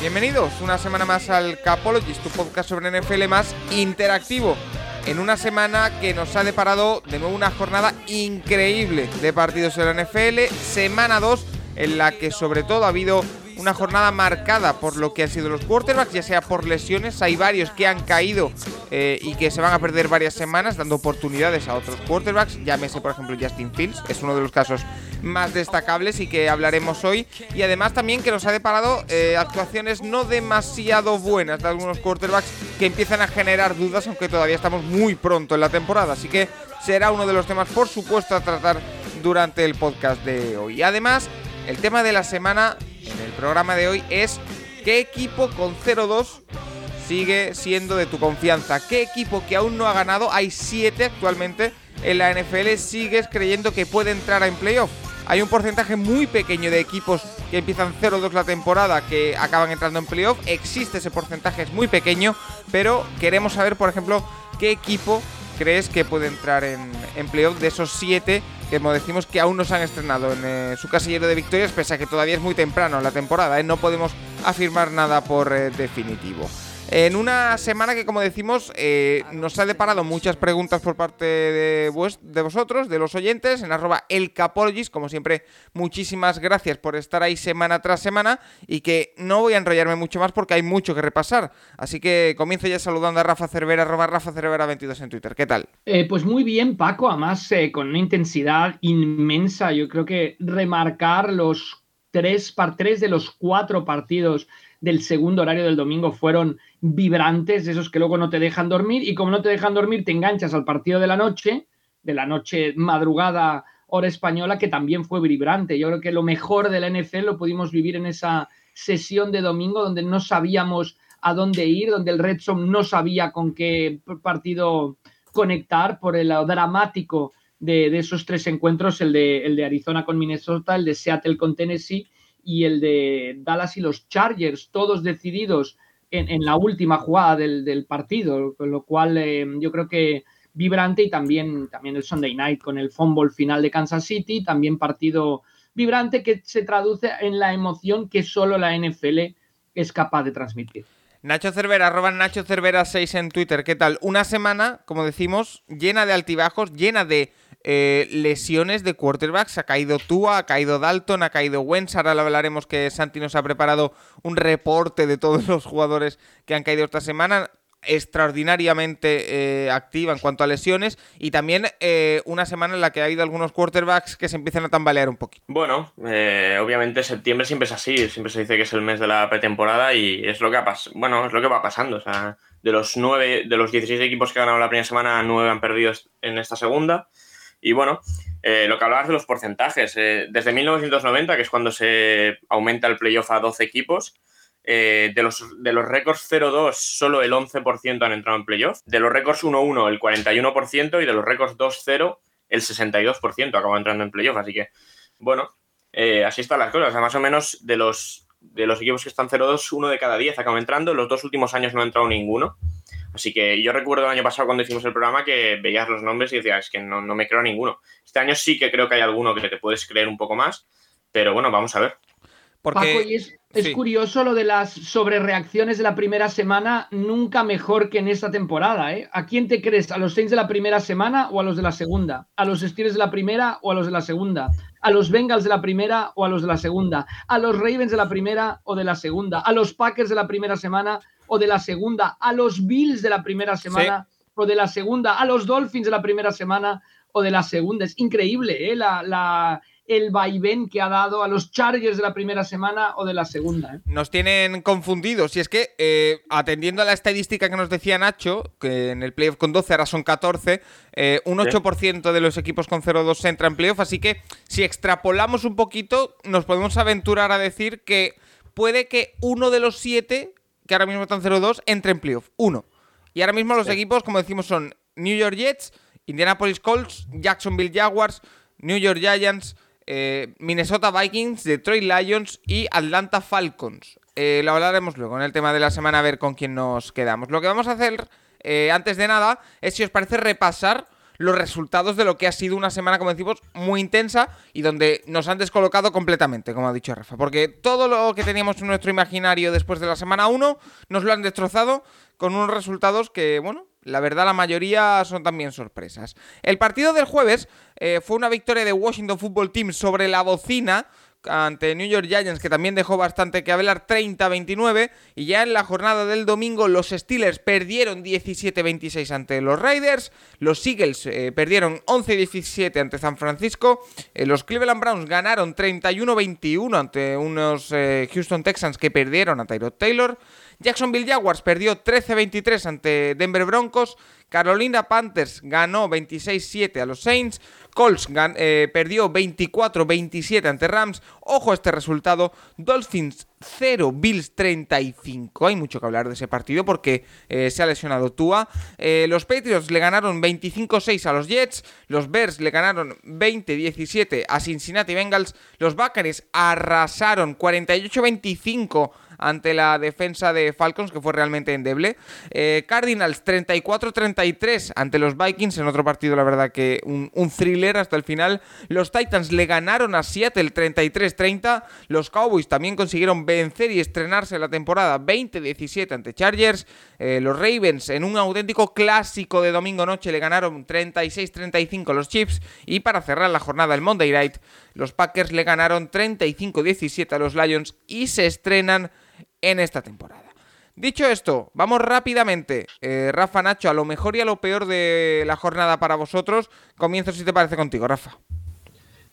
Bienvenidos una semana más al Capologist, tu podcast sobre NFL más interactivo. En una semana que nos ha deparado de nuevo una jornada increíble de partidos en la NFL, semana 2 en la que sobre todo ha habido una jornada marcada por lo que han sido los quarterbacks, ya sea por lesiones, hay varios que han caído eh, y que se van a perder varias semanas dando oportunidades a otros quarterbacks, llámese por ejemplo Justin Fields, es uno de los casos más destacables y que hablaremos hoy, y además también que nos ha deparado eh, actuaciones no demasiado buenas de algunos quarterbacks que empiezan a generar dudas, aunque todavía estamos muy pronto en la temporada, así que será uno de los temas por supuesto a tratar durante el podcast de hoy. Además, el tema de la semana en el programa de hoy es qué equipo con 0-2 sigue siendo de tu confianza. ¿Qué equipo que aún no ha ganado? Hay 7 actualmente en la NFL. ¿Sigues creyendo que puede entrar en playoff? Hay un porcentaje muy pequeño de equipos que empiezan 0-2 la temporada que acaban entrando en playoff. Existe ese porcentaje, es muy pequeño, pero queremos saber, por ejemplo, qué equipo crees que puede entrar en, playoff de esos 7 que, como decimos, que aún no se han estrenado en eh, su casillero de victorias, pese a que todavía es muy temprano en la temporada. ¿eh? No podemos afirmar nada por eh, definitivo. En una semana que, como decimos, eh, nos ha deparado muchas preguntas por parte de, vues- de vosotros, de los oyentes, en arroba elcapologist. Como siempre, muchísimas gracias por estar ahí semana tras semana y que no voy a enrollarme mucho más porque hay mucho que repasar. Así que comienzo ya saludando a Rafa Cervera, arroba Rafa Cervera 22 en Twitter. ¿Qué tal? Eh, pues muy bien, Paco, además eh, con una intensidad inmensa. Yo creo que remarcar los tres, par tres de los cuatro partidos del segundo horario del domingo fueron vibrantes, esos que luego no te dejan dormir, y como no te dejan dormir, te enganchas al partido de la noche, de la noche madrugada hora española, que también fue vibrante. Yo creo que lo mejor de la NFL lo pudimos vivir en esa sesión de domingo donde no sabíamos a dónde ir, donde el Red Zone no sabía con qué partido conectar por el dramático de, de esos tres encuentros, el de, el de Arizona con Minnesota, el de Seattle con Tennessee y el de Dallas y los Chargers, todos decididos en, en la última jugada del, del, partido, con lo cual eh, yo creo que vibrante y también, también el Sunday Night con el fumble final de Kansas City, también partido vibrante que se traduce en la emoción que solo la NFL es capaz de transmitir. Nacho Cervera, arroba Nacho Cervera 6 en Twitter. ¿Qué tal? Una semana, como decimos, llena de altibajos, llena de eh, lesiones de quarterbacks. Ha caído Tua, ha caído Dalton, ha caído Wentz. Ahora hablaremos que Santi nos ha preparado un reporte de todos los jugadores que han caído esta semana extraordinariamente eh, activa en cuanto a lesiones y también eh, una semana en la que ha habido algunos quarterbacks que se empiezan a tambalear un poquito. Bueno, obviamente septiembre siempre es así, siempre se dice que es el mes de la pretemporada y es lo que ha bueno, es lo que va pasando. O sea, de los nueve, de los 16 equipos que ganaron la primera semana, nueve han perdido en esta segunda. Y bueno, eh, lo que hablabas de los porcentajes, eh, desde 1990, que es cuando se aumenta el playoff a 12 equipos, eh, de los, de los récords 0-2, solo el 11% han entrado en playoff. De los récords 1-1, el 41%. Y de los récords 2-0, el 62% acabó entrando en playoff. Así que, bueno, eh, así están las cosas. O más o menos de los, de los equipos que están 0-2, uno de cada 10 acaba entrando. En los dos últimos años no ha entrado ninguno. Así que yo recuerdo el año pasado cuando hicimos el programa que veías los nombres y decías, es que no, no me creo a ninguno. Este año sí que creo que hay alguno que te puedes creer un poco más. Pero bueno, vamos a ver. Porque... Paco, y es, es sí. curioso lo de las sobrereacciones de la primera semana, nunca mejor que en esta temporada. ¿eh? ¿A quién te crees? ¿A los Saints de la primera semana o a los de la segunda? ¿A los Steelers de la primera o a los de la segunda? ¿A los Bengals de la primera o a los de la segunda? ¿A los Ravens de la primera o de la segunda? ¿A los Packers de la primera semana o de la segunda? ¿A los Bills de la primera semana sí. o de la segunda? ¿A los Dolphins de la primera semana o de la segunda? Es increíble ¿eh? la, la el vaivén que ha dado a los Chargers de la primera semana o de la segunda. ¿eh? Nos tienen confundidos. Y es que, eh, atendiendo a la estadística que nos decía Nacho, que en el playoff con 12 ahora son 14, eh, un 8% de los equipos con 0-2 entra en playoff. Así que, si extrapolamos un poquito, nos podemos aventurar a decir que puede que uno de los siete, que ahora mismo están 0-2, entre en playoff. Uno. Y ahora mismo los equipos, como decimos, son New York Jets, Indianapolis Colts, Jacksonville Jaguars, New York Giants, eh, Minnesota Vikings, Detroit Lions y Atlanta Falcons. Eh, lo hablaremos luego en el tema de la semana a ver con quién nos quedamos. Lo que vamos a hacer eh, antes de nada es, si os parece, repasar los resultados de lo que ha sido una semana, como decimos, muy intensa y donde nos han descolocado completamente, como ha dicho Rafa. Porque todo lo que teníamos en nuestro imaginario después de la semana 1 nos lo han destrozado con unos resultados que, bueno, la verdad, la mayoría son también sorpresas. El partido del jueves eh, fue una victoria de Washington Football Team sobre la bocina ante New York Giants, que también dejó bastante que hablar, 30-29. Y ya en la jornada del domingo, los Steelers perdieron 17-26 ante los Raiders. Los Eagles eh, perdieron 11-17 ante San Francisco. Eh, los Cleveland Browns ganaron 31-21 ante unos Houston Texans que perdieron a Tyrod Taylor. Jacksonville Jaguars perdió 13-23 ante Denver Broncos. Carolina Panthers ganó 26-7 a los Saints. Colts eh, perdió 24-27 ante Rams. Ojo a este resultado. Dolphins 0, Bills 35. Hay mucho que hablar de ese partido porque eh, se ha lesionado Tua. Eh, los Patriots le ganaron 25-6 a los Jets. Los Bears le ganaron 20-17 a Cincinnati Bengals. Los Buccaneers arrasaron 48-25 ante la defensa de Falcons, que fue realmente endeble. Eh, Cardinals 34-33 ante los Vikings, en otro partido, la verdad que un, thriller hasta el final. Los Titans le ganaron a Seattle 33-30. Los Cowboys también consiguieron vencer y estrenarse la temporada 20-17 ante Chargers. Eh, los Ravens en un auténtico clásico de domingo noche le ganaron 36-35 a los Chiefs. Y para cerrar la jornada el Monday Night, los Packers le ganaron 35-17 a los Lions y se estrenan en esta temporada. Dicho esto, vamos rápidamente, eh, Rafa Nacho, a lo mejor y a lo peor de la jornada para vosotros. Comienzo si te parece contigo, Rafa.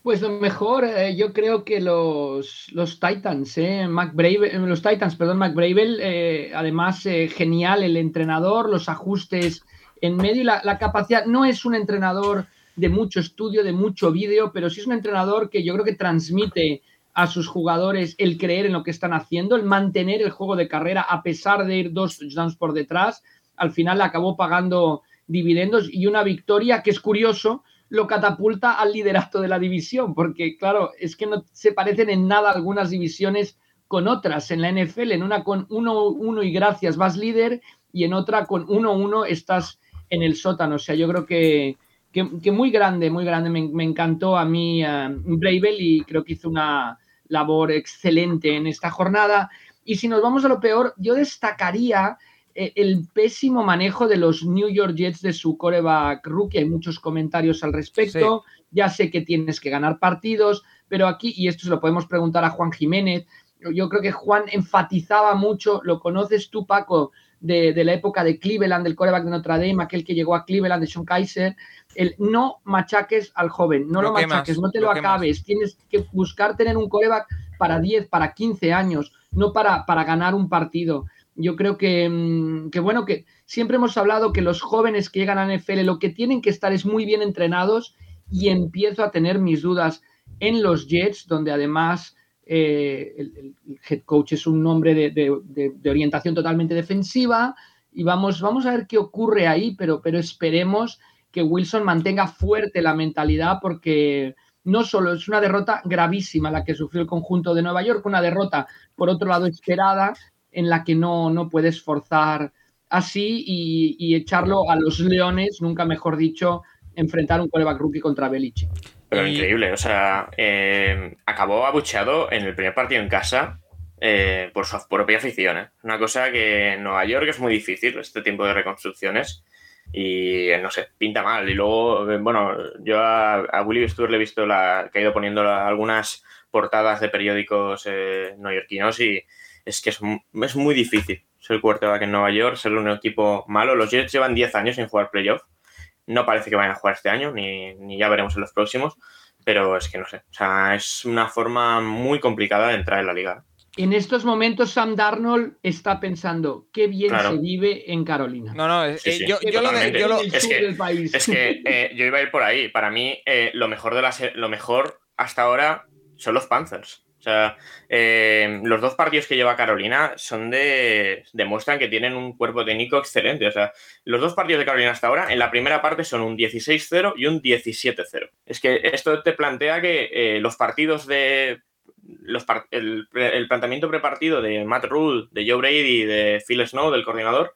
Pues lo mejor, eh, yo creo que los, los Titans, eh, los Titans, perdón, McBravel, eh, además genial el entrenador, los ajustes en medio y la, capacidad. No es un entrenador de mucho estudio, de mucho vídeo, pero sí es un entrenador que yo creo que transmite a sus jugadores el creer en lo que están haciendo, el mantener el juego de carrera a pesar de ir dos touchdowns por detrás. Al final le acabó pagando dividendos y una victoria que es curioso, lo catapulta al liderato de la división, porque claro, es que no se parecen en nada algunas divisiones con otras. En la NFL, en una con 1-1 y gracias vas líder y en otra con 1-1 estás en el sótano. O sea, yo creo que, que, muy grande, muy grande. Me, encantó a mí uh, y creo que hizo una, labor excelente en esta jornada. Y si nos vamos a lo peor, yo destacaría eh, el pésimo manejo de los New York Jets de su coreback rookie. Hay muchos comentarios al respecto. Ya sé que tienes que ganar partidos, pero aquí, y esto se lo podemos preguntar a Juan Jiménez, yo creo que Juan enfatizaba mucho, lo conoces tú, Paco, de, de la época de Cleveland, del coreback de Notre Dame, aquel que llegó a Cleveland, de Sean Kaiser, el no machaques al joven, no lo, machaques, no te lo, acabes, tienes que buscar tener un coreback para 10, para 15 años, no para, para ganar un partido. Yo creo que, mm, que, bueno, que siempre hemos hablado que los jóvenes que llegan a NFL lo que tienen que estar es muy bien entrenados y empiezo a tener mis dudas en los Jets, donde además eh, el, head coach es un nombre de, de, orientación totalmente defensiva. Y vamos, vamos a ver qué ocurre ahí, pero, pero esperemos que Wilson mantenga fuerte la mentalidad porque no solo es una derrota gravísima la que sufrió el conjunto de Nueva York, una derrota, por otro lado, esperada, en la que no, no puedes forzar así y, echarlo a los Leones, nunca mejor dicho, enfrentar un coreback rookie contra Belichick. Pero increíble, o sea, eh, acabó abucheado en el primer partido en casa eh, por su propia afición. ¿eh? Una cosa que en Nueva York es muy difícil, este tiempo de reconstrucciones y no sé, pinta mal. Y luego, bueno, yo a, Willy Stewart le he visto la, que ha ido poniendo algunas portadas de periódicos eh, neoyorquinos y es que es, es muy difícil ser quarterback en Nueva York, ser un equipo malo. Los Jets llevan 10 años sin jugar playoff. No parece que vayan a jugar este año, ni, ni ya veremos en los próximos. pero es que no sé. O sea, es una forma muy complicada de entrar en la liga. En estos momentos Sam Darnold está pensando qué bien se vive en Carolina. No, no, es, yo, lo es, que, eh, yo iba a ir por ahí. Para mí, eh, lo mejor de la lo mejor hasta ahora son los Panthers. O sea, eh, los dos partidos que lleva Carolina son de. demuestran que tienen un cuerpo técnico excelente. O sea, los dos partidos de Carolina hasta ahora, en la primera parte son un 16-0 y un 17-0. Es que esto te plantea que eh, los partidos de. Los el, planteamiento prepartido de Matt Rule, de Joe Brady de Phil Snow, del coordinador,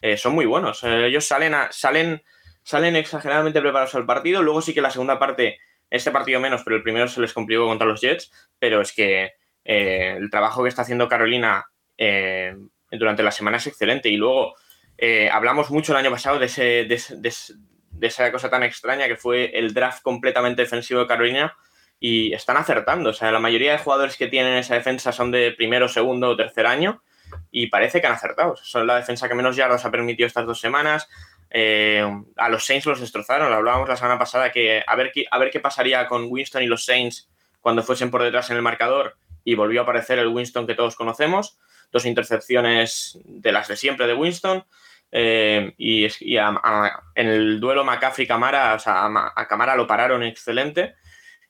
eh, son muy buenos. ellos salen, salen, salen exageradamente preparados al partido. Luego sí que la segunda parte este partido menos, pero el primero se les complicó contra los Jets. Pero es que eh, el trabajo que está haciendo Carolina eh, durante la semana es excelente. Y luego eh, hablamos mucho el año pasado de, ese, de, esa cosa tan extraña que fue el draft completamente defensivo de Carolina. Y están acertando. O sea, la mayoría de jugadores que tienen esa defensa son de primero, segundo o tercer año. Y parece que han acertado. Son la defensa que menos yardas ha permitido estas dos semanas. Eh, a los Saints los destrozaron, lo hablábamos la semana pasada, que a ver, a ver qué pasaría con Winston y los Saints cuando fuesen por detrás en el marcador y volvió a aparecer el Winston que todos conocemos, dos intercepciones de las de siempre de Winston. Eh, y, en el duelo McCaffrey-Camara, o sea, a, Camara lo pararon excelente.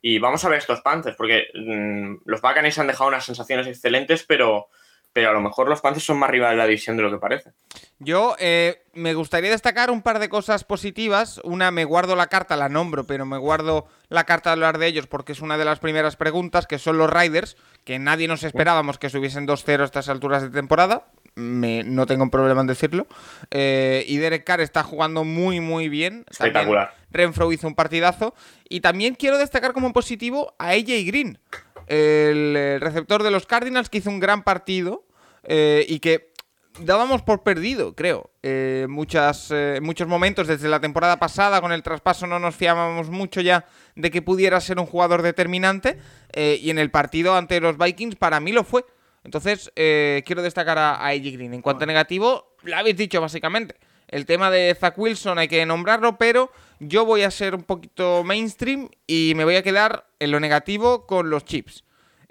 Y vamos a ver estos Panthers, porque mm, los Buccaneers han dejado unas sensaciones excelentes, pero pero a lo mejor los Panthers son más rivales de la división de lo que parece. Yo eh, me gustaría destacar un par de cosas positivas. Una, me guardo la carta, la nombro, pero me guardo la carta de hablar de ellos porque es una de las primeras preguntas, que son los Riders, que nadie nos esperábamos que subiesen 2-0 a estas alturas de temporada. No tengo problema en decirlo. Eh, y Derek Carr está jugando muy, muy bien. Espectacular. Renfro hizo un partidazo. Y también quiero destacar como positivo a AJ Green, el receptor de los Cardinals, que hizo un gran partido eh, y que dábamos por perdido, creo. Eh, muchas, eh, muchos momentos desde la temporada pasada con el traspaso no nos fiábamos mucho ya de que pudiera ser un jugador determinante y en el partido ante los Vikings para mí lo fue. Entonces quiero destacar a, a Green. En cuanto a negativo, lo habéis dicho básicamente. El tema de Zach Wilson hay que nombrarlo, pero yo voy a ser un poquito mainstream y me voy a quedar en lo negativo con los chips.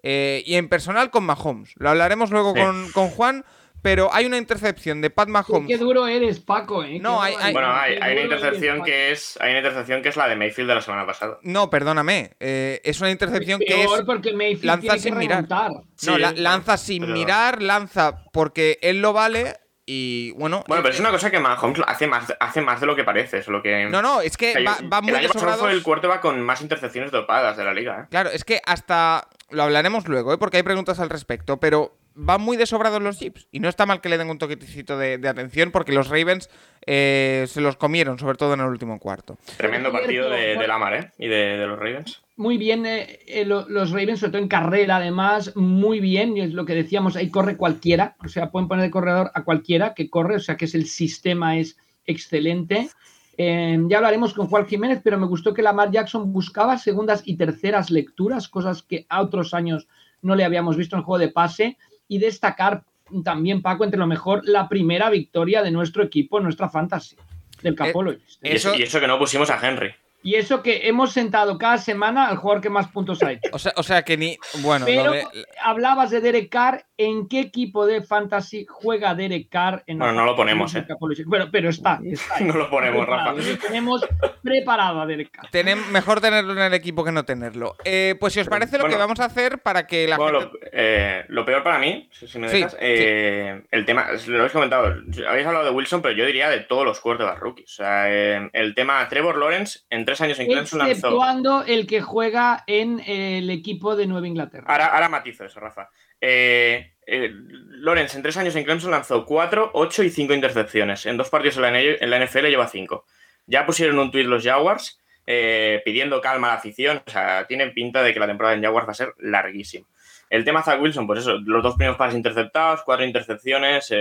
Eh, y en personal con Mahomes. Lo hablaremos luego con, Juan, pero hay una intercepción de Pat Mahomes. Qué duro eres, Paco, ¿eh? No, hay, bueno, hay, una intercepción que es hay una intercepción que es la de Mayfield de la semana pasada. No, perdóname, eh, es una intercepción que es porque Mayfield lanza sin mirar. No, lanza sin mirar, lanza porque él lo vale y bueno. Bueno, pero es una cosa que Mahomes hace más, hace más de lo que parece. lo que... No, no, es que va, va, muy el año fue el cuarto va con más intercepciones dopadas de la liga. ¿eh? Claro, es que hasta. Lo hablaremos luego, ¿eh? porque hay preguntas al respecto. Pero van muy desobrados los Jeeps. Y no está mal que le den un toquecito de, atención porque los Ravens eh, se los comieron, sobre todo en el último cuarto. Tremendo partido de, de Lamar, ¿eh? Y de, los Ravens. Muy bien, eh, eh, los Ravens, sobre todo en carrera, además, muy bien. Y es lo que decíamos, ahí corre cualquiera. O sea, pueden poner de corredor a cualquiera que corre. O sea, que es el sistema es excelente. ya hablaremos con Juan Jiménez, pero me gustó que Lamar Jackson buscaba segundas y terceras lecturas, cosas que a otros años no le habíamos visto en el juego de pase y destacar también, Paco, entre lo mejor, la primera victoria de nuestro equipo, nuestra fantasy, del eh, Capolo. y eso que no pusimos a Henry. Y eso que hemos sentado cada semana al jugador que más puntos ha hecho. O sea, que ni. Bueno, Pero hablabas de Derek Carr. ¿En qué equipo de fantasy juega Derek Carr? En bueno, no lo ponemos, ¿eh? Bueno, pero está. no lo ponemos, Rafa. Lo tenemos preparado a Derek Carr. mejor tenerlo en el equipo que no tenerlo. Eh, pues si os parece, lo que vamos a hacer para que la bueno, eh, lo, peor para mí, si me dejas, eh, el tema. Lo habéis comentado. Habéis hablado de Wilson, pero yo diría de todos los quarterbacks rookies. O sea, el tema Trevor Lawrence entre años en Clemson Exceptuando el que juega en el equipo de Nueva Inglaterra. Ahora, matizo eso, Rafa. Eh, eh, Lorenz en tres años en Clemson lanzó 4, 8 y 5 intercepciones. En dos partidos en la, NFL lleva 5. Ya pusieron un tuit los Jaguars eh, pidiendo calma a la afición. O sea, tiene pinta de que la temporada en Jaguars va a ser larguísima. El tema Zach Wilson, pues eso, los dos primeros pases interceptados, cuatro intercepciones.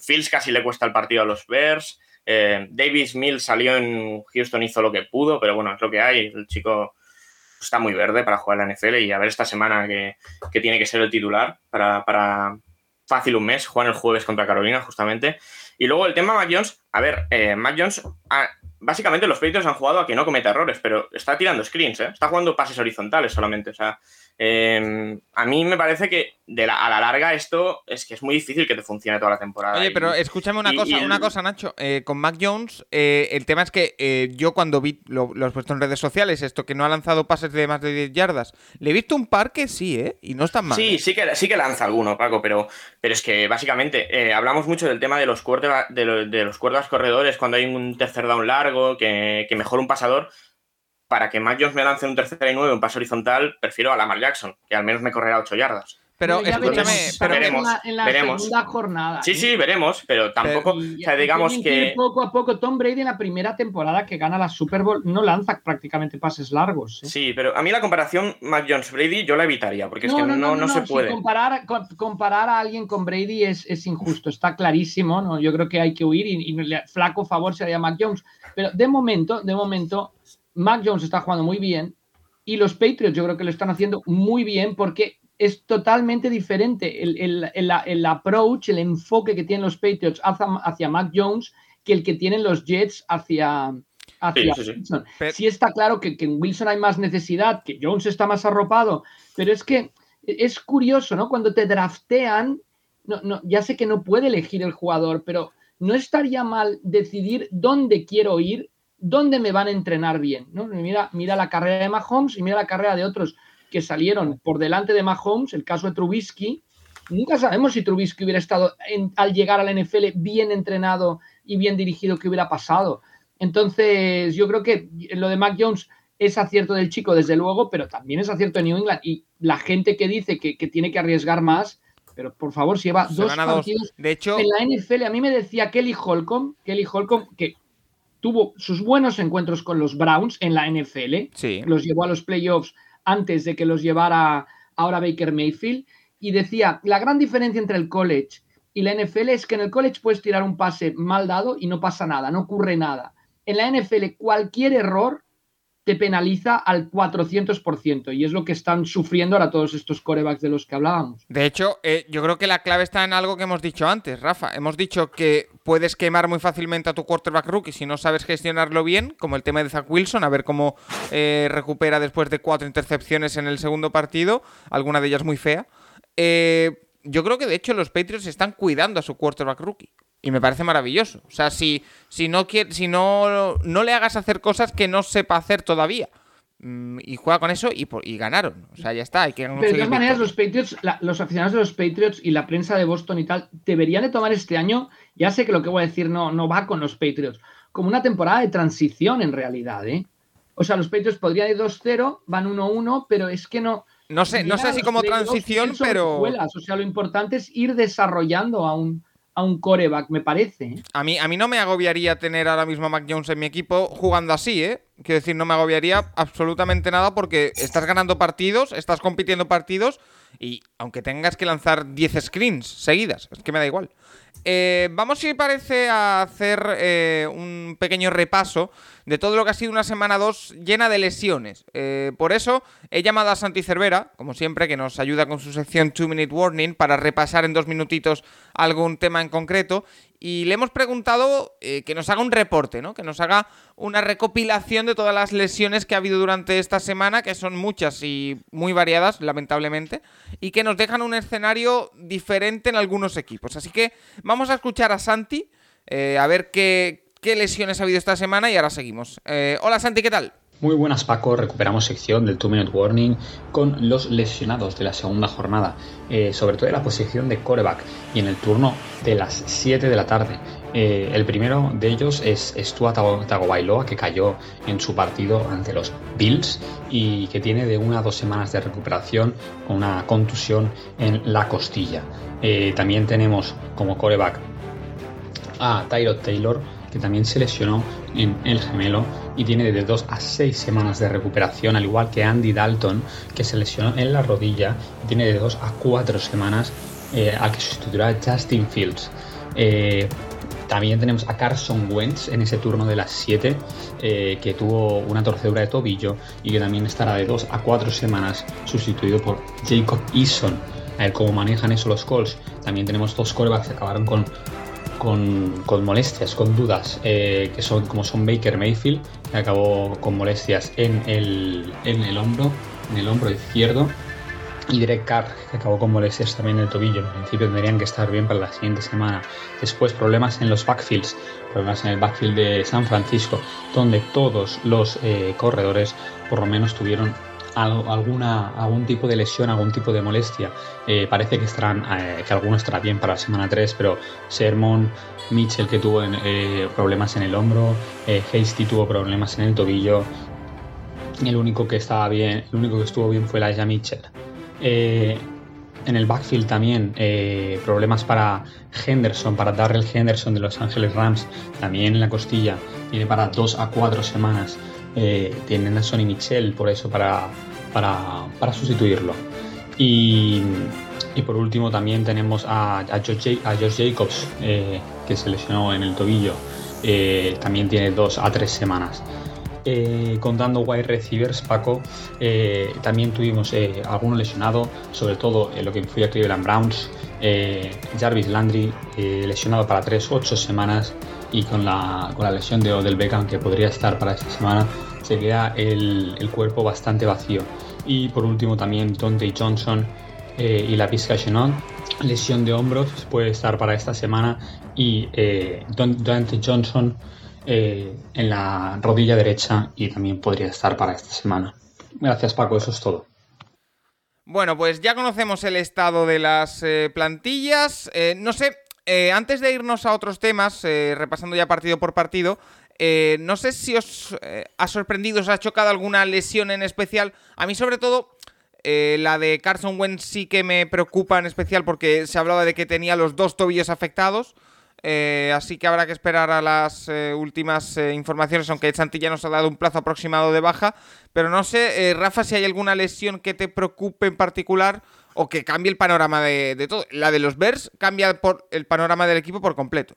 Fields casi le cuesta el partido a los Bears. Eh, Davis Mills salió en Houston, hizo lo que pudo, pero bueno, es lo que hay. El chico está muy verde para jugar la NFL y a ver esta semana que, tiene que ser el titular para, fácil un mes. Juegan el jueves contra Carolina, justamente. Y luego el tema Mac Jones. A ver, eh, Mac Jones básicamente los Patriots han jugado a que no cometa errores, pero está tirando screens, ¿eh? está jugando pases horizontales solamente. O sea, em, a mí me parece que de a la larga esto es que es muy difícil que te funcione toda la temporada. Oye, pero escúchame una cosa, una cosa, Nacho. Eh, con Mac Jones, eh, el tema es que eh, yo cuando vi, lo, lo, he puesto en redes sociales, esto que no ha lanzado pases de más de 10 yardas, le he visto un par que sí, ¿eh? Y no está mal. Sí, sí que, sí que lanza alguno, Paco, pero, pero es que básicamente hablamos mucho del tema de los, cuerdas, de, de los cuerdas corredores cuando hay un tercer down largo, que, que mejor un pasador para que Mac Jones me lance un tercer y nueve, un paso horizontal, prefiero a Lamar Jackson, que al menos me correrá 8 yardas. Pero escúchame, pero veremos, en la, veremos. segunda jornada. Sí, ¿eh? sí, veremos, pero tampoco, o sea, digamos que... Poco a poco, Tom Brady en la primera temporada que gana la Super Bowl no lanza prácticamente pases largos. ¿eh? Sí, pero a mí la comparación Mac Jones-Brady yo la evitaría, porque es no, que no, no, no, se puede. Si comparar, comparar a alguien con Brady es, es injusto, está clarísimo, ¿no? Yo creo que hay que huir y, y flaco favor sería Mac Jones. Pero de momento, de momento, Mac Jones está jugando muy bien y los Patriots yo creo que lo están haciendo muy bien porque es totalmente diferente el, el, el, el, approach, el enfoque que tienen los Patriots hacia, hacia Mac Jones que el que tienen los Jets hacia, hacia Sí, sí, sí. Wilson. Pero- Sí está claro que, que en Wilson hay más necesidad, que Jones está más arropado, pero es que es curioso, ¿no? Cuando te draftean, no, no, ya sé que no puede elegir el jugador, pero no estaría mal decidir dónde quiero ir, dónde me van a entrenar bien, ¿no? Mira, mira la carrera de Mahomes y mira la carrera de otros que salieron por delante de Mahomes, el caso de Trubisky. Nunca sabemos si Trubisky hubiera estado en- al llegar a la NFL bien entrenado y bien dirigido, qué hubiera pasado. Entonces, yo creo que lo de Mac Jones es acierto del chico, desde luego, pero también es acierto de New England. Y la gente que dice que, que tiene que arriesgar más, pero por favor, si lleva Se dos dos. De hecho, en la NFL, a mí me decía Kelly Holcomb, Kelly Holcomb, que tuvo sus buenos encuentros con los Browns en la NFL, sí. los llevó a los playoffs antes de que los llevara ahora Baker Mayfield, y decía, la gran diferencia entre el college y la NFL es que en el college puedes tirar un pase mal dado y no pasa nada, no ocurre nada. En la NFL cualquier error te penaliza al 400% y es lo que están sufriendo ahora todos estos corebacks de los que hablábamos. De hecho, eh, yo creo que la clave está en algo que hemos dicho antes, Rafa. Hemos dicho que puedes quemar muy fácilmente a tu quarterback rookie si no sabes gestionarlo bien, como el tema de Zach Wilson, a ver cómo eh, recupera después de cuatro intercepciones en el segundo partido, alguna de ellas muy fea. Eh, yo creo que de hecho los Patriots están cuidando a su quarterback rookie. Y me parece maravilloso. O sea, si, si, no, quiere, si no, no le hagas hacer cosas que no sepa hacer todavía. Mm, Y juega con eso y, y ganaron. O sea, ya está. Hay que Pero de todas maneras, los Patriots, la- los aficionados de los Patriots y la prensa de Boston y tal, deberían de tomar este año, ya sé que lo que voy a decir no, no va con los Patriots, como una temporada de transición en realidad, ¿eh? O sea, los Patriots podrían ir 2-0, van 1-1, pero es que no. No sé, no sé si como transición, pero escuelas. O sea, lo importante es ir desarrollando a un, a un coreback, me parece. ¿eh? a mí, a mí no me agobiaría tener ahora mismo a Mac Jones en mi equipo jugando así, ¿eh? Quiero decir, no me agobiaría absolutamente nada porque estás ganando partidos, estás compitiendo partidos y aunque tengas que lanzar 10 screens seguidas, es que me da igual. Eh, vamos, si parece, a hacer eh, un pequeño repaso de todo lo que ha sido una semana 2 llena de lesiones. Eh, por eso he llamado a Santi Cervera, como siempre, que nos ayuda con su sección 2 Minute Warning para repasar en dos minutitos algún tema en concreto. Y le hemos preguntado eh, que nos haga un reporte, ¿no? Que nos haga una recopilación de todas las lesiones que ha habido durante esta semana, que son muchas y muy variadas, lamentablemente, y que nos dejan un escenario diferente en algunos equipos. Así que vamos a escuchar a Santi, eh, a ver qué, qué lesiones ha habido esta semana y ahora seguimos. Eh, hola Santi, ¿qué tal? Muy buenas Paco, recuperamos sección del 2 Minute Warning con los lesionados de la segunda jornada, eh, sobre todo en la posición de coreback y en el turno de las 7 de la tarde. Eh, el primero de ellos es Stua Tago- Tagovailoa, que cayó en su partido ante los Bills y que tiene de una a dos semanas de recuperación con una contusión en la costilla. Eh, también tenemos como coreback a Tyrod Taylor, que también se lesionó en el gemelo y tiene de 2 a 6 semanas de recuperación, al igual que Andy Dalton, que se lesionó en la rodilla y tiene de 2 a 4 semanas eh, al que sustituirá Justin Fields. Eh, también tenemos a Carson Wentz en ese turno de las 7, eh, que tuvo una torcedura de tobillo y que también estará de 2 a 4 semanas sustituido por Jacob Eason. A ver cómo manejan eso los Colts. También tenemos dos corebacks que acabaron con con, con molestias, con dudas, eh, que son como son Baker Mayfield, que acabó con molestias en el, en el hombro, en el hombro izquierdo, y Derek Carr, que acabó con molestias también en el tobillo. En principio tendrían que estar bien para la siguiente semana. Después problemas en los backfields, problemas en el backfield de San Francisco, donde todos los eh, corredores por lo menos tuvieron alguna, algún tipo de lesión, algún tipo de molestia. Eh, parece que estarán, eh, que alguno estará bien para la semana 3, pero Sermon, Mitchell que tuvo problemas en el hombro, Hasty tuvo problemas en el tobillo. El único que estaba bien, el único que estuvo bien fue Elijah Mitchell. Eh, en el backfield también eh, problemas para Henderson, para Darrell Henderson de Los Ángeles Rams, también en la costilla, tiene para dos a cuatro semanas. Eh, tienen a Sonny Michel por eso, para, para, sustituirlo. Y, por último también tenemos a, a, Josh, Jacobs, que se lesionó en el tobillo, también tiene dos a tres semanas. Eh, contando wide receivers, Paco, eh, también tuvimos eh, alguno lesionado, sobre todo en lo que fui a Cleveland Browns, Jarvis Landry lesionado para 3-8 semanas y con la, con la lesión de Odell Beckham que podría estar para esta semana, se queda el, cuerpo bastante vacío. Y por último también Dante Johnson y la Pizca Shenon, lesión de hombros, puede estar para esta semana y Dante Johnson eh, en la rodilla derecha y también podría estar para esta semana. Gracias Paco, eso es todo. Bueno, pues ya conocemos el estado de las eh, plantillas. Eh, no sé, antes de irnos a otros temas, repasando ya partido por partido, no sé si os ha sorprendido, os ha chocado alguna lesión en especial. A mí sobre todo... la de Carson Wentz sí que me preocupa en especial porque se hablaba de que tenía los dos tobillos afectados. Eh, así que habrá que esperar a las eh, últimas eh, informaciones, aunque Santilla nos ha dado un plazo aproximado de baja. Pero no sé, Rafa, si hay alguna lesión que te preocupe en particular o que cambie el panorama de, todo. La de los Bears cambia el panorama del equipo por completo.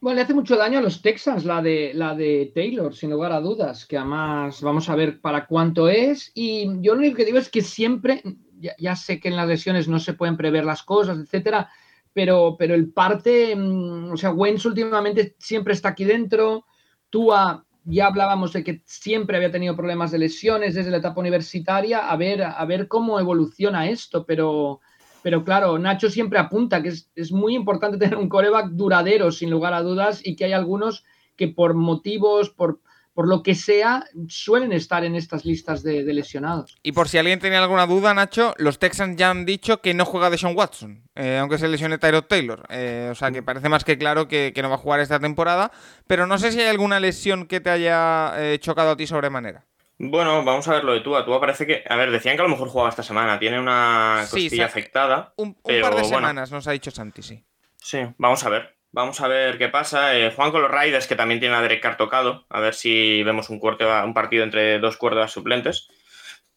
Bueno, le hace mucho daño a los Texans la de, la de Taylor, sin lugar a dudas, que además vamos a ver para cuánto es. Y yo lo único que digo es que siempre, ya, ya sé que en las lesiones no se pueden prever las cosas, etcétera, pero, pero el parte, mm, o sea, Wentz últimamente siempre está aquí dentro, Tua ya hablábamos de que siempre había tenido problemas de lesiones desde la etapa universitaria, a ver, a ver cómo evoluciona esto, pero, pero claro, Nacho siempre apunta que es, es muy importante tener un coreback duradero, sin lugar a dudas, y que hay algunos que por motivos, por, por lo que sea, suelen estar en estas listas de, lesionados. Y por si alguien tenía alguna duda, Nacho, los Texans ya han dicho que no juega Deshaun Watson, eh, aunque se lesione Tyrod Taylor. Eh, o sea que parece más que claro que, no va a jugar esta temporada. Pero no sé si hay alguna lesión que te haya eh, chocado a ti sobremanera. Bueno, vamos a ver lo de Tua. Tua parece que. A ver, decían que a lo mejor jugaba esta semana. Tiene una costilla afectada. Un, par de semanas, nos ha dicho Santi, sí. Sí, vamos a ver. Vamos a ver qué pasa. Eh, Juan con los Raiders, que también tiene a Derek Carr tocado. A ver si vemos un, un partido entre dos cuerdas suplentes.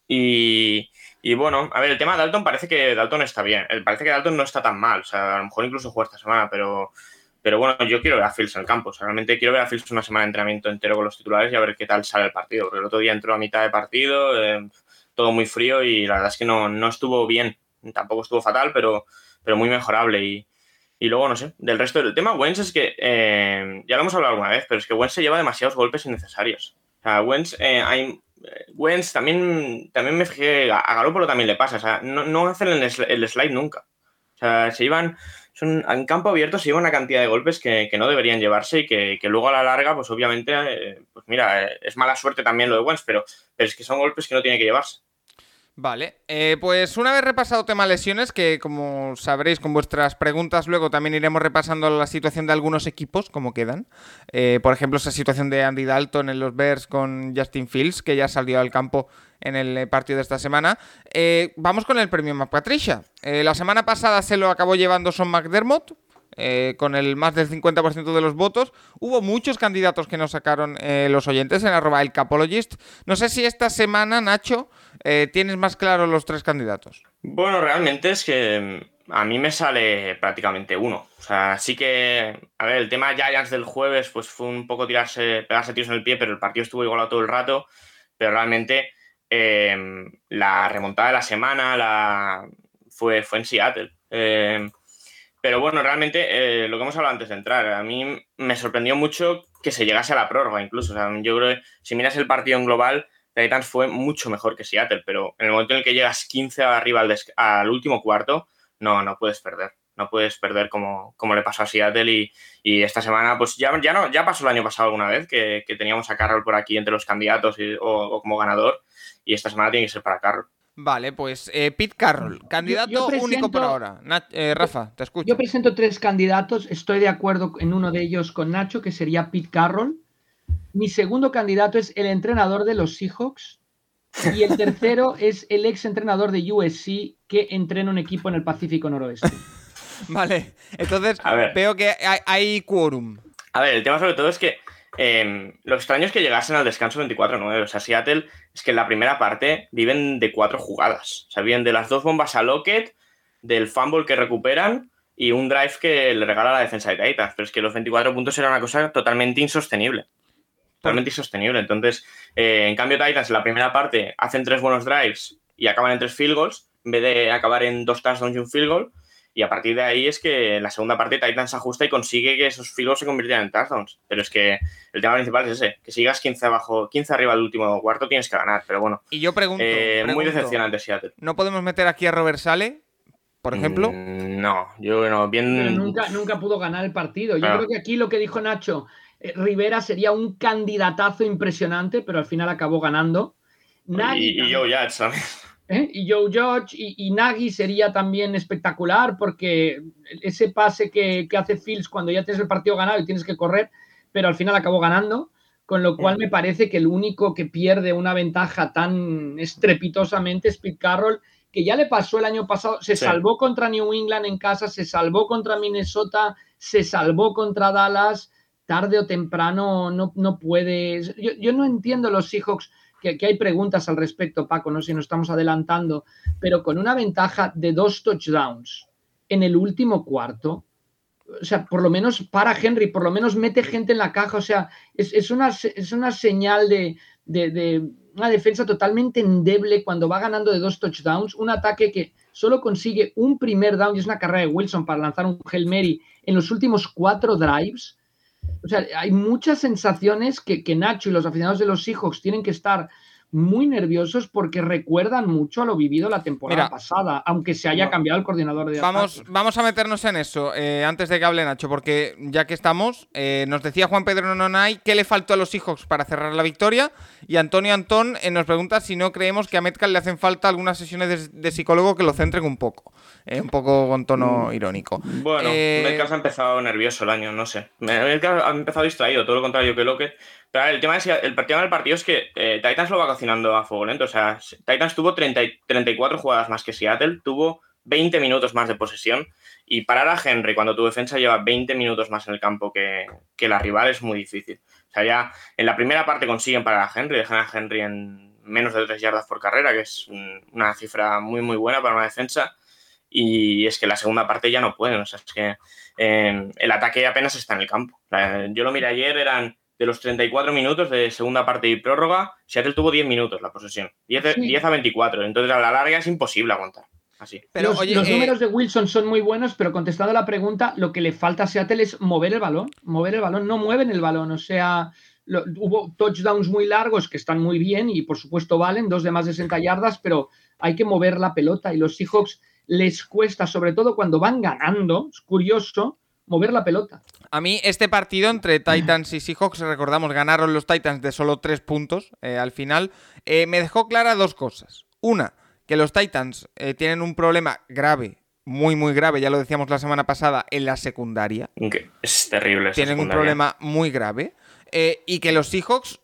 Y, bueno, a ver, el tema de Dalton parece que Dalton está bien. Eh, parece que Dalton no está tan mal. O sea, a lo mejor incluso juega esta semana, pero, pero bueno, yo quiero ver a Fields en el campo. O sea, realmente quiero ver a Fields una semana de entrenamiento entero con los titulares y a ver qué tal sale el partido. Porque el otro día entró a mitad de partido, eh, todo muy frío y la verdad es que no, no estuvo bien. Tampoco estuvo fatal, pero, pero muy mejorable. Y, y luego, no sé, del resto del tema, Wentz es que, eh, ya lo hemos hablado alguna vez, pero es que Wentz se lleva demasiados golpes innecesarios. O sea, Wentz, eh, hay, eh, Wentz también, también me fijé, a Garoppolo también le pasa, o sea, no, no hacen el, slide nunca. O sea, se llevan, son, en campo abierto se lleva una cantidad de golpes que, no deberían llevarse y que, luego a la larga, pues obviamente, pues mira, es mala suerte también lo de Wentz, pero, pero es que son golpes que no tiene que llevarse. Vale, eh, pues una vez repasado tema lesiones, que como sabréis con vuestras preguntas luego también iremos repasando la situación de algunos equipos, como quedan. Eh, por ejemplo, esa situación de Andy Dalton en los Bears con Justin Fields, que ya salió al campo en el eh, partido de esta semana. vamos con el premio Patricia. la semana pasada se lo acabó llevando Son McDermott, con el más del 50% de los votos. Hubo muchos candidatos que nos sacaron los oyentes en arroba el Capologist. No sé si esta semana, Nacho, eh, ¿tienes más claro los tres candidatos? Bueno, realmente es que mm, a mí me sale prácticamente uno. O sea, sí que, a ver, el tema Giants del jueves pues fue un poco tirarse, pegarse tiros en el pie, pero el partido estuvo igualado todo el rato. Pero realmente em, la remontada de la semana la, fue, fue en Seattle. Pero bueno, realmente eh, lo que hemos hablado antes de entrar, a mí me sorprendió mucho que se llegase a la prórroga incluso. O sea, yo creo que si miras el partido en global, Titans fue mucho mejor que Seattle, pero en el momento en el que llegas 15 arriba al, al último cuarto, no, no puedes perder. No puedes perder como, como le pasó a Seattle y, y, esta semana, pues ya, ya, no, ya pasó el año pasado alguna vez que, teníamos a Carroll por aquí entre los candidatos o, como ganador y esta semana tiene que ser para Carroll. Vale, pues eh, Pete Carroll, candidato yo, yo presento, único por ahora. Nach eh, Rafa, te escucho. Yo presento tres candidatos, estoy de acuerdo en uno de ellos con Nacho, que sería Pete Carroll. Mi segundo candidato es el entrenador de los Seahawks. Y el tercero es el ex entrenador de USC que entrena un equipo en el Pacífico Noroeste. vale, entonces veo que hay, hay quórum. A ver, el tema sobre todo es que eh, lo extraño es que llegasen al descanso 24-9. O sea, Seattle es que en la primera parte viven de cuatro jugadas. O sea, viven de las dos bombas a Lockett, del fumble que recuperan y un drive que le regala la defensa de Titans. Pero es que los 24 puntos era una cosa totalmente insostenible. Totalmente insostenible. Entonces, eh, en cambio, Titans en la primera parte hacen tres buenos drives y acaban en tres field goals, en vez de acabar en dos touchdowns y un field goal. Y a partir de ahí es que en la segunda parte Titans ajusta y consigue que esos filos se conviertan en touchdowns. Pero es que el tema principal es ese, que sigas 15 abajo, 15 arriba del último cuarto tienes que ganar. Pero bueno. Y yo pregunto, eh, pregunto muy decepcionante Seattle. ¿No podemos meter aquí a Robert Sale? Por ejemplo. Mm, no, yo no, bien. Pero nunca, nunca pudo ganar el partido. Yo claro. creo que aquí lo que dijo Nacho, eh, Rivera sería un candidatazo impresionante, pero al final acabó ganando. Nagy, y, y Joe Judge también. ¿Eh? Y Joe Judge y, y, Nagy sería también espectacular porque ese pase que, que, hace Fields cuando ya tienes el partido ganado y tienes que correr, pero al final acabó ganando, con lo cual me parece que el único que pierde una ventaja tan estrepitosamente es Pete Carroll, que ya le pasó el año pasado, se sí. salvó contra New England en casa, se salvó contra Minnesota, se salvó contra Dallas, tarde o temprano no, no puedes. Yo, yo no entiendo los Seahawks que, hay preguntas al respecto, Paco, no sé si nos estamos adelantando, pero con una ventaja de dos touchdowns en el último cuarto, o sea, por lo menos para Henry, por lo menos mete gente en la caja, o sea, es, es, una, es una señal de, de, de, una defensa totalmente endeble cuando va ganando de dos touchdowns, un ataque que solo consigue un primer down y es una carrera de Wilson para lanzar un Hail Mary en los últimos cuatro drives. O sea, hay muchas sensaciones que, que, Nacho y los aficionados de los Seahawks tienen que estar muy nerviosos porque recuerdan mucho a lo vivido la temporada Mira, pasada, aunque se haya cambiado el coordinador de vamos, vamos a meternos en eso eh, antes de que hable Nacho, porque ya que estamos, eh, nos decía Juan Pedro Nonay qué le faltó a los Seahawks para cerrar la victoria y Antonio Antón eh, nos pregunta si no creemos que a Metcalf le hacen falta algunas sesiones de, de psicólogo que lo centren un poco. Eh, un poco con tono irónico. Bueno, eh... Metcalf ha empezado nervioso el año, no sé. Metcalf ha empezado distraído, todo lo contrario que Lockett. Pero el tema, es, el tema del partido es que eh, Titans lo va cocinando a fuego lento. O sea, Titans tuvo 30, 34 jugadas más que Seattle, tuvo 20 minutos más de posesión. Y parar a Henry cuando tu defensa lleva 20 minutos más en el campo que, que la rival es muy difícil. O sea, ya en la primera parte consiguen parar a Henry, dejan a Henry en menos de 3 yardas por carrera, que es una cifra muy, muy buena para una defensa y es que la segunda parte ya no pueden, o sea, es que eh, el ataque apenas está en el campo. Yo lo miré ayer, eran de los 34 minutos de segunda parte y prórroga, Seattle tuvo 10 minutos la posesión, 10, sí. 10 a 24, entonces a la larga es imposible aguantar. Así. Pero, los, oye, los eh... números de Wilson son muy buenos, pero contestando a la pregunta, lo que le falta a Seattle es mover el balón, mover el balón, no mueven el balón, o sea, lo, hubo touchdowns muy largos que están muy bien y por supuesto valen, dos de más de 60 yardas, pero hay que mover la pelota y los Seahawks les cuesta, sobre todo cuando van ganando, es curioso, mover la pelota. A mí este partido entre Titans y Seahawks, recordamos, ganaron los Titans de solo tres puntos eh, al final, eh, me dejó clara dos cosas. Una, que los Titans eh, tienen un problema grave, muy muy grave, ya lo decíamos la semana pasada, en la secundaria. Es terrible. Tienen un problema muy grave. y que los Seahawks...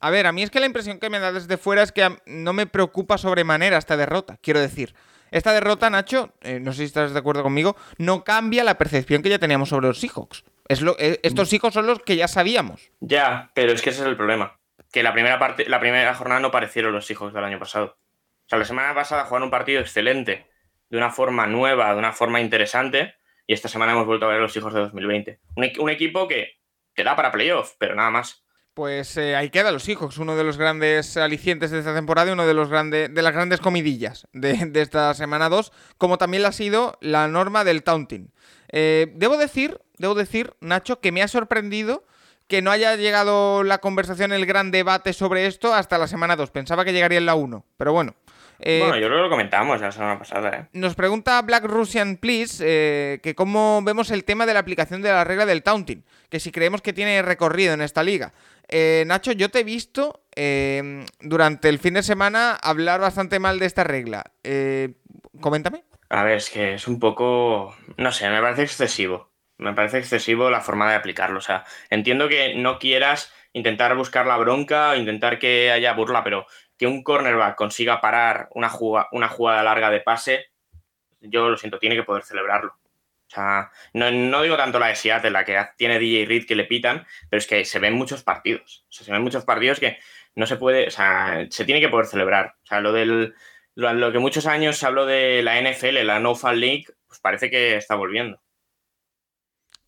a ver, a mí es que la impresión que me da desde fuera es que no me preocupa sobremanera esta derrota, quiero decir. Esta derrota, Nacho, eh, no sé si estás de acuerdo conmigo, no cambia la percepción que ya teníamos sobre los Seahawks. Es lo, eh, estos Seahawks son los que ya sabíamos. Ya, pero es que ese es el problema. Que la primera parte, la primera jornada no parecieron los Seahawks del año pasado. O sea, la semana pasada jugaron un partido excelente, de una forma nueva, de una forma interesante, y esta semana hemos vuelto a ver a los Seahawks de 2020. Un, un equipo que te da para playoff, pero nada más. Pues eh, ahí queda los Seahawks, uno de los grandes alicientes de esta temporada y uno de los grandes de las grandes comidillas de, esta semana 2, como también ha sido la norma del taunting. Eh, debo decir, debo decir, Nacho, que me ha sorprendido que no haya llegado la conversación, el gran debate sobre esto hasta la semana 2. Pensaba que llegaría en la 1, pero bueno. Eh, bueno, yo creo que lo comentamos la semana pasada. ¿eh? Nos pregunta Black Russian Please eh, que cómo vemos el tema de la aplicación de la regla del taunting, que si creemos que tiene recorrido en esta liga. Nacho, yo te he visto durante el fin de semana hablar bastante mal de esta regla. coméntame. A ver, es que es un poco, no sé, me parece excesivo. Me parece excesivo la forma de aplicarlo. O sea, entiendo que no quieras intentar buscar la bronca o intentar que haya burla, pero que un cornerback consiga parar una, jugada, larga de pase, yo lo siento, tiene que poder celebrarlo. O sea, no, digo tanto la de Seattle, la que tiene DJ Reed que le pitan, pero es que se ven muchos partidos. O sea, se ven muchos partidos que no se puede, o sea, se tiene que poder celebrar. O sea, lo del lo, que muchos años se habló de la NFL, la No Fall League, pues parece que está volviendo.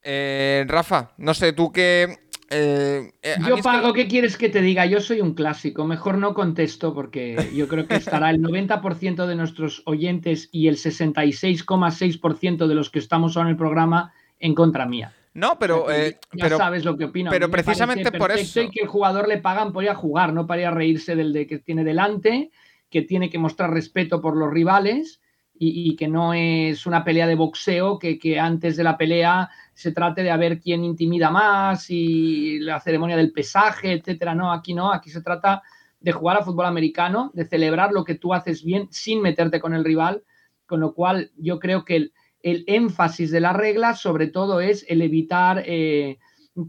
Eh, Rafa, no sé, tú qué eh, eh, yo pago, ¿qué quieres que te diga? Yo soy un clásico, mejor no contesto porque yo creo que estará el 90% de nuestros oyentes y el 66,6% de los que estamos ahora en el programa en contra mía. No, pero. ya sabes lo que opino. Pero precisamente por eso. Y que el jugador le pagan por ir a jugar, no para ir a reírse del de que tiene delante, que tiene que mostrar respeto por los rivales y, que no es una pelea de boxeo que, que antes de la pelea se trate de a ver quién intimida más y la ceremonia del pesaje, etcétera. No, aquí no, aquí se trata de jugar a fútbol americano, de celebrar lo que tú haces bien sin meterte con el rival, con lo cual yo creo que el, énfasis de la regla sobre todo es el evitar eh,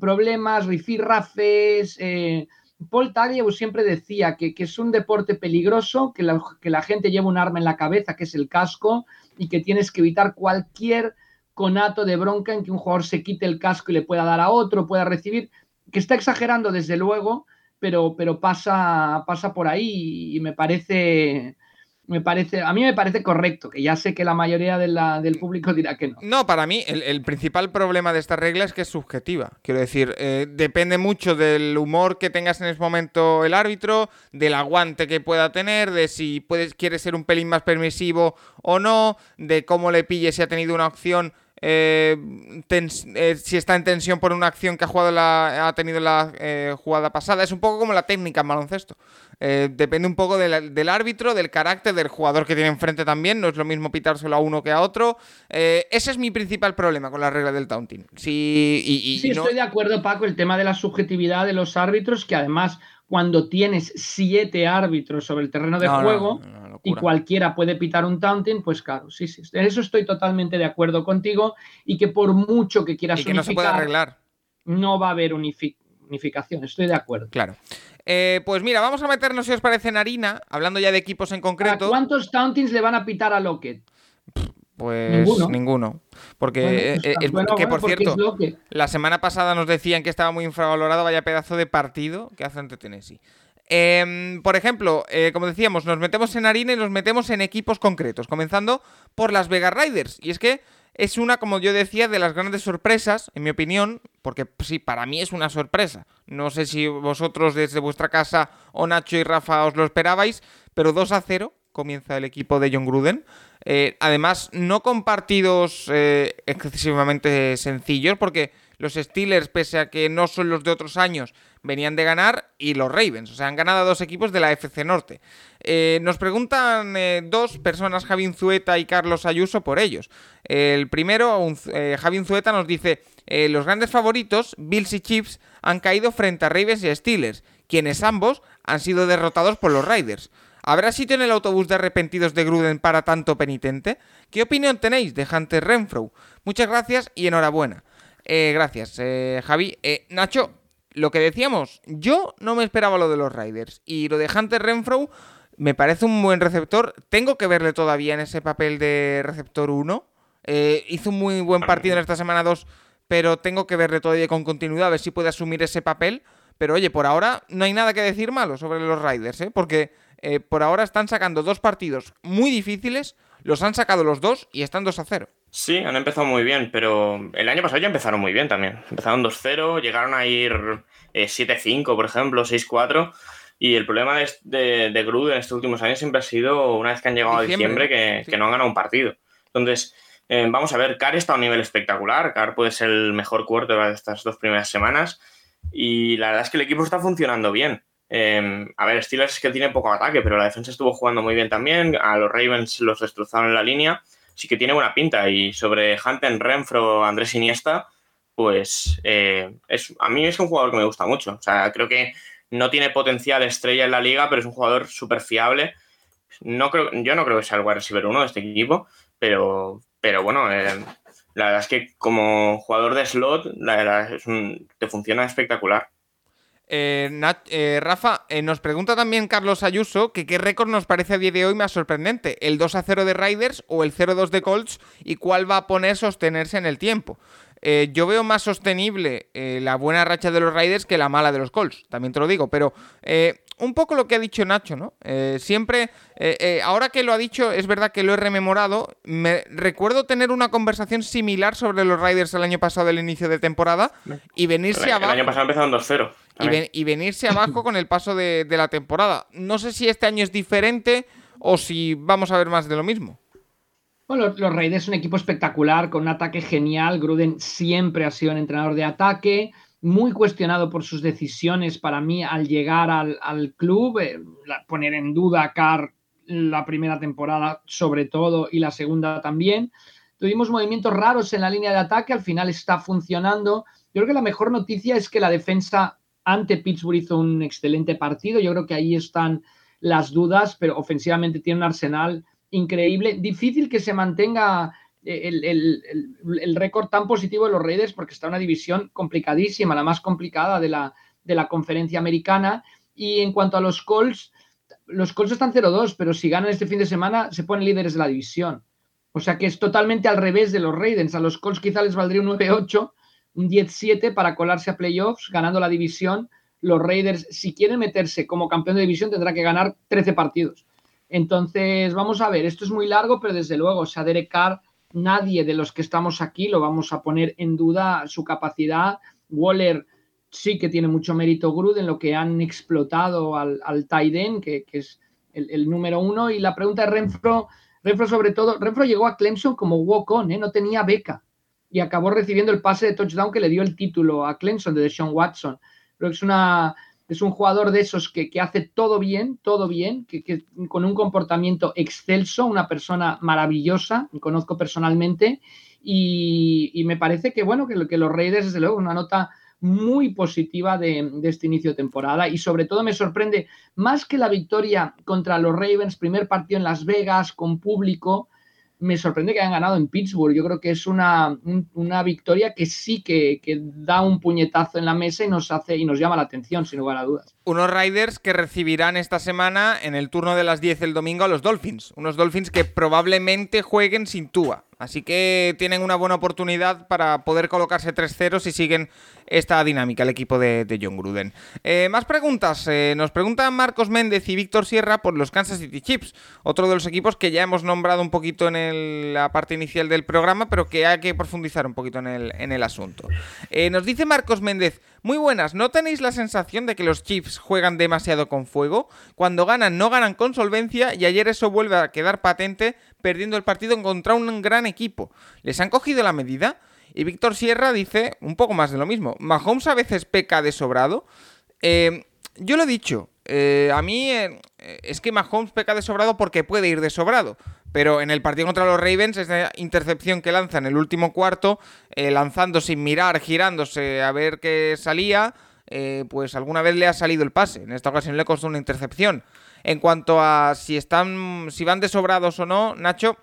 problemas, rifirrafes. Eh, Paul Tagliabue siempre decía que, es un deporte peligroso, que la, que la gente lleva un arma en la cabeza, que es el casco, y que tienes que evitar cualquier conato de bronca en que un jugador se quite el casco y le pueda dar a otro, pueda recibir, que está exagerando desde luego, pero, pero pasa, pasa por ahí y me parece, me parece, a mí me parece correcto, que ya sé que la mayoría del público dirá que no. No, para mí el, principal problema de esta regla es que es subjetiva. Quiero decir, eh, depende mucho del humor que tengas en ese momento el árbitro, del aguante que pueda tener, de si puedes, quieres ser un pelín más permisivo o no, de cómo le pille si ha tenido una opción eh, eh, si está en tensión por una acción que ha, jugado la, ha tenido la eh, jugada pasada. Es un poco como la técnica en baloncesto. Depende un poco del, árbitro, del carácter del jugador que tiene enfrente también. No es lo mismo pitárselo a uno que a otro. ese es mi principal problema con la regla del taunting. Sí, sí estoy de acuerdo, Paco, el tema de la subjetividad de los árbitros, que además cuando tienes siete árbitros sobre el terreno de juego y cualquiera puede pitar un taunting, pues claro, sí, sí. En eso estoy totalmente de acuerdo contigo y que por mucho que quieras y que no se puede arreglar. No va a haber unificación, estoy de acuerdo. Claro. Eh, pues mira, vamos a meternos, si os parece, en harina, hablando ya de equipos en concreto. ¿Cuántos tauntings le van a pitar a Lockett? Pues ninguno. Porque, eh, eh, que por cierto, la semana pasada nos decían que estaba muy infravalorado, vaya pedazo de partido que hace ante Tennessee. Em, por ejemplo, eh, como decíamos, nos metemos en harina y nos metemos en equipos concretos, comenzando por las Vegas Riders. Y es que es una, como yo decía, de las grandes sorpresas, en mi opinión, porque sí, para mí es una sorpresa. No sé si vosotros desde vuestra casa o Nacho y Rafa os lo esperabais, pero 2 a 0 comienza el equipo de John Gruden. Eh, además, no con partidos eh, excesivamente sencillos, porque los Steelers, pese a que no son los de otros años, venían de ganar, y los Ravens, o sea, han ganado dos equipos de la FC Norte. Eh, nos preguntan dos personas, Javi Zueta y Carlos Ayuso, por ellos. El primero, un, Javi Zueta nos dice, los grandes favoritos, Bills y Chiefs, han caído frente a Ravens y Steelers, quienes ambos han sido derrotados por los Raiders. ¿Habrá sitio en el autobús de arrepentidos de Gruden para tanto penitente? ¿Qué opinión tenéis de Hunter Renfro? Muchas gracias y enhorabuena. Eh, gracias, eh, Javi. Eh, Nacho, lo que decíamos, yo no me esperaba lo de los Riders. Y lo de Hunter Renfro me parece un buen receptor. Tengo que verle todavía en ese papel de receptor 1. hizo un muy buen partido en esta semana 2, pero tengo que verle todavía con continuidad, a ver si puede asumir ese papel. Pero oye, por ahora no hay nada que decir malo sobre los Riders, ¿eh? porque eh, por ahora están sacando dos partidos muy difíciles, los han sacado los dos y están 2 a 0. Sí, han empezado muy bien, pero el año pasado ya empezaron muy bien también. Empezaron 2-0, llegaron a ir 7-5, por ejemplo, 6-4. Y el problema de, de, de Gruden en estos últimos años siempre ha sido, una vez que han llegado a diciembre, que, que no han ganado un partido. Entonces, eh, vamos a ver, Carr está a un nivel espectacular. Carr puede ser el mejor cuarto de estas dos primeras semanas. Y la verdad es que el equipo está funcionando bien. Eh, a ver, Steelers es que tiene poco ataque, pero la defensa estuvo jugando muy bien también. A los Ravens los destrozaron en la línea. Sí que tiene buena pinta. Y sobre Hunter, Renfro, Andrés Iniesta, pues eh, es, a mí es un jugador que me gusta mucho. O sea, creo que no tiene potencial estrella en la liga, pero es un jugador súper fiable. No creo, yo no creo que sea el wide receiver uno de este equipo, pero, pero bueno, eh, la verdad es que como jugador de slot, la verdad es un, te funciona espectacular. Eh, Nat, eh, Rafa, eh, nos pregunta también Carlos Ayuso que qué récord nos parece a día de hoy más sorprendente, el 2 a 0 de Riders o el 0-2 de Colts y cuál va a poner sostenerse en el tiempo. Yo veo más sostenible la buena racha de los Riders que la mala de los Colts, también te lo digo, pero un poco lo que ha dicho Nacho, ¿no? Eh, siempre, eh, ahora que lo ha dicho, es verdad que lo he rememorado, me recuerdo tener una conversación similar sobre los Riders el año pasado del inicio de temporada y venirse el, abajo. El año pasado empezaron 2-0. Y, ven, y, venirse abajo con el paso de, de la temporada. No sé si este año es diferente o si vamos a ver más de lo mismo. Bueno, los, Raiders es un equipo espectacular, con un ataque genial. Gruden siempre ha sido un entrenador de ataque, muy cuestionado por sus decisiones para mí al llegar al, al club, eh, la, poner en duda a Carr la primera temporada sobre todo y la segunda también. Tuvimos movimientos raros en la línea de ataque, al final está funcionando. Yo creo que la mejor noticia es que la defensa ante Pittsburgh hizo un excelente partido. Yo creo que ahí están las dudas, pero ofensivamente tiene un arsenal increíble. Difícil que se mantenga el, el, el, el récord tan positivo de los Raiders porque está una división complicadísima, la más complicada de la, de la conferencia americana. Y en cuanto a los Colts, los Colts están 0-2, pero si ganan este fin de semana se ponen líderes de la división. O sea que es totalmente al revés de los Raiders. A los Colts quizá les valdría un 9-8, un 10-7 para colarse a playoffs ganando la división. Los Raiders, si quieren meterse como campeón de división, tendrá que ganar 13 partidos. Entonces, vamos a ver, esto es muy largo, pero desde luego, o sea, Derek Carr, nadie de los que estamos aquí lo vamos a poner en duda su capacidad. Waller sí que tiene mucho mérito Gruden, lo que han explotado al, al Taiden, que, que, es el, el, número uno. Y la pregunta de Renfro, Renfro sobre todo, Renfro llegó a Clemson como walk-on, ¿eh? no tenía beca. Y acabó recibiendo el pase de touchdown que le dio el título a Clemson de Deshaun Watson. Es una, es un jugador de esos que, que hace todo bien, todo bien, que, que, con un comportamiento excelso, una persona maravillosa, conozco personalmente, y, y, me parece que, bueno, que, que los Raiders, desde luego, una nota muy positiva de, de, este inicio de temporada y sobre todo me sorprende más que la victoria contra los Ravens, primer partido en Las Vegas con público, me sorprende que hayan ganado en Pittsburgh. Yo creo que es una, un, una victoria que sí que, que, da un puñetazo en la mesa y nos hace y nos llama la atención, sin lugar a dudas. Unos Riders que recibirán esta semana en el turno de las 10 el domingo a los Dolphins. Unos Dolphins que probablemente jueguen sin Tua. Así que tienen una buena oportunidad para poder colocarse 3-0 si siguen esta dinámica el equipo de, de John Gruden. Eh, más preguntas. Eh, nos preguntan Marcos Méndez y Víctor Sierra por los Kansas City Chiefs, otro de los equipos que ya hemos nombrado un poquito en la parte inicial del programa, pero que hay que profundizar un poquito en el, en el asunto. Eh, nos dice Marcos Méndez, muy buenas, ¿no tenéis la sensación de que los Chiefs juegan demasiado con fuego? Cuando ganan, no ganan con solvencia y ayer eso vuelve a quedar patente perdiendo el partido contra un gran equipo. ¿Les han cogido la medida? Y Víctor Sierra dice un poco más de lo mismo. Mahomes a veces peca de sobrado. Eh, yo lo he dicho. Eh, a mí eh, es que Mahomes peca de sobrado porque puede ir de sobrado. Pero en el partido contra los Ravens, esa intercepción que lanza en el último cuarto, eh, lanzando sin mirar, girándose a ver qué salía, pues alguna vez le ha salido el pase. En esta ocasión le costó una intercepción. En cuanto a si están, si van desobrados o no, Nacho,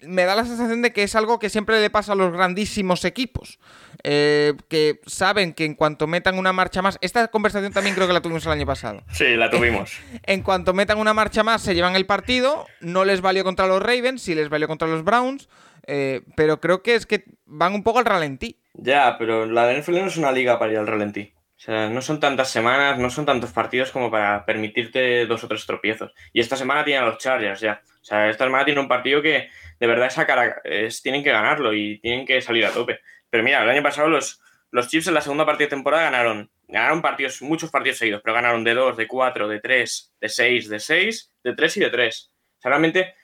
me da la sensación de que es algo que siempre le pasa a los grandísimos equipos. Eh, que saben que en cuanto metan una marcha más. Esta conversación también creo que la tuvimos el año pasado. Sí, la tuvimos. en cuanto metan una marcha más, se llevan el partido. No les valió contra los Ravens, sí les valió contra los Browns. Eh, pero creo que es que van un poco al ralentí. Ya, pero la NFL no es una liga para ir al ralentí. O sea, no son tantas semanas, no son tantos partidos como para permitirte dos o tres tropiezos. Y esta semana tienen a los Chargers ya. O sea, esta semana tiene un partido que de verdad esa es, tienen que ganarlo y tienen que salir a tope. Pero mira, el año pasado los, los Chiefs en la segunda parte de temporada ganaron, ganaron partidos, muchos partidos seguidos, pero ganaron de 2, de 4, de 3, de 6, de 6, de 3 y de 3. O sea, realmente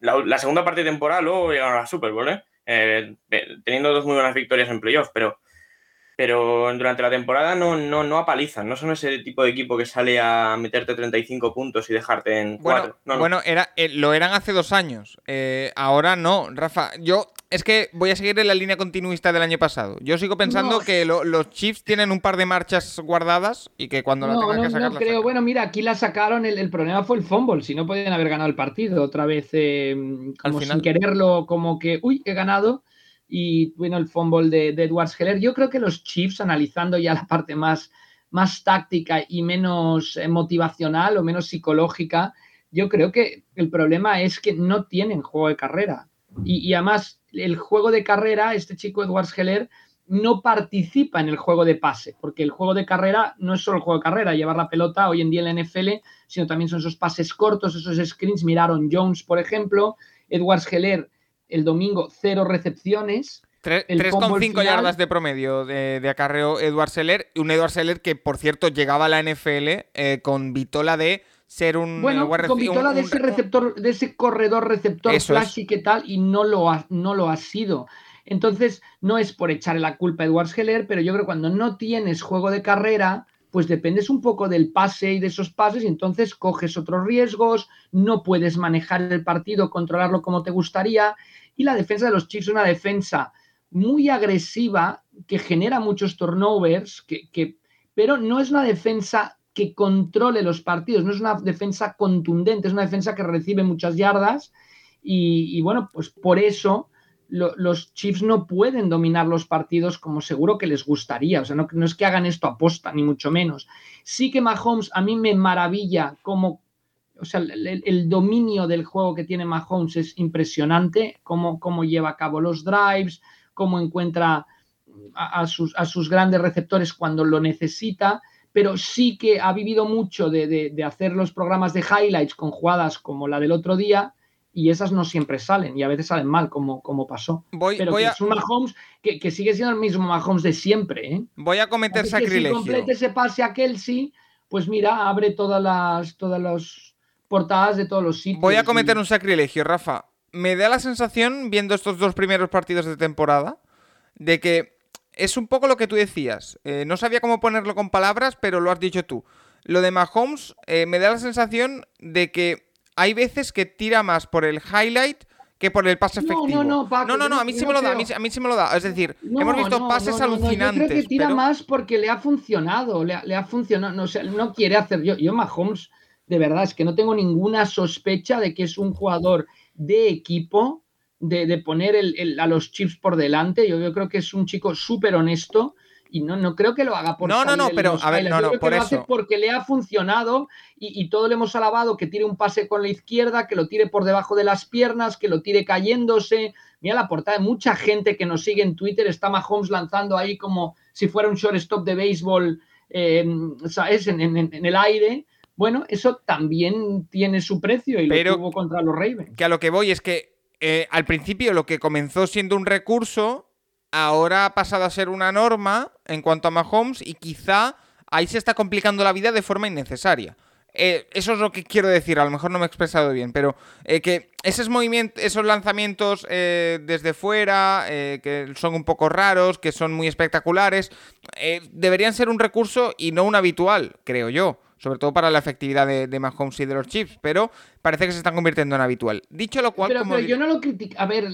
la, segunda parte de temporada luego llegaron a la Super Bowl, ¿eh? Eh, teniendo dos muy buenas victorias en playoff, pero pero durante la temporada no, no, no apalizan, no son ese tipo de equipo que sale a meterte 35 puntos y dejarte en cuatro. Bueno, era, eh, lo eran hace dos años, eh, ahora no, Rafa. Yo es que voy a seguir en la línea continuista del año pasado. Yo sigo pensando que los Chiefs tienen un par de marchas guardadas y que cuando la tengan que sacar. No creo, bueno, mira, aquí la sacaron, el, problema fue el fumble, si no podían haber ganado el partido otra vez, eh, como sin quererlo, como que, uy, he ganado y bueno, el fumble de, de Edwards Heller. Yo creo que los Chiefs, analizando ya la parte más, más táctica y menos eh, motivacional o menos psicológica, yo creo que el problema es que no tienen juego de carrera. Y, además, el juego de carrera, este chico Edwards Heller, no participa en el juego de pase, porque el juego de carrera no es solo el juego de carrera, llevar la pelota hoy en día en la NFL, sino también son esos pases cortos, esos screens. Miraron Jones, por ejemplo, Edwards Heller el domingo cero recepciones. 3,5 yardas de promedio de, acarreo Edward Seller. Un Edward Seller que, por cierto, llegaba a la NFL eh, con Vitola de ser un. Bueno, con Vitola de ese receptor, de ese corredor receptor flashy que tal, y no lo, ha, no lo ha sido. Entonces, no es por echarle la culpa a Edward Seller, pero yo creo que cuando no tienes juego de carrera, pues dependes un poco del pase y de esos pases y entonces coges otros riesgos, no puedes manejar el partido, controlarlo como te gustaría y la defensa de los Chiefs es una defensa muy agresiva que genera muchos turnovers, que, pero no es una defensa que controle los partidos, no es una defensa contundente, es una defensa que recibe muchas yardas y, bueno, pues por eso los Chiefs no pueden dominar los partidos como seguro que les gustaría, o sea, no, no es que hagan esto a posta, ni mucho menos. Sí que Mahomes a mí me maravilla cómo o sea, el, dominio del juego que tiene Mahomes es impresionante, cómo, cómo lleva a cabo los drives, cómo encuentra a, sus, a, sus, grandes receptores cuando lo necesita, pero sí que ha vivido mucho de, hacer los programas de highlights con jugadas como la del otro día, y esas no siempre salen, y a veces salen mal, como, como pasó. Voy, pero a... es un Mahomes que, sigue siendo el mismo Mahomes de siempre. ¿eh? Voy a cometer sacrilegio. si complete ese pase a Kelsey, pues mira, abre todas las, todas los portadas de todos los sitios. Voy a cometer un sacrilegio, Rafa. Me da la sensación, viendo estos dos primeros partidos de temporada, de que es un poco lo que tú decías. Eh, no sabía cómo ponerlo con palabras, pero lo has dicho tú. Lo de Mahomes eh, me da la sensación de que hay veces que tira más por el highlight que por el pase efectivo. No, no, no, no, no, a mí sí me lo da, a mí, sí me lo da. Es decir, hemos visto pases alucinantes. Yo creo que tira más porque le ha funcionado, le, ha funcionado, no, no quiere hacer, yo, yo Mahomes de verdad es que no tengo ninguna sospecha de que es un jugador de equipo, de, poner a los chips por delante. Yo, yo creo que es un chico súper honesto y no, no creo que lo haga por No, no, no, pero a ver, no, no, por eso. porque le ha funcionado y, y, todo le hemos alabado que tire un pase con la izquierda, que lo tire por debajo de las piernas, que lo tire cayéndose. Mira la portada de mucha gente que nos sigue en Twitter, está Mahomes lanzando ahí como si fuera un shortstop de béisbol, eh, ¿sabes? En, en, el aire bueno, eso también tiene su precio y lo tuvo contra los Ravens. Que a lo que voy es que eh, al principio lo que comenzó siendo un recurso, ahora ha pasado a ser una norma en cuanto a Mahomes y quizá ahí se está complicando la vida de forma innecesaria. Eh, eso es lo que quiero decir, a lo mejor no me he expresado bien, pero eh, que esos movimientos, esos lanzamientos desde fuera, que son un poco raros, que son muy espectaculares, deberían ser un recurso y no un habitual, creo yo sobre todo para la efectividad de, de Mahomes y de los chips, pero parece que se están convirtiendo en habitual. Dicho lo cual, pero, yo no lo critico. A ver,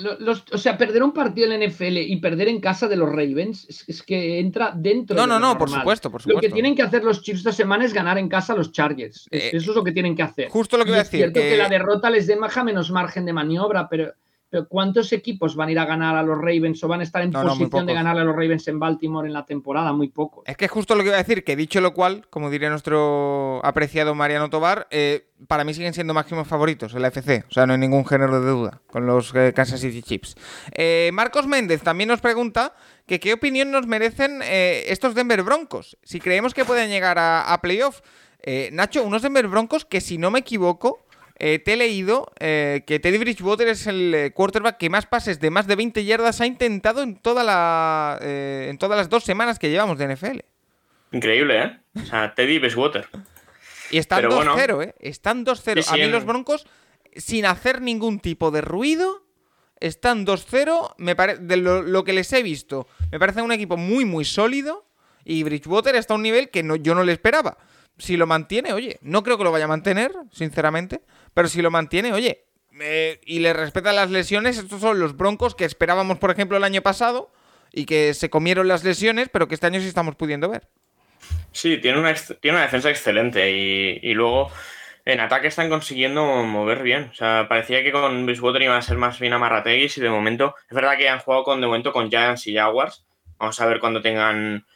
o sea, perder un partido en la NFL y perder en casa de los Ravens es, que entra dentro. No, no, no, por supuesto, por supuesto. Lo que tienen que hacer los chips esta semana es ganar en casa a los Chargers. Eh, eso es lo que tienen que hacer. Justo lo que voy a decir. Es cierto que... la derrota les dé menos margen de maniobra, pero pero ¿cuántos equipos van a ir a ganar a los Ravens o van a estar en posición de ganar a los Ravens en Baltimore en la temporada? Muy pocos. Es que justo lo que iba a decir, que dicho lo cual, como diría nuestro apreciado Mariano Tobar, eh, para mí siguen siendo máximos favoritos en la FC. O sea, no hay ningún género de duda con los eh, Kansas City Chiefs. Eh, Marcos Méndez también nos pregunta que qué opinión nos merecen estos Denver Broncos. Si creemos que pueden llegar a, a playoff. Nacho, unos Denver Broncos que si no me equivoco eh, te he leído eh, que Teddy Bridgewater es el eh, quarterback que más pases de más de 20 yardas ha intentado en, toda la, en todas las dos semanas que llevamos de NFL. Increíble, ¿eh? O sea, Teddy Bridgewater. Y están 2-0, ¿eh? Están 2-0. a mí los Broncos, sin hacer ningún tipo de ruido, están 2-0. De lo, que les he visto, me parece un equipo muy, muy sólido. Y Bridgewater está a un nivel que no, yo no le esperaba. Si lo mantiene, oye, no creo que lo vaya a mantener, sinceramente. Pero si lo mantiene, oye, y le respeta las lesiones, estos son los broncos que esperábamos, por ejemplo, el año pasado y que se comieron las lesiones, pero que este año sí estamos pudiendo ver. Sí, tiene una, tiene una defensa excelente y, luego en ataque están consiguiendo mover bien. O sea, parecía que con Bridgewater iban a ser más bien amarrateguis y de momento, es verdad que han jugado con, de momento con Giants y Jaguars. Vamos a ver cuando tengan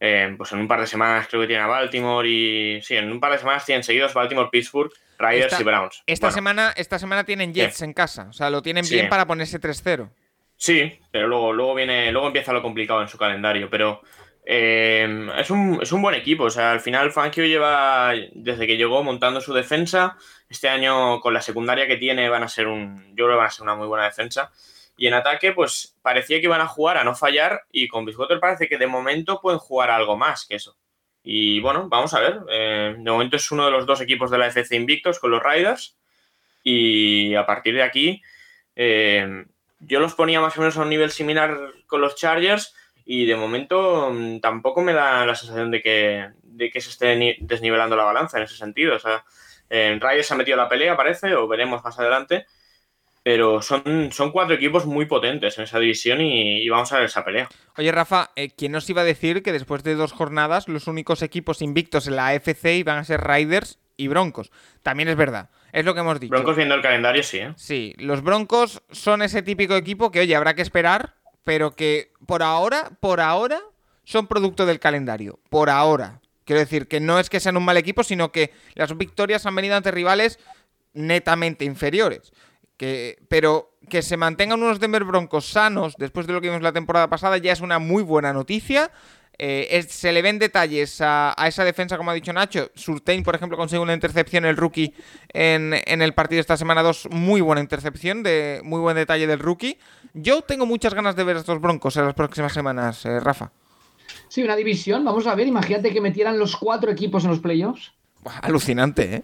eh, pues en un par de semanas creo que tiene a Baltimore y sí, en un par de semanas tienen seguidos Baltimore, Pittsburgh, Riders y Browns. Esta, semana, esta semana tienen Jets en casa, o sea, lo tienen bien para ponerse 3-0. Sí, pero luego, luego viene, luego empieza lo complicado en su calendario, pero eh, es, un, es, un, buen equipo, o sea, al final Fangio lleva, desde que llegó, montando su defensa, este año con la secundaria que tiene van a ser un, yo creo que van a ser una muy buena defensa, y en ataque, pues parecía que iban a jugar a no fallar y con Biscotter parece que de momento pueden jugar algo más que eso. Y bueno, vamos a ver. Eh, de momento es uno de los dos equipos de la FC invictos con los Riders. Y a partir de aquí, eh, yo los ponía más o menos a un nivel similar con los Chargers. Y de momento mm, tampoco me da la sensación de que, de que se esté desnivelando la balanza en ese sentido. O sea, en Riders ha metido la pelea, parece, o veremos más adelante. Pero son, son cuatro equipos muy potentes en esa división y, vamos a ver esa pelea. Oye, Rafa, eh, ¿quién nos iba a decir que después de dos jornadas los únicos equipos invictos en la AFC iban a ser Riders y Broncos? También es verdad, es lo que hemos dicho. Broncos viendo el calendario, sí. ¿eh? Sí, los Broncos son ese típico equipo que, oye, habrá que esperar, pero que por ahora, por ahora, son producto del calendario. Por ahora. Quiero decir que no es que sean un mal equipo, sino que las victorias han venido ante rivales netamente inferiores pero que se mantengan unos Denver Broncos sanos después de lo que vimos la temporada pasada ya es una muy buena noticia. Eh, se le ven detalles a, esa defensa, como ha dicho Nacho. Surtain, por ejemplo, consigue una intercepción, el rookie, en, el partido esta semana 2. Muy buena intercepción, de muy buen detalle del rookie. Yo tengo muchas ganas de ver a estos Broncos en las próximas semanas, eh, Rafa. Sí, una división. Vamos a ver, imagínate que metieran los cuatro equipos en los playoffs. Alucinante, ¿eh?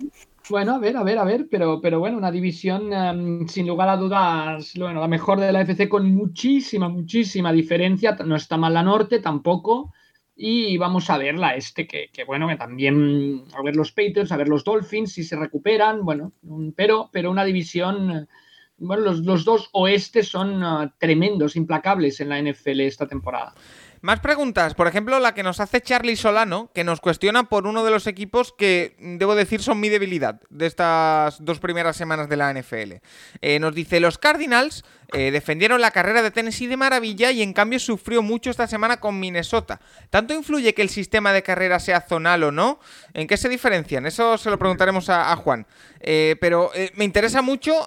Bueno, a ver, a ver, a ver, pero, pero bueno, una división em, sin lugar a dudas, bueno, la mejor de la FC con muchísima, muchísima diferencia. No está mal la norte tampoco. Y vamos a ver la este, que, bueno, que también a ver los Patriots, a ver los Dolphins, si se recuperan, bueno, pero, pero una división, bueno, los, los dos oestes son ah, tremendos, implacables en la NFL esta temporada. Más preguntas, por ejemplo, la que nos hace Charlie Solano, que nos cuestiona por uno de los equipos que, debo decir, son mi debilidad de estas dos primeras semanas de la NFL. Eh, nos dice, los Cardinals eh, defendieron la carrera de Tennessee de maravilla y en cambio sufrió mucho esta semana con Minnesota. ¿Tanto influye que el sistema de carrera sea zonal o no? ¿En qué se diferencian? Eso se lo preguntaremos a, Juan. Eh, pero me interesa mucho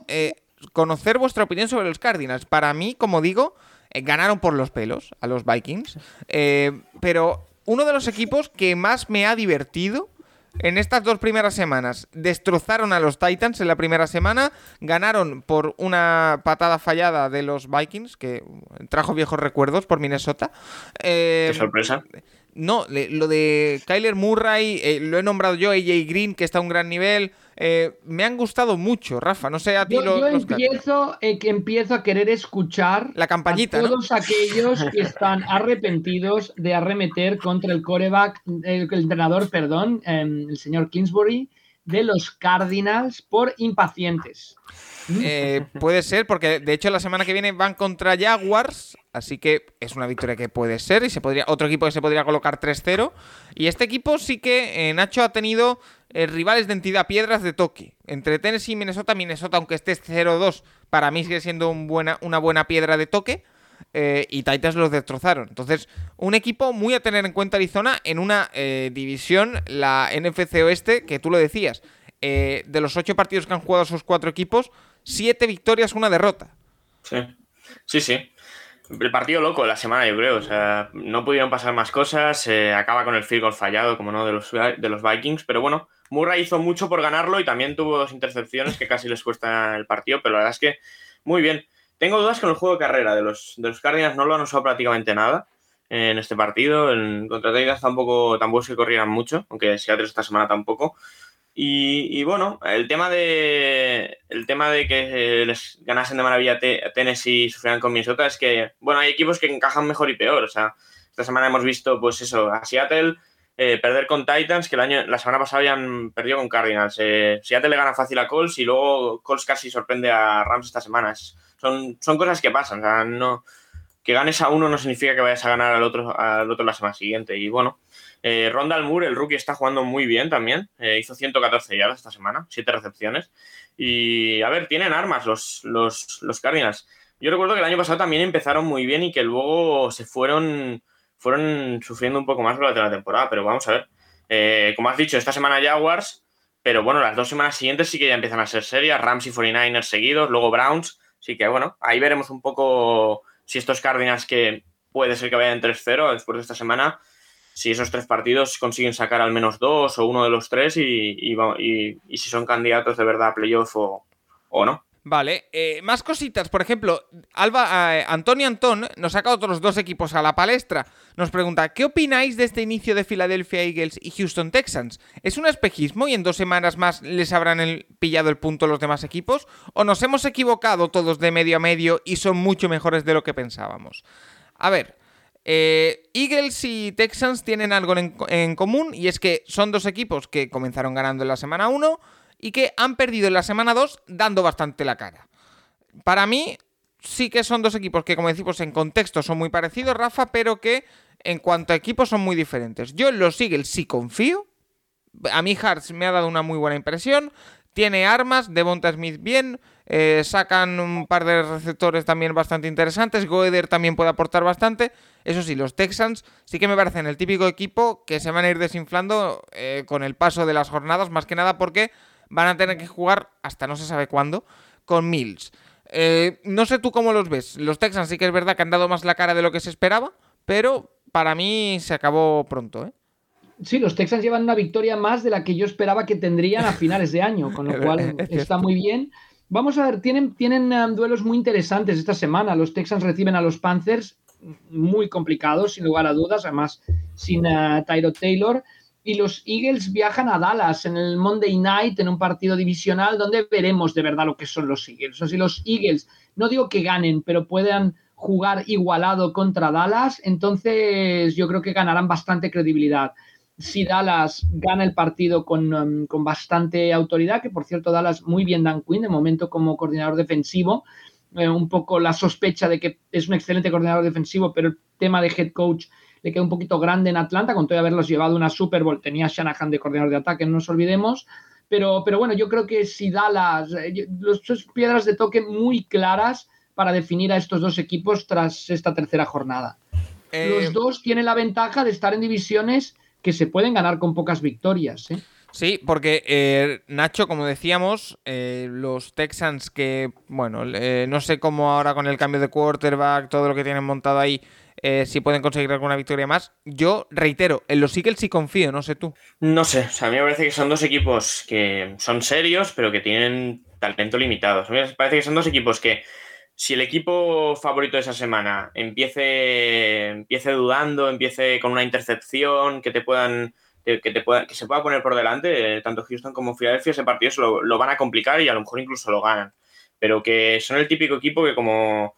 conocer vuestra opinión sobre los Cardinals. Para mí, como digo, eh, ganaron por los pelos a los Vikings. Eh, pero uno de los equipos que más me ha divertido en estas dos primeras semanas destrozaron a los Titans en la primera semana, ganaron por una patada fallada de los Vikings, que trajo viejos recuerdos por Minnesota. Eh, Qué sorpresa. No, lo de Kyler Murray, lo he nombrado yo, AJ Green, que está a un gran nivel. Eh, me han gustado mucho, Rafa. No sé a ti yo, yo empiezo, eh, que empiezo a querer escuchar la campañita, a todos aquellos que están arrepentidos de arremeter contra el coreback, el, entrenador, perdón, em, el señor Kingsbury, de los Cardinals por impacientes. Eh, puede ser, porque de hecho la semana que viene van contra Jaguars, así que es una victoria que puede ser y se podría otro equipo que se podría colocar 3-0. Y este equipo sí que Nacho ha tenido eh, rivales de entidad, piedras de toque. Entre Tennessee y Minnesota, Minnesota, aunque esté 0-2, para mí sigue siendo una buena piedra de toque. Eh, y Titans los destrozaron. Entonces, un equipo muy a tener en cuenta Arizona en una eh, división, la NFC Oeste, que tú lo decías. de los ocho partidos que han jugado esos cuatro equipos, siete victorias, una derrota. Sí, sí, sí. El partido loco la semana, yo creo. O sea, no pudieron pasar más cosas. Acaba con el field goal fallado, como no, de los, de los Vikings. Pero bueno, Murray hizo mucho por ganarlo y también tuvo dos intercepciones que casi les cuesta el partido, pero la verdad es que muy bien. Tengo dudas con el juego de carrera de los, de los Cardinals, no lo han usado prácticamente nada en este partido. En contra Titans tampoco, tampoco que corrieran mucho, aunque Seattle esta semana tampoco. Y, bueno, el tema de el tema de que les ganasen de maravilla Tennessee y sufrieran con Minnesota es que, bueno, hay equipos que encajan mejor y peor. O sea, esta semana hemos visto, pues eso, a Seattle eh, perder con Titans, que el año, la semana pasada habían perdido con Cardinals. Eh, Seattle le gana fácil a Colts y luego Colts casi sorprende a Rams esta semana. son, son cosas que pasan. No, que ganes a uno no significa que vayas a ganar al otro, al otro la semana siguiente. Y bueno, eh, Ronda Moore, el rookie, está jugando muy bien también. Eh, hizo 114 yardas esta semana, 7 recepciones. Y a ver, tienen armas los, los, los Cardinals. Yo recuerdo que el año pasado también empezaron muy bien y que luego se fueron, fueron sufriendo un poco más durante la temporada. Pero vamos a ver. Eh, como has dicho, esta semana Jaguars, pero bueno, las dos semanas siguientes sí que ya empiezan a ser serias. Rams y 49ers seguidos, luego Browns. Así que bueno, ahí veremos un poco si estos Cardinals que puede ser que vayan 3-0 después de esta semana si esos tres partidos consiguen sacar al menos dos o uno de los tres y, si son candidatos de verdad a playoff o, no. Vale, eh, más cositas. Por ejemplo, Alba, eh, Antonio Antón nos saca otros dos equipos a la palestra. Nos pregunta, ¿qué opináis de este inicio de Philadelphia Eagles y Houston Texans? ¿Es un espejismo y en dos semanas más les habrán pillado el punto los demás equipos? ¿O nos hemos equivocado todos de medio a medio y son mucho mejores de lo que pensábamos? A ver, eh, Eagles y Texans tienen algo en, común y es que son dos equipos que comenzaron ganando en la semana 1 y que han perdido en la semana 2 dando bastante la cara. Para mí sí que son dos equipos que como decimos en contexto son muy parecidos, Rafa, pero que en cuanto a equipos son muy diferentes. Yo en los Eagles sí confío. A mí Hartz me ha dado una muy buena impresión. Tiene armas, Devonta Smith bien, eh, sacan un par de receptores también bastante interesantes, Goeder también puede aportar bastante. Eso sí, los Texans sí que me parecen el típico equipo que se van a ir desinflando eh, con el paso de las jornadas, más que nada porque van a tener que jugar hasta no se sabe cuándo con Mills. Eh, no sé tú cómo los ves. Los Texans sí que es verdad que han dado más la cara de lo que se esperaba, pero para mí se acabó pronto, ¿eh? Sí, los Texans llevan una victoria más de la que yo esperaba que tendrían a finales de año, con lo cual está muy bien. Vamos a ver, tienen, tienen um, duelos muy interesantes esta semana. Los Texans reciben a los Panthers, muy complicados, sin lugar a dudas, además sin uh, Tyro Taylor. Y los Eagles viajan a Dallas en el Monday Night, en un partido divisional, donde veremos de verdad lo que son los Eagles. O sea, si los Eagles, no digo que ganen, pero puedan jugar igualado contra Dallas, entonces yo creo que ganarán bastante credibilidad si Dallas gana el partido um, con, bastante autoridad, que por cierto Dallas muy bien Dan Quinn de momento como coordinador defensivo, eh, un poco la sospecha de que es un excelente coordinador defensivo, pero el tema de head coach le queda un poquito grande en Atlanta, con todo haberlos llevado una Super Bowl, tenía Shanahan de coordinador de ataque, no nos olvidemos, pero, pero bueno, yo creo que si Dallas, eh, los dos piedras de toque muy claras para definir a estos dos equipos tras esta tercera jornada. Los eh, dos tienen la ventaja de estar en divisiones que se pueden ganar con pocas victorias. ¿eh? Sí, porque eh, Nacho, como decíamos, eh, los Texans que, bueno, no sé cómo ahora con el cambio de quarterback, todo lo que tienen montado ahí, si pueden conseguir alguna victoria más. Yo reitero, en los Eagles sí confío, no sé tú. No sé, o sea, a mí me parece que son dos equipos que son serios, pero que tienen talento limitado. A mí me parece que son dos equipos que si el equipo favorito de esa semana empiece, empiece dudando, empiece con una intercepción, que te puedan que, te pueda, que se pueda poner por delante, eh, tanto Houston como Philadelphia, ese partido se lo, van a complicar y a lo mejor incluso lo ganan. Pero que son el típico equipo que como,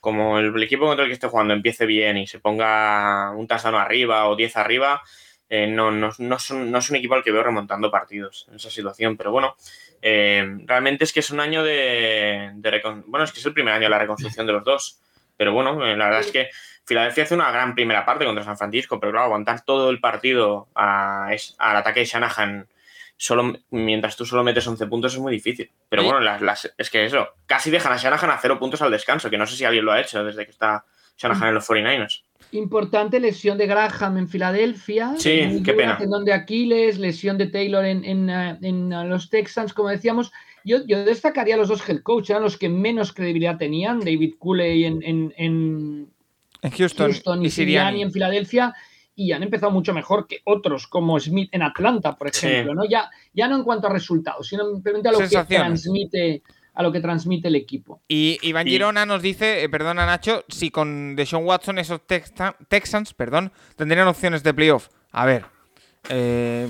como el, equipo contra el que esté jugando empiece bien y se ponga un tasano arriba o 10 arriba, eh, no, no, no, son, no es un equipo al que veo remontando partidos en esa situación. Pero bueno, eh, realmente es que es un año de, Bueno, es que es el primer año de la reconstrucción de los dos. Pero bueno, eh, la verdad es que Filadelfia hace una gran primera parte contra San Francisco, pero claro, aguantar todo el partido al ataque de Shanahan solo, mientras tú solo metes 11 puntos es muy difícil. Pero bueno, las, es que eso, casi dejan a Shanahan a cero puntos al descanso, que no sé si alguien lo ha hecho desde que está Shanahan en los 49ers. Importante lesión de Graham en Filadelfia. Sí, qué pena. Tendón de Aquiles, lesión de Taylor en, en, eh, eh, los Texans, como decíamos. Yo, yo, destacaría a los dos head coach, eran los que menos credibilidad tenían, David Cooley en, en, en Houston, y, Sirianni en Filadelfia. Y han empezado mucho mejor que otros, como Smith en Atlanta, por ejemplo, ¿no? Ya, ya no en cuanto a resultados, sino simplemente a lo que transmite a lo que transmite el equipo. Y Iván Girona nos dice, eh, perdona Nacho, si con Deshaun Watson esos Texans, perdón, tendrían opciones de playoff. A ver, eh,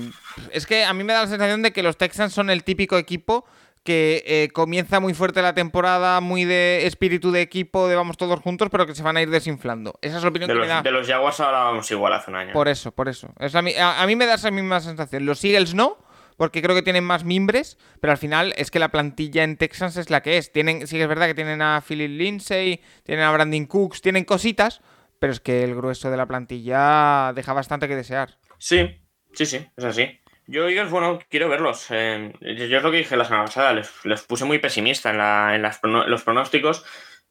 es que a mí me da la sensación de que los Texans son el típico equipo que eh, comienza muy fuerte la temporada, muy de espíritu de equipo, de vamos todos juntos, pero que se van a ir desinflando. Esa es la opinión de que los, me da. De los Jaguars ahora vamos igual hace un año. Por eso, por eso. a, mí, me da esa misma sensación. Los Eagles no, porque creo que tienen más mimbres, pero al final es que la plantilla en Texans es la que es. Tienen, sí que es verdad que tienen a Philip Lindsay, tienen a Brandon Cooks, tienen cositas, pero es que el grueso de la plantilla deja bastante que desear. Sí, sí, sí, es así. Yo, Eagles, bueno, quiero verlos. Eh, yo es lo que dije la semana pasada, les, puse muy pesimista en, los pronósticos.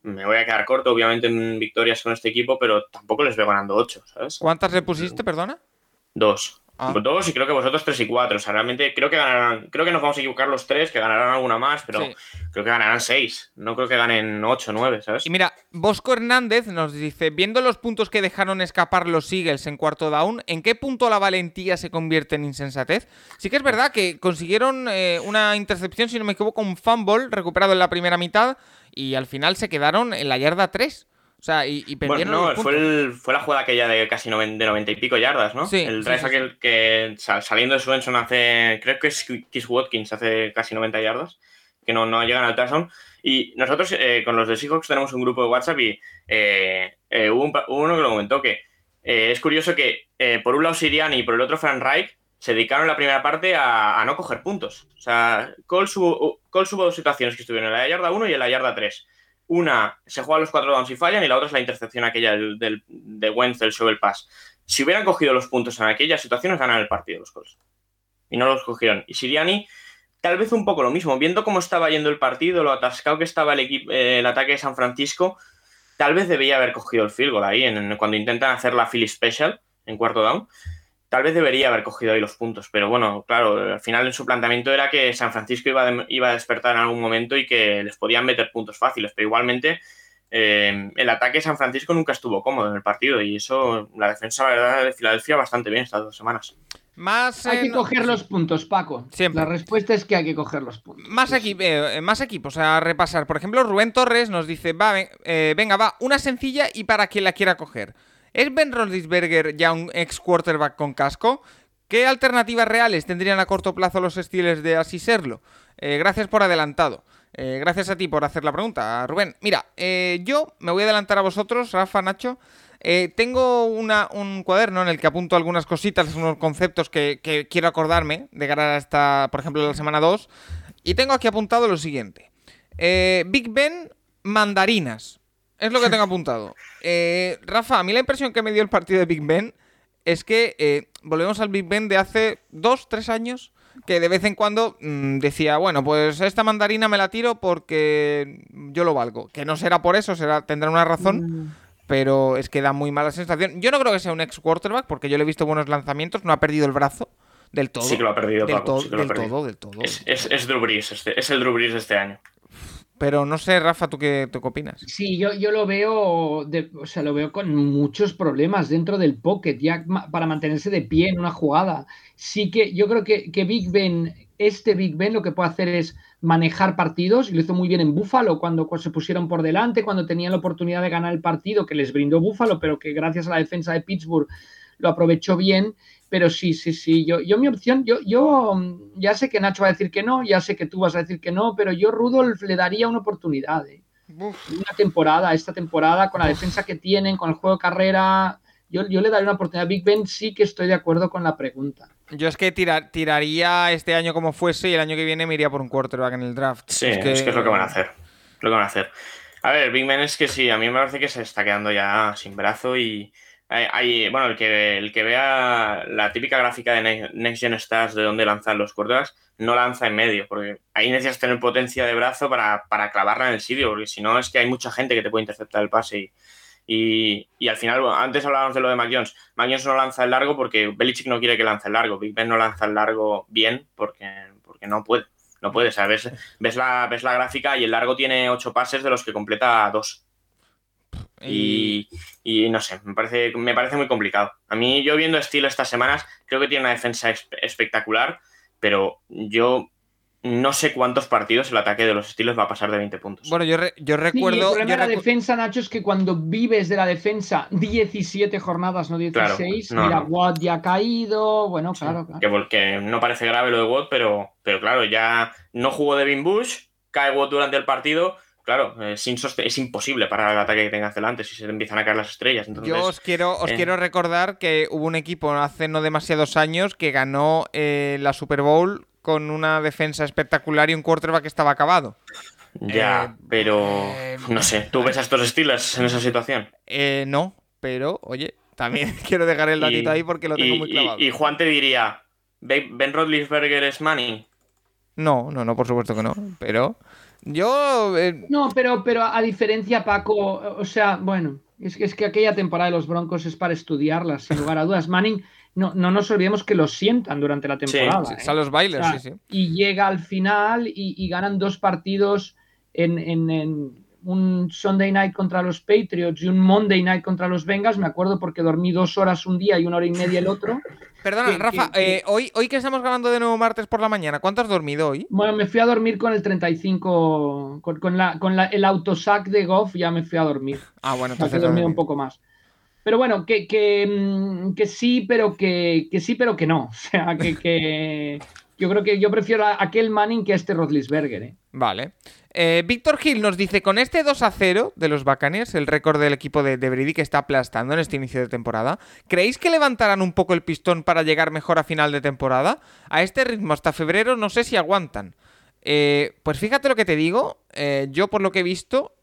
Me voy a quedar corto, obviamente, en victorias con este equipo, pero tampoco les veo ganando 8, ¿sabes? ¿Cuántas le pusiste, perdona? Dos. Ah. Dos y creo que vosotros tres y cuatro. O sea, realmente creo que ganarán, creo que nos vamos a equivocar los tres, que ganarán alguna más, pero creo que ganarán seis. No creo que ganen ocho, nueve, ¿sabes? Y mira, Bosco Hernández nos dice, viendo los puntos que dejaron escapar los Eagles en cuarto down, ¿en qué punto la valentía se convierte en insensatez? Sí que es verdad que consiguieron eh, una intercepción, si no me equivoco, un fumble recuperado en la primera mitad y al final se quedaron en la yarda 3. O sea, y, y perdieron bueno, no, fue, fue, la jugada aquella de casi 90, de 90 y pico yardas, ¿no? Sí, el drive aquel que saliendo de Swenson hace, creo que es Kiss Watkins, hace casi 90 yardas, que no, no llegan al touchdown. Y nosotros eh, con los de Seahawks tenemos un grupo de WhatsApp y eh, eh, hubo, uno que lo comentó que es curioso que por un lado Siriani y por el otro Frank Reich se dedicaron la primera parte a, no coger puntos. O sea, Cole hubo, dos situaciones que estuvieron en la yarda 1 y en la yarda 3 una se juega los cuatro downs y fallan y la otra es la intercepción aquella del, de Wentz, el shovel pass. Si hubieran cogido los puntos en aquellas situaciones, ganan el partido los Colts. Y no los cogieron. Y Siriani, tal vez un poco lo mismo. Viendo cómo estaba yendo el partido, lo atascado que estaba el, equipo, eh, el ataque de San Francisco, tal vez debía haber cogido el field goal ahí, en, cuando intentan hacer la Philly Special en cuarto down tal vez debería haber cogido ahí los puntos, pero bueno, claro, al final en su planteamiento era que San Francisco iba, a despertar en algún momento y que les podían meter puntos fáciles, pero igualmente eh, el ataque de San Francisco nunca estuvo cómodo en el partido y eso, la defensa, la verdad, de Filadelfia bastante bien estas dos semanas. Más, hay que coger los puntos, Paco. Siempre. La respuesta es que hay que coger los puntos. Más, eh, más equipos a repasar. Por ejemplo, Rubén Torres nos dice, va, eh, venga, va, una sencilla y para quien la quiera coger. ¿Es Ben Roethlisberger ya un ex quarterback con casco? ¿Qué alternativas reales tendrían a corto plazo los estilos de así serlo? Eh, gracias por adelantado. Eh, gracias a ti por hacer la pregunta, Rubén. Mira, eh, yo me voy a adelantar a vosotros, Rafa, Nacho. tengo un cuaderno en el que apunto algunas cositas, unos conceptos que, que, quiero acordarme de cara a esta, por ejemplo, la semana 2. Y tengo aquí apuntado lo siguiente. Big Ben, mandarinas. Es lo que tengo apuntado. Eh, Rafa, a mí la impresión que me dio el partido de Big Ben es que eh, volvemos al Big Ben de hace dos, tres años, que de vez en cuando mm, decía, bueno, pues esta mandarina me la tiro porque yo lo valgo. Que no será por eso, será, tendrá una razón. Mm. Pero es que da muy mala sensación. Yo no creo que sea un ex quarterback, porque yo le he visto buenos lanzamientos, no ha perdido el brazo del todo. Sí que lo ha perdido, del, todo, del todo, del todo. Es, es, Drew Brees, este, es el Drew Brees de este año. Pero no sé, Rafa, ¿tú qué, qué opinas? Sí, yo, yo lo veo, o sea, lo veo con muchos problemas dentro del pocket, ya para mantenerse de pie en una jugada. Sí que yo creo que, que Big Ben, este Big Ben lo que puede hacer es manejar partidos, y lo hizo muy bien en Buffalo cuando, cuando, se pusieron por delante, cuando tenían la oportunidad de ganar el partido que les brindó Buffalo, pero que gracias a la defensa de Pittsburgh lo aprovechó bien. Pero sí, sí, sí. Yo, yo mi opción, yo, yo mm, ya sé que Nacho va a decir que no, ya sé que tú vas a decir que no, pero yo Rudolf le daría una oportunidad. ¿eh? Una temporada, esta temporada, con la defensa que tienen, con el juego de carrera. Yo, yo le daría una oportunidad. Big Ben sí que estoy de acuerdo con la pregunta. Yo es que tiraría este año como fuese y el año que viene me iría por un quarterback en el draft. Sí, es que es, lo que van a hacer. Lo que van a hacer. A ver, Big Ben es que sí, a mí me parece que se está quedando ya sin brazo y, hay, bueno, el que, el que vea la típica gráfica de Next Gen Stars de dónde lanzan los quarterbacks, no lanza en medio, porque ahí necesitas tener potencia de brazo para, clavarla en el sitio, porque si no es que hay mucha gente que te puede interceptar el pase. Y, y, al final, antes hablábamos de lo de Mac Jones. Mac Jones no lanza el largo porque Belichick no quiere que lance el largo. Big Ben no lanza el largo bien porque, porque no puede. No puede, ¿sabes? Ves la, ves la gráfica y el largo tiene ocho pases de los que completa dos. Y, y no sé, me parece, me parece muy complicado. A mí, yo viendo estilo estas semanas, creo que tiene una defensa espectacular, pero yo no sé cuántos partidos el ataque de los estilos va a pasar de 20 puntos. Bueno, yo, yo recuerdo. el problema de la defensa, Nacho, es que cuando vives de la defensa 17 jornadas, no 16, mira, Watt ya ha caído. Bueno, claro, claro. Que, no parece grave lo de Watt, pero, pero claro, ya no jugó Devin Bush, cae Watt durante el partido. Claro, es, es imposible para el ataque que tengas delante si se te empiezan a caer las estrellas. Yo os quiero, os eh, quiero recordar que hubo un equipo hace no demasiados años que ganó eh, la Super Bowl con una defensa espectacular y un quarterback que estaba acabado. Ya, eh, pero no sé, ¿tú ves a estos estilos en esa situación? Eh, no, pero oye, también quiero dejar el datito ahí porque lo tengo muy clavado. Y, Juan te diría, ¿Ben Rodlisberger es Manning? No, no, no, por supuesto que no, pero yo... No, pero, pero a diferencia, Paco, o sea, bueno, es que, es que aquella temporada de los Broncos es para estudiarla, sin lugar a dudas. Manning no, no nos olvidemos que los sientan durante la temporada. Sí, ¿eh? los bailes, sí, sí. Y llega al final y, ganan dos partidos en, un Sunday night contra los Patriots y un Monday night contra los Bengals. Me acuerdo porque dormí dos horas un día y una hora y media el otro. Perdona, Rafa, eh, hoy, hoy que estamos grabando de nuevo martes por la mañana, ¿cuánto has dormido hoy? Bueno, me fui a dormir con el 35, con, la, con el autosac de Goff, ya me fui a dormir. Ah, bueno, entonces. He dormido un poco más. Pero bueno, que, que, mm, que sí, pero que, que, sí, pero que no. O sea, que yo creo que yo prefiero aquel Manning que a este Rodlisberger. ¿eh? Vale. Eh, Víctor Gil nos dice, con este 2 a 0 de los Buccaneers, el récord del equipo de, de, Brady que está aplastando en este inicio de temporada, ¿creéis que levantarán un poco el pistón para llegar mejor a final de temporada? A este ritmo hasta febrero no sé si aguantan. Eh, pues fíjate lo que te digo, eh, yo por lo que he visto,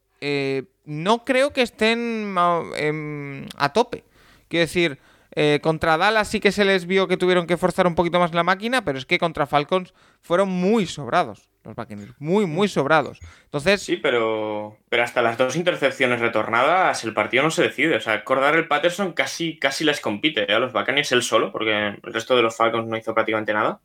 no creo que estén em, a tope. Quiero decir, eh, contra Dallas sí que se les vio que tuvieron que forzar un poquito más la máquina, pero es que contra Falcons fueron muy sobrados los Buccaneers, muy, muy sobrados. Entonces... Sí, pero, pero hasta las dos intercepciones retornadas el partido no se decide. O sea, el Patterson casi, casi les compite a los Buccaneers él solo, porque el resto de los Falcons no hizo prácticamente nada.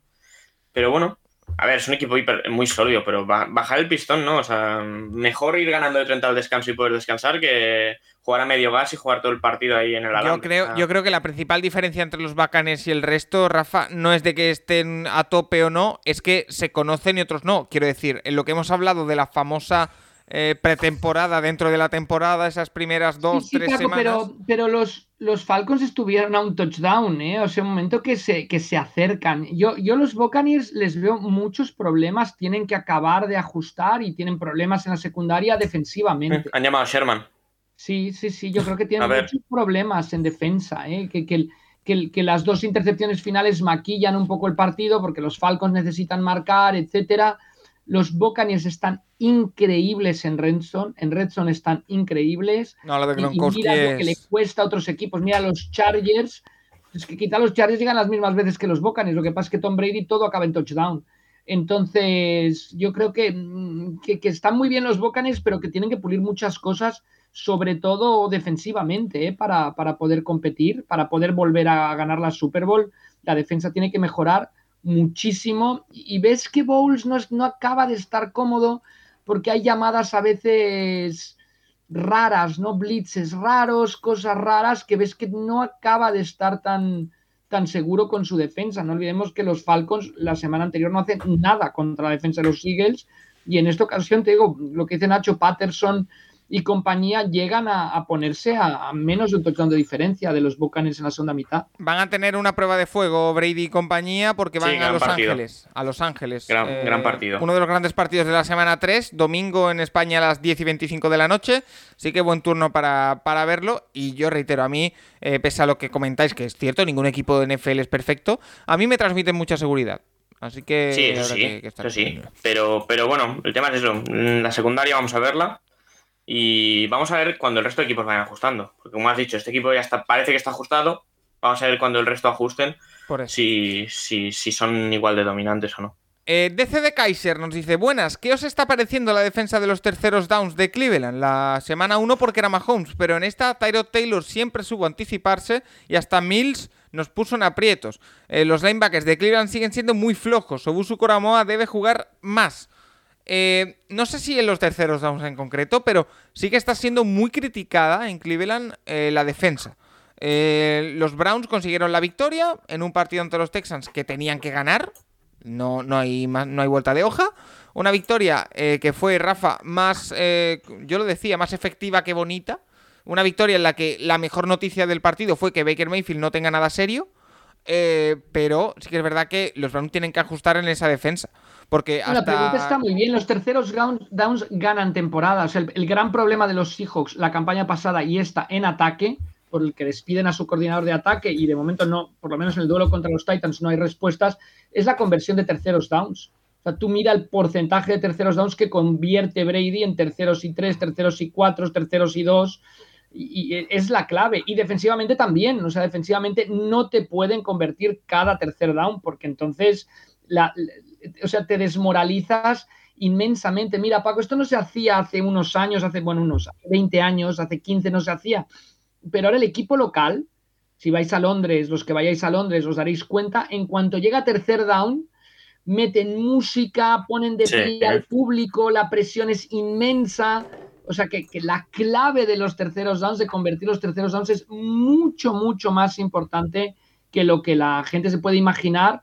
Pero bueno, a ver, es un equipo muy sólido, pero bajar el pistón, ¿no? O sea, mejor ir ganando de 30 al descanso y poder descansar que jugar a medio gas y jugar todo el partido ahí en el alambre. Yo creo, yo creo que la principal diferencia entre los bacanes y el resto, Rafa, no es de que estén a tope o no, es que se conocen y otros no. Quiero decir, en lo que hemos hablado de la famosa eh, pretemporada dentro de la temporada, esas primeras dos, tres semanas. Pero, pero los, los Falcons estuvieron a un touchdown, ¿eh? O sea, un momento que se, que se acercan. Yo, yo los Buccaneers les veo muchos problemas, tienen que acabar de ajustar y tienen problemas en la secundaria defensivamente. Han llamado a Sherman. Sí, sí, sí, yo creo que tienen muchos problemas en defensa, ¿eh? que, que, que, que, las dos intercepciones finales maquillan un poco el partido porque los Falcons necesitan marcar, etcétera los Buccaneers están increíbles en Redstone. En Redstone están increíbles. No, lo de y, mira lo que le cuesta a otros equipos. Mira los Chargers. Es que quizá los Chargers llegan las mismas veces que los Buccaneers. Lo que pasa es que Tom Brady todo acaba en touchdown. Entonces, yo creo que, mm, que, están muy bien los Buccaneers, pero que tienen que pulir muchas cosas, sobre todo defensivamente, ¿eh? para, para poder competir, para poder volver a ganar la Super Bowl. La defensa tiene que mejorar muchísimo y ves que Bowles no, no acaba de estar cómodo porque hay llamadas a veces raras, ¿no? Blitzes raros, cosas raras que ves que no acaba de estar tan, tan seguro con su defensa. No olvidemos que los Falcons la semana anterior no hacen nada contra la defensa de los Eagles y en esta ocasión te digo, lo que dice Nacho Patterson y compañía llegan a, ponerse a, menos de un touchdown de diferencia de los Buccaneers en la segunda mitad. Van a tener una prueba de fuego Brady y compañía porque van a Los Ángeles. A Los Ángeles. Gran, eh, gran, partido. Uno de los grandes partidos de la semana 3, domingo en España a las 10 y 25 de la noche. Así que buen turno para, para verlo. Y yo reitero, a mí, eh, pese a lo que comentáis, que es cierto, ningún equipo de NFL es perfecto, a mí me transmiten mucha seguridad. Así que. Sí, eso sí, sí. Pero, pero bueno, el tema es eso. La secundaria vamos a verla. Y vamos a ver cuando el resto de equipos vayan ajustando. Porque como has dicho, este equipo ya está, parece que está ajustado. Vamos a ver cuando el resto ajusten Si, si, si, son igual de dominantes o no. Eh, DC de Kaiser nos dice, buenas, ¿qué os está pareciendo la defensa de los terceros downs de Cleveland? La semana 1 porque era Mahomes, pero en esta Tyrod Taylor siempre supo anticiparse y hasta Mills nos puso en aprietos. Eh, los linebackers de Cleveland siguen siendo muy flojos, Obusu Coramoa debe jugar más. Eh, no sé si en los terceros downs en concreto, pero sí que está siendo muy criticada en Cleveland eh, la defensa. Eh, los Browns consiguieron la victoria en un partido ante los Texans que tenían que ganar. No, no, hay, más, no hay vuelta de hoja. Una victoria que fue, Rafa, más, yo lo decía, más efectiva que bonita. Una victoria en la que la mejor noticia del partido fue que Baker Mayfield no tenga nada serio. Pero sí que es verdad que los Browns tienen que ajustar en esa defensa. Porque hasta... La pregunta está muy bien. Los terceros downs ganan temporadas. el, gran problema de los Seahawks, la campaña pasada y esta en ataque, por el que despiden a su coordinador de ataque y de momento no, por lo menos en el duelo contra los Titans no hay respuestas, es la conversión de terceros downs. O sea, tú mira el porcentaje de terceros downs que convierte Brady en terceros y tres, terceros y cuatro, terceros y dos. Y, y es la clave. Y defensivamente también. O sea, defensivamente no te pueden convertir cada tercer down porque entonces la, o sea, te desmoralizas inmensamente. Mira, Paco, esto no se hacía hace unos años, hace, bueno, unos 20 años, hace 15 no se hacía, pero ahora el equipo local, si vais a Londres, los que vayáis a Londres os daréis cuenta, en cuanto llega a tercer down, meten música, ponen de pie al público, la presión es inmensa. O sea que, que, la clave de los terceros downs, de convertir los terceros downs, es mucho, mucho más importante que lo que la gente se puede imaginar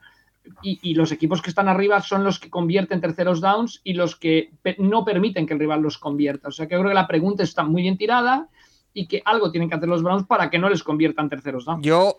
y, los equipos que están arriba son los que convierten terceros downs y los que no permiten que el rival los convierta. O sea que yo creo que la pregunta está muy bien tirada y que algo tienen que hacer los Browns para que no les conviertan terceros downs. Yo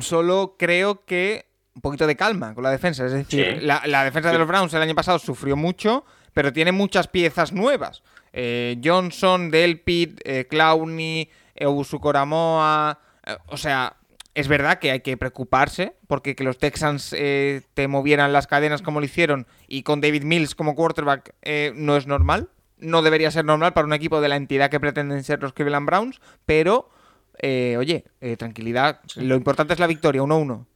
solo creo que un poquito de calma con la defensa. Es decir, la, defensa de los Browns el año pasado sufrió mucho, pero tiene muchas piezas nuevas. Eh, Johnson, Delpit, eh, Clowney, Eusu Coramoa. Eh, o sea, es verdad que hay que preocuparse porque que los Texans eh, te movieran las cadenas como lo hicieron y con David Mills como quarterback eh, no es normal. No debería ser normal para un equipo de la entidad que pretenden ser los Cleveland Browns, pero eh, oye, tranquilidad. Lo importante es la victoria, 1-1.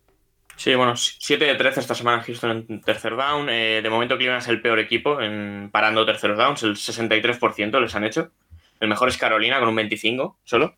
Sí, bueno, 7 de 13 esta semana Houston en tercer down. de momento Cleveland es el peor equipo en parando terceros downs, el 63% les han hecho. El mejor es Carolina con un 25 solo.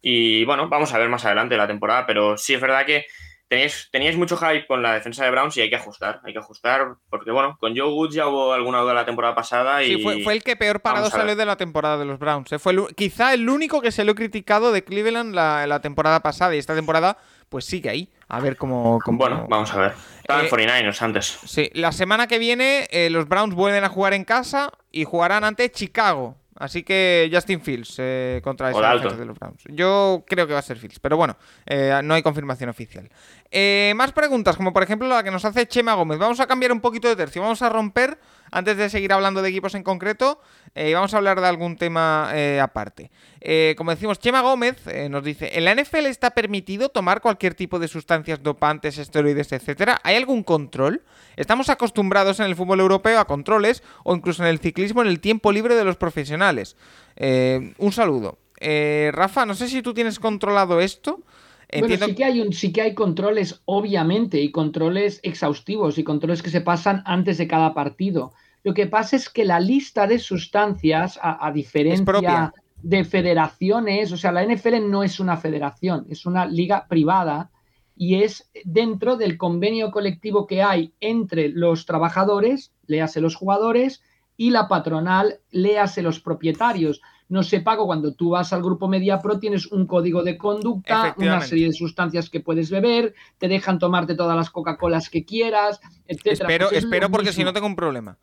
Y bueno, vamos a ver más adelante la temporada, pero sí es verdad que teníais, teníais mucho hype con la defensa de Browns y hay que ajustar, hay que ajustar, porque bueno, con Joe Woods ya hubo alguna duda la temporada pasada y... Sí, fue, el que peor parado salió de la temporada de los Browns. ¿eh? Fue quizá el único que se lo he criticado de Cleveland la, la, temporada pasada y esta temporada pues sigue ahí. A ver cómo... bueno, vamos a ver. Estaban 49ers eh, antes. Sí, la semana que viene eh, los Browns vuelven a jugar en casa y jugarán ante Chicago. Así que Justin Fields eh, contra esa de los Browns. Yo creo que va a ser Fields, pero bueno, eh, no hay confirmación oficial. Eh, más preguntas, como por ejemplo la que nos hace Chema Gómez. Vamos a cambiar un poquito de tercio. Vamos a romper, antes de seguir hablando de equipos en concreto, vamos a hablar de algún tema aparte. como decimos, Chema Gómez nos dice: ¿En la NFL está permitido tomar cualquier tipo de sustancias dopantes, esteroides, etcétera? ¿Hay algún control? Estamos acostumbrados en el fútbol europeo a controles o incluso en el ciclismo en el tiempo libre de los profesionales. un saludo. Rafa, no sé si tú tienes controlado esto. Bueno, sí que, hay un, sí que hay controles, obviamente, y controles exhaustivos y controles que se pasan antes de cada partido. Lo que pasa es que la lista de sustancias, a, diferencia de federaciones, o sea, la NFL no es una federación, es una liga privada y es dentro del convenio colectivo que hay entre los trabajadores, léase los jugadores, y la patronal, léase los propietarios no sé, Paco, cuando tú vas al grupo MediaPro tienes un código de conducta, una serie de sustancias que puedes beber, te dejan tomarte todas las Coca-Colas que quieras, etc. Espero, pues espero porque si no tengo un problema.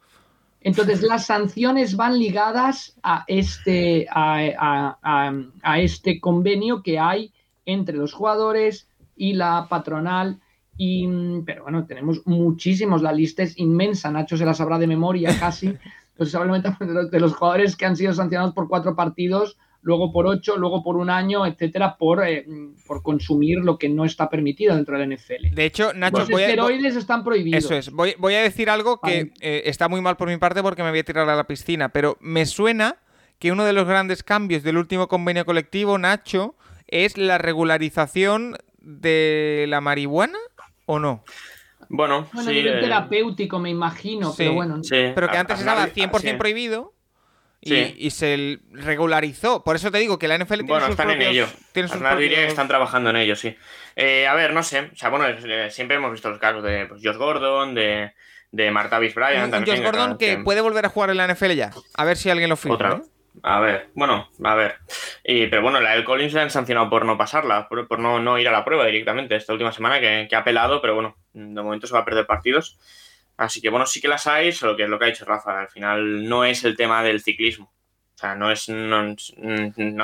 Entonces, las sanciones van ligadas a este, a, este convenio que hay entre los jugadores y la patronal. Y, pero bueno, tenemos muchísimos, la lista es inmensa, Nacho se la sabrá de memoria casi. Pues de los jugadores que han sido sancionados por cuatro partidos, luego por ocho, luego por un año, etcétera, por, eh, por consumir lo que no está permitido dentro del NFL. De hecho, Nacho, los esteroides están prohibidos. Eso es. Voy, a decir algo que eh, está muy mal por mi parte porque me voy a tirar a la piscina, pero me suena que uno de los grandes cambios del último convenio colectivo, Nacho, es la regularización de la marihuana o no. Bueno, bueno sí, eh, terapéutico, me imagino, pero bueno. pero que antes estaba 100% prohibido y, se regularizó. Por eso te digo que la NFL tiene bueno, sus están en ello. Tiene sus diría que están trabajando en ello, sí. Eh, a ver, no sé. O sea, bueno, siempre hemos visto los casos de pues, Josh Gordon, de, de Martavis Bryant. Josh Gordon que, puede volver a jugar en la NFL ya. A ver si alguien lo firma. Otra. A ver, bueno, a ver. Y, pero bueno, la del Collins le han sancionado por no pasarla, por, no, no, ir a la prueba directamente esta última semana que, que, ha pelado, pero bueno, de momento se va a perder partidos. Así que bueno, sí que las hay, solo que es lo que ha dicho Rafa, al final no es el tema del ciclismo. O sea, no es no,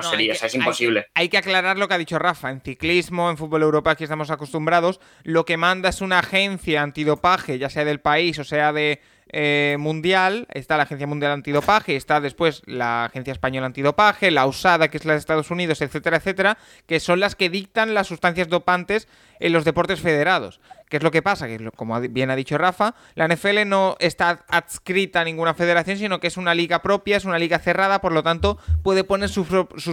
sería, es imposible. Hay que, aclarar lo que ha dicho Rafa. En ciclismo, en fútbol europeo, aquí estamos acostumbrados. Lo que manda es una agencia antidopaje, ya sea del país o sea de eh, mundial, está la Agencia Mundial Antidopaje, está después la Agencia Española Antidopaje, la USADA, que es la de Estados Unidos, etcétera, etcétera, que son las que dictan las sustancias dopantes en los deportes federados. ¿Qué es lo que pasa? Que, como bien ha dicho Rafa, la NFL no está adscrita a ninguna federación, sino que es una liga propia, es una liga cerrada, por lo tanto puede poner sus,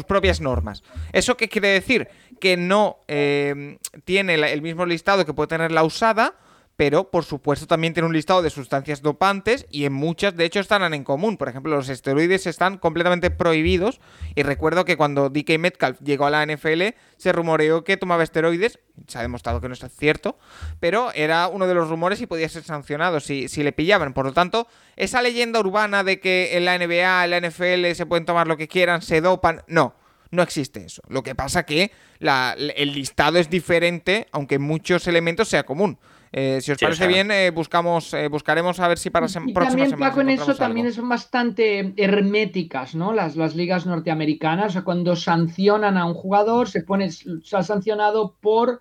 propias normas. ¿Eso qué quiere decir? Que no eh, tiene el mismo listado que puede tener la USADA, pero por supuesto también tiene un listado de sustancias dopantes y en muchas de hecho estarán en común. Por ejemplo, los esteroides están completamente prohibidos y recuerdo que cuando DK Metcalf llegó a la NFL se rumoreó que tomaba esteroides, se ha demostrado que no es cierto, pero era uno de los rumores y podía ser sancionado si, si le pillaban. Por lo tanto, esa leyenda urbana de que en la NBA, en la NFL se pueden tomar lo que quieran, se dopan, no no existe eso. Lo que pasa que el listado es diferente, aunque muchos elementos sea común. Eh, si os parece bien, eh, buscamos, eh, buscaremos a ver si para sem y también, Paco, en eso también son bastante herméticas, ¿no? Las, las ligas norteamericanas. O sea, cuando sancionan a un jugador, se pone, se ha sancionado por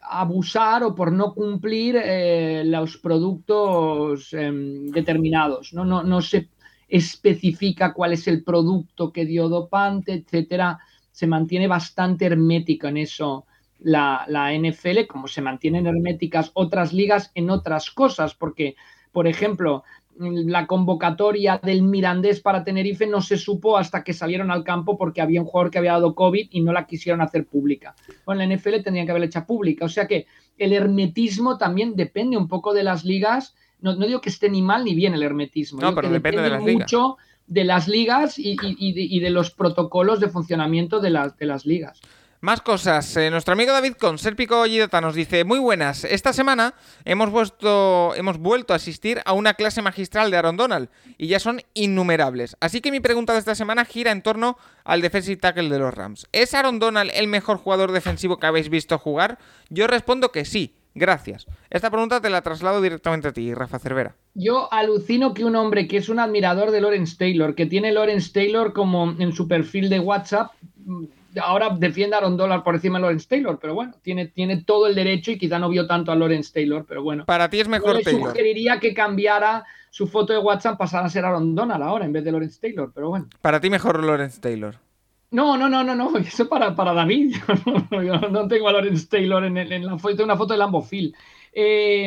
abusar o por no cumplir los productos em, determinados. ¿no? No, no se especifica cuál es el producto que dio dopante, etcétera. Se mantiene bastante hermético en eso la, NFL, como se mantienen herméticas otras ligas en otras cosas, porque, por ejemplo, la convocatoria del Mirandés para Tenerife no se supo hasta que salieron al campo porque había un jugador que había dado COVID y no la quisieron hacer pública. Bueno, la NFL tendría que haberla hecha pública. O sea que el hermetismo también depende un poco de las ligas. No, digo que esté ni mal ni bien el hermetismo. No, pero depende, de las mucho de las ligas y, de los protocolos de funcionamiento de las, de las ligas. Más cosas. Eh, nuestro amigo David con Serpico Gidata nos dice: Muy buenas. Esta semana hemos, hemos vuelto a asistir a una clase magistral de Aaron Donald y ya son innumerables. Así que mi pregunta de esta semana gira en torno al defensive tackle de los Rams. ¿Es Aaron Donald el mejor jugador defensivo que habéis visto jugar? Yo respondo que sí. Gracias. Esta pregunta te la traslado directamente a ti, Rafa Cervera. Yo alucino que un hombre que es un admirador de Lawrence Taylor, que tiene Lawrence Taylor como en su perfil de WhatsApp, ahora defiende a Aaron Donald por encima de Lawrence Taylor, pero bueno, tiene, tiene todo el derecho y quizá no vio tanto a Lawrence Taylor, pero bueno. Para ti es mejor Yo le sugeriría que cambiara su foto de WhatsApp, pasara a ser Aaron Donald ahora en vez de Lawrence Taylor, pero bueno. Para ti mejor Lawrence Taylor. No, no, no, no, no, eso para, para David. Yo no, tengo a Lawrence Taylor en, en la foto, una foto de Lambo Phil. Eh,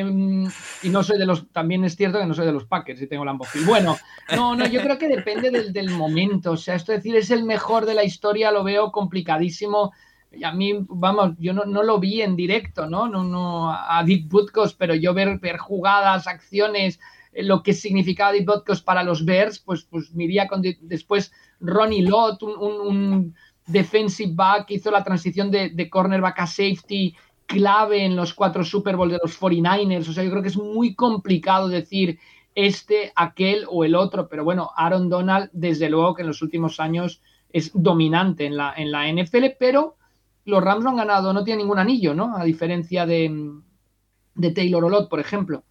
y no soy de los, también es cierto que no soy de los Packers y tengo Lamborghini. Bueno, no, no, yo creo que depende del, momento. O sea, esto decir es el mejor de la historia, lo veo complicadísimo. Y a mí, vamos, yo no, lo vi en directo, ¿no? No, no a Dick Butkus, pero yo ver, ver jugadas, acciones, eh, lo que significaba Dick Butkus para los Bears, pues, pues miría con después Ronnie Lott, un, defensive back hizo la transición de cornerback a safety clave en los cuatro Super Bowl de los 49ers. O sea, yo creo que es muy complicado decir este, aquel o el otro. Pero bueno, Aaron Donald, desde luego que en los últimos años es dominante en la, en la NFL, pero los Rams no han ganado, no tiene ningún anillo, ¿no? A diferencia de, de Taylor Olot, por ejemplo.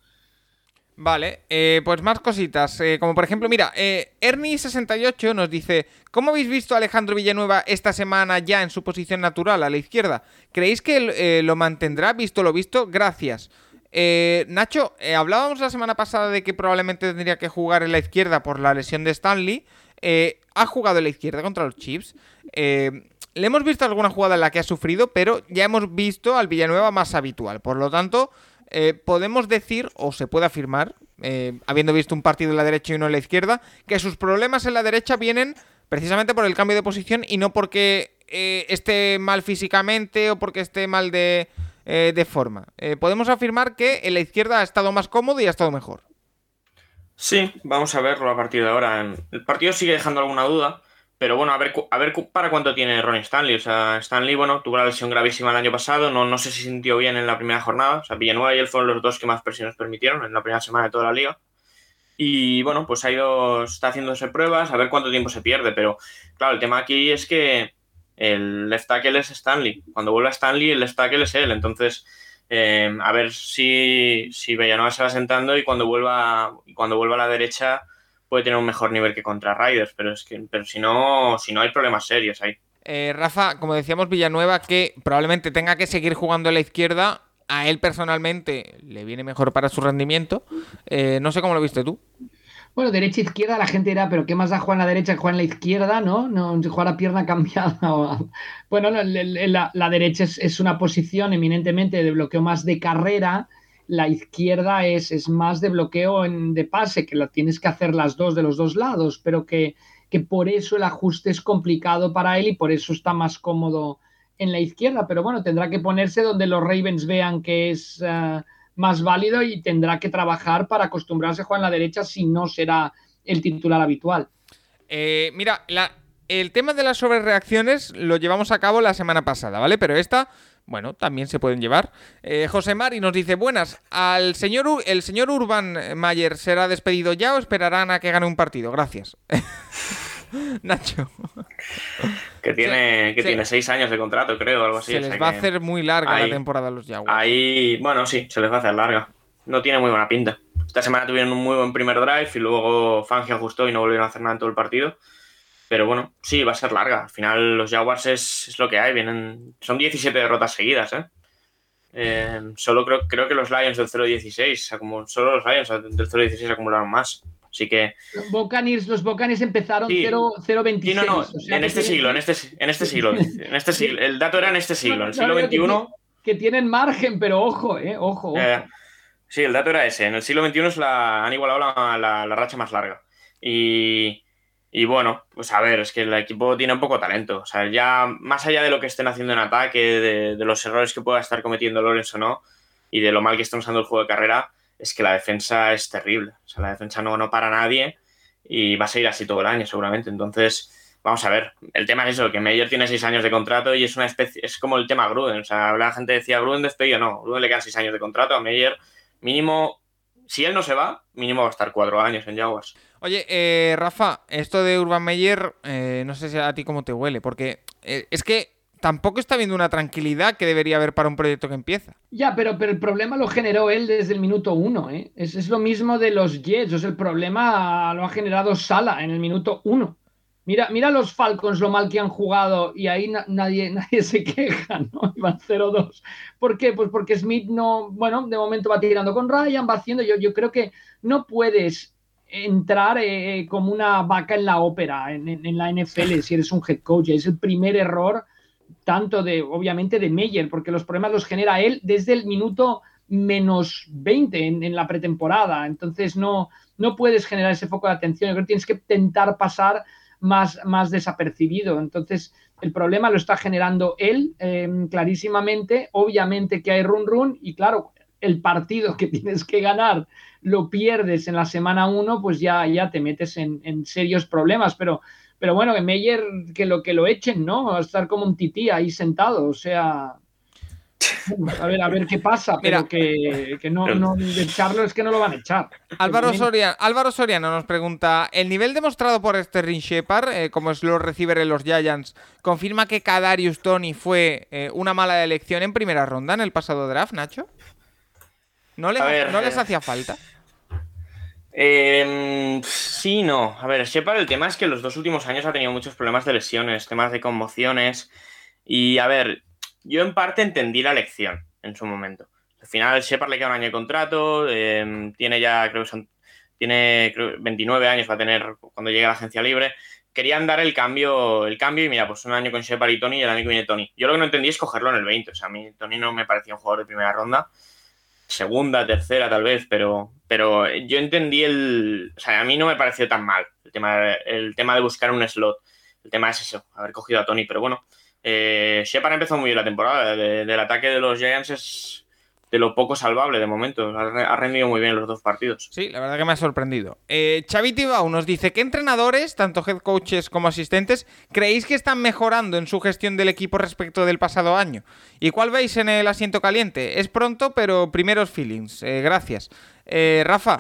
Vale, eh, pues más cositas. Eh, como por ejemplo, mira, eh, Ernie68 nos dice: ¿Cómo habéis visto a Alejandro Villanueva esta semana ya en su posición natural a la izquierda? ¿Creéis que lo mantendrá visto lo visto? Gracias. Nacho, hablábamos la semana pasada de que probablemente tendría que jugar en la izquierda por la lesión de Stanley. ha jugado en la izquierda contra los Chiefs. le hemos visto alguna jugada en la que ha sufrido, pero ya hemos visto al Villanueva más habitual. Por lo tanto. Eh, podemos decir, o se puede afirmar, eh, habiendo visto un partido en la derecha y uno en la izquierda, que sus problemas en la derecha vienen precisamente por el cambio de posición y no porque eh, esté mal físicamente o porque esté mal de, forma. podemos afirmar que en la izquierda ha estado más cómodo y ha estado mejor. Sí, vamos a verlo a partir de ahora. El partido sigue dejando alguna duda, Pero bueno, a ver, a ver para cuánto tiene Ronnie Stanley. O sea, Stanley, bueno, tuvo la lesión gravísima el año pasado, no, no si sintió bien en la primera jornada. O sea, Villanueva y él fueron los dos que más presiones permitieron en la primera semana de toda la liga. Y bueno, pues ha ido, está haciéndose pruebas, a ver cuánto tiempo se pierde. Pero claro, el tema aquí es que el left tackle es Stanley. Cuando vuelva Stanley, el left tackle es él. Entonces, eh, a ver si, si Villanueva se va sentando y cuando vuelva, cuando vuelva a la derecha puede tener un mejor nivel que contra Riders, pero es que pero si no, si no hay problemas serios ahí. Eh, Rafa, como decíamos, Villanueva que probablemente tenga que seguir jugando a la izquierda. A él personalmente le viene mejor para su rendimiento. Eh, no sé cómo lo viste tú. Bueno, derecha izquierda, la gente dirá, pero ¿qué más da jugar en la derecha que jugar en la izquierda? ¿No? No jugar a pierna cambiada. Bueno, la, la derecha es, es, una posición eminentemente de bloqueo más de carrera la izquierda es, es más de bloqueo en, de pase, que la tienes que hacer las dos de los dos lados, pero que, que por eso el ajuste es complicado para él y por eso está más cómodo en la izquierda. Pero bueno, tendrá que ponerse donde los Ravens vean que es uh, más válido y tendrá que trabajar para acostumbrarse a jugar en la derecha si no será el titular habitual. Eh, mira, el tema de las sobrereacciones lo llevamos a cabo la semana pasada, ¿vale? Pero esta bueno, también se pueden llevar. Eh, José Mari nos dice, buenas, al señor el señor Urban Mayer será despedido ya o esperarán a que gane un partido. Gracias. Nacho. Que tiene, que tiene seis años de contrato, creo, algo así. Se les va a hacer muy larga la temporada a los Jaguars. Ahí, bueno, sí, se les va a hacer larga. No tiene muy buena pinta. Esta semana tuvieron un muy buen primer drive y luego Fangio ajustó y no volvieron a hacer nada en todo el partido. Pero bueno, sí, va a ser larga. Al final los Jaguars es, lo que hay. Vienen, son 17 derrotas seguidas, ¿eh? eh solo creo, creo que los Lions del 0-16, solo los Lions del 0-16 acumularon más. Así que. Los Buccaneers, los empezaron 0-26. Sí, no, no, en, este siglo, en, este, en este siglo, en este siglo. El dato era en este siglo, en el siglo XXI. Que, tienen margen, pero ojo, eh, ojo. Eh, sí, el dato era ese. En el siglo XXI es la, han igualado la, la racha más larga. Y, y bueno, pues a ver, es que el equipo tiene un poco talento. O sea, ya más allá de lo que estén haciendo en ataque, de, los errores que pueda estar cometiendo Lorenzo o no, y de lo mal que están usando el juego de carrera, es que la defensa es terrible. O sea, la defensa no, no para nadie y va a seguir así todo el año, seguramente. Entonces, vamos a ver. El tema es eso, que Meyer tiene seis años de contrato y es una especie, es como el tema Gruden. O sea, la gente decía Gruden despedido, no, Gruden le quedan seis años de contrato, a Meyer mínimo, si él no se va, mínimo va a estar cuatro años en Jaguars. Oye, eh, Rafa, esto de Urban Meyer, eh, no sé si a ti cómo te huele, porque eh, es que tampoco está viendo una tranquilidad que debería haber para un proyecto que empieza. Ya, pero, pero el problema lo generó él desde el minuto uno. ¿eh? Es, es, lo mismo de los Jets. O el problema lo ha generado Sala en el minuto uno. Mira, mira los Falcons lo mal que han jugado y ahí nadie, nadie se queja, ¿no? Iban 0-2. ¿Por qué? Pues porque Smith no, bueno, de momento va tirando con Ryan, va haciendo. Yo, yo creo que no puedes entrar eh, como una vaca en la ópera en, la NFL si eres un head coach. Es el primer error, tanto de, obviamente, de Meyer, porque los problemas los genera él desde el minuto menos 20 en, la pretemporada. Entonces no, no puedes generar ese foco de atención. Yo creo tienes que intentar pasar más, más desapercibido. Entonces el problema lo está generando él em, clarísimamente. Obviamente que hay run run y claro, el partido que tienes que ganar lo pierdes en la semana 1, pues ya, ya te metes en, serios problemas. Pero, pero bueno, que Meyer, que lo, que lo echen, ¿no? A estar como un tití ahí sentado, o sea... A ver, a ver qué pasa, pero que, no, no, echarlo es que no lo van a echar. Álvaro Soriano, Álvaro Soriano nos pregunta: ¿el nivel demostrado por Sterling Shepard, eh, como es lo receiver en los Giants, confirma que Kadarius Tony fue eh, una mala elección en primera ronda en el pasado draft, Nacho? ¿No, les, ¿no les eh, hacía falta? Eh, sí, no. A ver, Shepard, el tema es que los dos últimos años ha tenido muchos problemas de lesiones, temas de conmociones. Y a ver, yo en parte entendí la lección en su momento. Al final, Shepard le queda un año de contrato, em, tiene ya, creo que son, tiene 29 años, va a tener cuando llegue a la agencia libre. Querían dar el cambio, el cambio y mira, pues un año con Shepard y Tony y el año que viene Tony. Yo lo que no entendí es cogerlo en el 20. O sea, a mí Tony no me parecía un jugador de primera ronda segunda, tercera tal vez, pero, pero yo entendí el... O sea, a mí no me pareció tan mal el tema, el tema de buscar un slot. El tema es eso, haber cogido a Tony, pero bueno, eh, Shepard empezó muy bien la temporada. del ataque de los Giants es, de lo poco salvable de momento. Ha rendido muy bien los dos partidos. Sí, la verdad que me ha sorprendido. Eh, Tibau nos dice, ¿qué entrenadores, tanto head coaches como asistentes, creéis que están mejorando en su gestión del equipo respecto del pasado año? ¿Y cuál veis en el asiento caliente? Es pronto, pero primeros feelings. Eh, gracias. Eh, Rafa.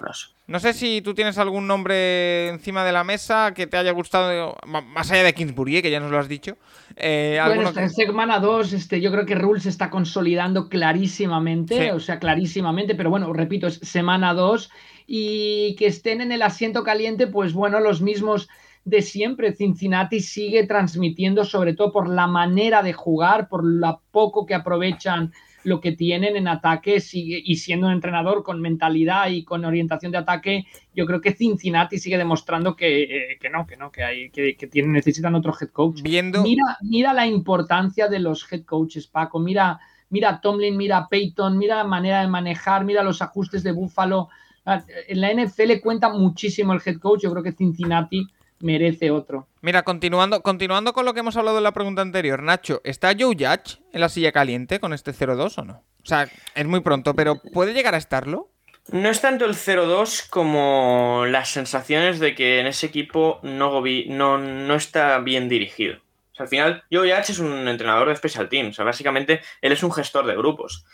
No sé si tú tienes algún nombre encima de la mesa que te haya gustado, más allá de Kingsbury, eh, que ya nos lo has dicho. Eh, bueno, en semana 2, este, yo creo que Rule se está consolidando clarísimamente, o sea, clarísimamente, pero bueno, repito, es semana 2 y que estén en el asiento caliente, pues bueno, los mismos de siempre. Cincinnati sigue transmitiendo, sobre todo por la manera de jugar, por lo poco que aprovechan lo que tienen en ataque y siendo un entrenador con mentalidad y con orientación de ataque, yo creo que Cincinnati sigue demostrando que, eh, no, que no, que hay, que, tienen, necesitan otro head coach. Viendo... Mira, mira la importancia de los head coaches, Paco. Mira, mira Tomlin, mira Peyton, mira la manera de manejar, mira los ajustes de Buffalo. Ah, en la NFL cuenta muchísimo el head coach. Yo creo que Cincinnati merece otro. Mira, continuando, continuando con lo que hemos hablado en la pregunta anterior, Nacho, ¿está Joe Judge en la silla caliente con este 0-2 o no? O sea, es muy pronto, pero ¿puede llegar a estarlo? No es tanto el 0-2 como las sensaciones de que en ese equipo no, no, no está bien dirigido. O sea, al final, Joe Judge es un entrenador de special teams. O sea, básicamente, él es un gestor de grupos.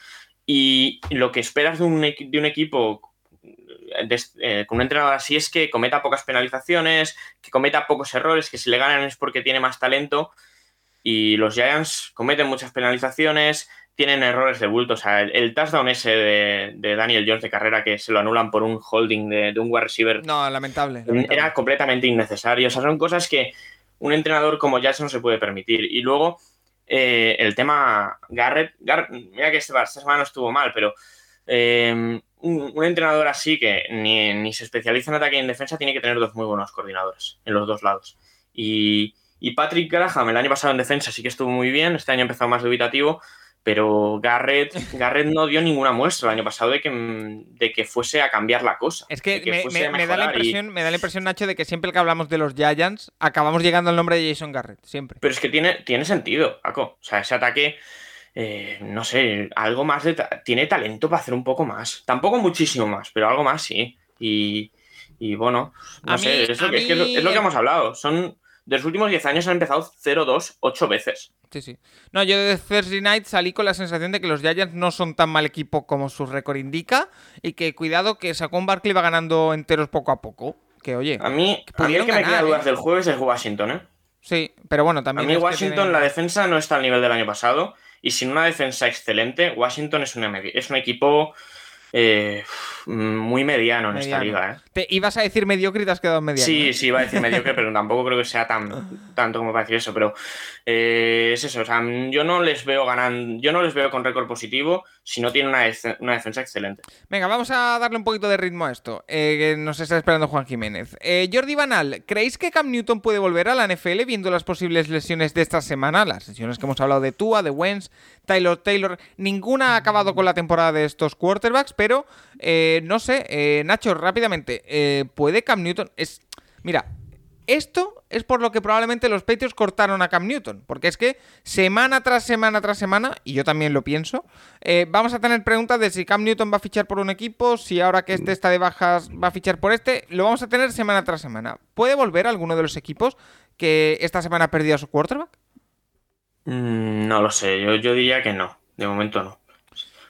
Y lo que esperas de un, de un equipo eh, con un entrenador así es que cometa pocas penalizaciones, que cometa pocos errores, que si le ganan es porque tiene más talento. Y los Giants cometen muchas penalizaciones, tienen errores de bulto. O sea, el, touchdown ese de, Daniel Jones de carrera que se lo anulan por un holding de, un wide receiver. No, lamentable, Era completamente innecesario. O sea, son cosas que un entrenador como Giants no se puede permitir. Y luego, eh, el tema Garrett, mira que esta, semana no estuvo mal, pero eh, un, entrenador así que ni, se especializa en ataque y en defensa tiene que tener dos muy buenos coordinadores en los dos lados. Y, Patrick Graham el año pasado en defensa sí que estuvo muy bien, este año empezó más dubitativo, pero Garrett, Garrett no dio ninguna muestra el año pasado de que, de que fuese a cambiar la cosa. Es que, me, da la impresión, me da la impresión, Nacho, de que siempre que hablamos de los Giants acabamos llegando al nombre de Jason Garrett, siempre. Pero es que tiene, tiene sentido, Paco. O sea, ese ataque eh, no sé, algo más de... tiene talento para hacer un poco más. Tampoco muchísimo más, pero algo más sí. Y, bueno, no sé, es, lo, que, hemos hablado. Son... De los últimos 10 años han empezado 0-2 8 veces. Sí, sí. No, yo de Thursday Night salí con la sensación de que los Giants no son tan mal equipo como su récord indica y que cuidado que Saquon Barkley va ganando enteros poco a poco. Que oye, a mí, a mí el que me queda dudas ¿eh? del jueves es Washington, ¿eh? Sí, pero bueno, también. A mí Washington, la defensa no está al nivel del año pasado y sin una defensa excelente, Washington es, es un equipo eh, muy mediano en esta liga. ¿eh? ¿Te ibas a decir mediocre y te has quedado mediano? Sí, sí, iba a decir mediocre, pero tampoco creo que sea tan tanto como para decir eso. Pero eh, es eso, o sea, yo no les veo ganando, yo no les veo con récord positivo si no tienen una, defensa excelente. Venga, vamos a darle un poquito de ritmo a esto, que nos está esperando Juan Jiménez. Jordi Banal, ¿creéis que Cam Newton puede volver a la NFL viendo las posibles lesiones de esta semana? Las lesiones que hemos hablado de Tua, de Wentz, Taylor Taylor, ninguna ha acabado con la temporada de estos quarterbacks, pero eh, no sé, eh, Nacho, rápidamente, eh, ¿puede Cam Newton? Es, mira, esto es por lo que probablemente los Patriots cortaron a Cam Newton, porque es que semana tras semana tras semana, y yo también lo pienso, vamos a tener preguntas de si Cam Newton va a fichar por un equipo, si ahora que este está de bajas va a fichar por este, lo vamos a tener semana tras semana. ¿Puede volver alguno de los equipos que esta semana ha perdido a su quarterback? Mm, no lo sé, yo, yo diría que no, de momento no.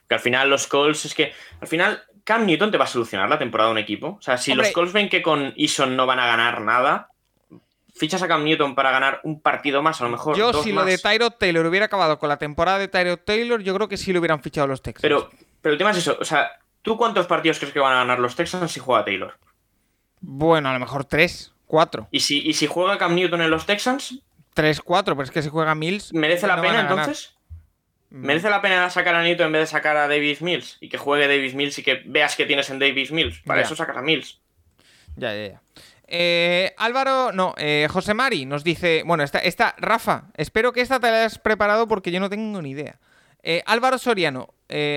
Que al final los Colts es que al final Cam Newton te va a solucionar la temporada de un equipo. O sea, si los Colts ven que con Eason no van a ganar nada, fichas a Cam Newton para ganar un partido más, a lo mejor. Yo, si lo de Tyrod Taylor hubiera acabado con la temporada de Tyrod Taylor, yo creo que sí lo hubieran fichado los Texans. Pero, pero el tema es eso. O sea, ¿tú cuántos partidos crees que van a ganar los Texans si juega Taylor? Bueno, a lo mejor tres, cuatro. ¿Y si, y si juega Cam Newton en los Texans? 3-4, pero es que si juega Mills. ¿Merece la pena entonces? Mm. ¿Merece la pena sacar a Nito en vez de sacar a Davis Mills? Y que juegue Davis Mills y que veas que tienes en Davis Mills. Para eso sacas a Mills. Ya, ya, ya. Eh, Álvaro, no, eh, José Mari nos dice, bueno, esta, esta, Rafa, espero que esta te la hayas preparado porque yo no tengo ni idea. Eh, Álvaro Soriano,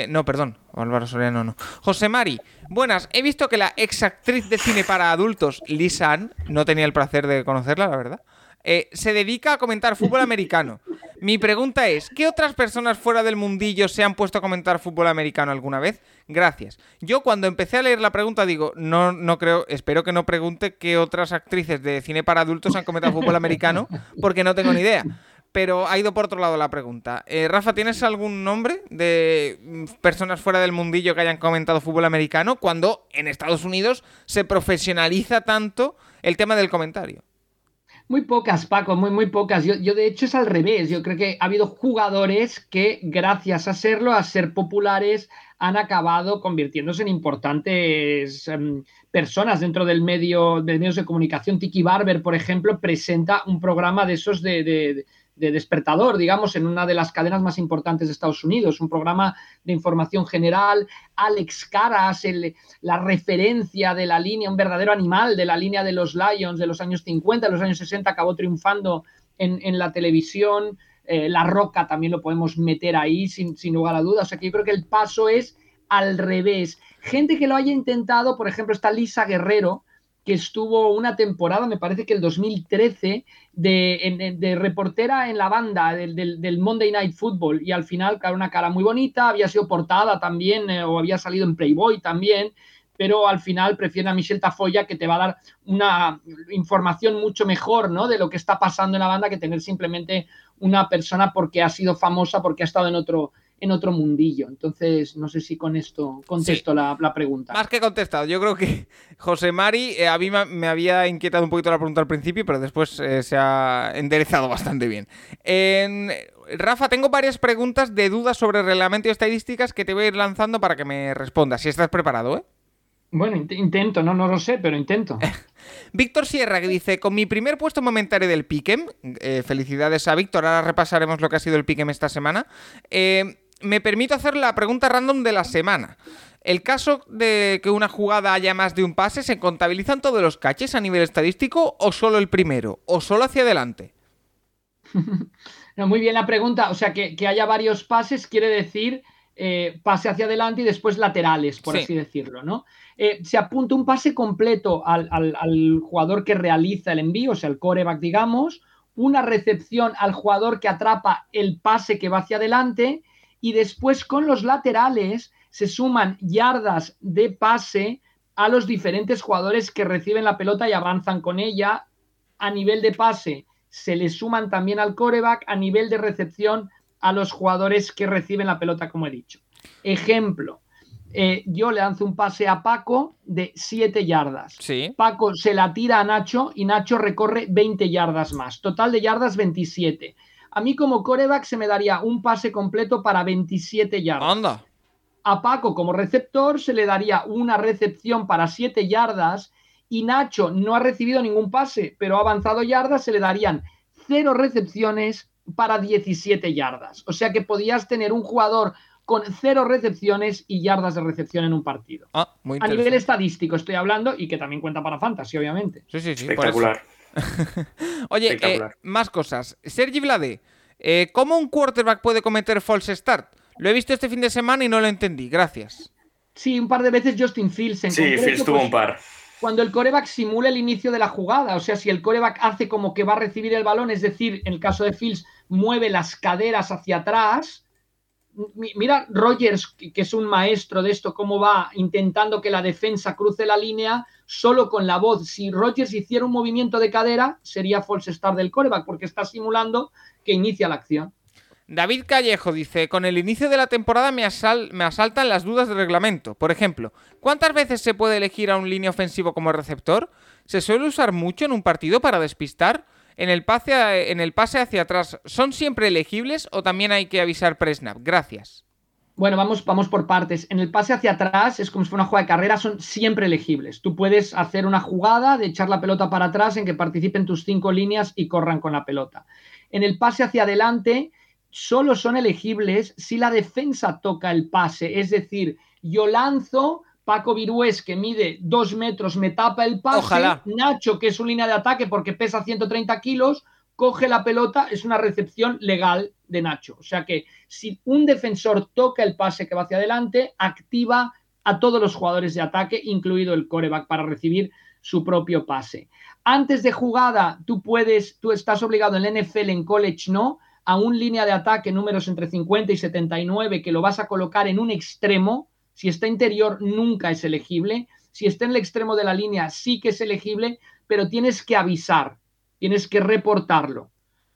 no, perdón, Álvaro Soriano no. José Mari, buenas, he visto que la ex actriz de cine para adultos, Lisan, no tenía el placer de conocerla, la verdad, eh, se dedica a comentar fútbol americano. Mi pregunta es, ¿qué otras personas fuera del mundillo se han puesto a comentar fútbol americano alguna vez? Gracias. Yo cuando empecé a leer la pregunta digo, no, no creo, espero que no pregunte qué otras actrices de cine para adultos han comentado fútbol americano, porque no tengo ni idea. Pero ha ido por otro lado la pregunta. Eh, Rafa, ¿tienes algún nombre de mm, personas fuera del mundillo que hayan comentado fútbol americano cuando en Estados Unidos se profesionaliza tanto el tema del comentario? Muy pocas, Paco, muy, muy pocas. Yo, yo, de hecho, es al revés. Yo creo que ha habido jugadores que, gracias a serlo, a ser populares, han acabado convirtiéndose en importantes um, personas dentro del medio de medios de comunicación. Tiki Barber, por ejemplo, presenta un programa de esos de, de, de despertador, digamos, en una de las cadenas más importantes de Estados Unidos, un programa de información general, Alex Caras, la referencia de la línea, un verdadero animal de la línea de los Lions de los años 50, de los años 60, acabó triunfando en, en la televisión, eh, La Roca también lo podemos meter ahí sin, sin lugar a dudas, o sea que yo creo que el paso es al revés. Gente que lo haya intentado, por ejemplo, está Lisa Guerrero, que estuvo una temporada, me parece que el 2013, de, de reportera en la banda del, Monday Night Football y al final, claro, una cara muy bonita, había sido portada también eh, o había salido en Playboy también, pero al final prefiere a Michelle Tafoya que te va a dar una información mucho mejor ¿no? de lo que está pasando en la banda que tener simplemente una persona porque ha sido famosa, porque ha estado en otro, en otro mundillo. Entonces, no sé si con esto contesto sí. la, la, pregunta. Más que contestado, yo creo que José Mari, eh, a mí me había inquietado un poquito la pregunta al principio, pero después eh, se ha enderezado bastante bien. En... Rafa, tengo varias preguntas de dudas sobre reglamento y estadísticas que te voy a ir lanzando para que me respondas, si estás preparado, ¿eh? Bueno, int intento, no, no lo sé, pero intento. Víctor Sierra que dice, con mi primer puesto momentario del Piquem, eh, felicidades a Víctor, ahora repasaremos lo que ha sido el Piquem esta semana, eh, me permito hacer la pregunta random de la semana. El caso de que una jugada haya más de un pase, ¿se contabilizan todos los caches a nivel estadístico o solo el primero? ¿O solo hacia adelante? no, muy bien la pregunta. O sea, que, que haya varios pases quiere decir eh, pase hacia adelante y después laterales, por sí. así decirlo, ¿no? Eh, se apunta un pase completo al, al, al, jugador que realiza el envío, o sea, el coreback, digamos, una recepción al jugador que atrapa el pase que va hacia adelante y después con los laterales se suman yardas de pase a los diferentes jugadores que reciben la pelota y avanzan con ella. A nivel de pase se le suman también al coreback, a nivel de recepción a los jugadores que reciben la pelota, como he dicho. Ejemplo, eh, yo le lanzo un pase a Paco de 7 yardas. Sí. Paco se la tira a Nacho y Nacho recorre 20 yardas más. Total de yardas 27. A mí como coreback se me daría un pase completo para 27 yardas. Anda. A Paco como receptor se le daría una recepción para 7 yardas y Nacho no ha recibido ningún pase, pero ha avanzado yardas, se le darían 0 recepciones para 17 yardas. O sea que podías tener un jugador con 0 recepciones y yardas de recepción en un partido. Ah, a nivel estadístico estoy hablando y que también cuenta para Fantasy, obviamente. Sí, sí, sí. Espectacular. Oye, eh, más cosas. Sergi Vlade, eh, ¿cómo un quarterback puede cometer false start? Lo he visto este fin de semana y no lo entendí. Gracias. Sí, un par de veces Justin Fields. En sí, concreto, Fields tuvo pues, un par. Cuando el coreback simula el inicio de la jugada, o sea, si el coreback hace como que va a recibir el balón, es decir, en el caso de Fields, mueve las caderas hacia atrás. Mira Rogers, que es un maestro de esto, cómo va intentando que la defensa cruce la línea solo con la voz. Si Rogers hiciera un movimiento de cadera, sería false start del coreback, porque está simulando que inicia la acción. David Callejo dice, con el inicio de la temporada me, me, asaltan las dudas del reglamento. Por ejemplo, ¿cuántas veces se puede elegir a un línea ofensivo como receptor? ¿Se suele usar mucho en un partido para despistar? ¿En el, pase, en el pase hacia atrás son siempre elegibles o también hay que avisar pre-snap? Gracias. Bueno, vamos, vamos por partes. En el pase hacia atrás es como si fuera una jugada de carrera, son siempre elegibles. Tú puedes hacer una jugada de echar la pelota para atrás en que participen tus cinco líneas y corran con la pelota. En el pase hacia adelante solo son elegibles si la defensa toca el pase. Es decir, yo lanzo, Paco Virués, que mide dos metros, me tapa el pase, Ojalá. Nacho, que es su línea de ataque porque pesa 130 kilos, coge la pelota, es una recepción legal de Nacho. O sea que si un defensor toca el pase que va hacia adelante, activa a todos los jugadores de ataque, incluido el coreback, para recibir su propio pase. Antes de jugada, tú puedes, tú estás obligado en la NFL, en college no, a un línea de ataque números entre 50 y 79 que lo vas a colocar en un extremo. Si está interior, nunca es elegible. Si está en el extremo de la línea, sí que es elegible, pero tienes que avisar, tienes que reportarlo.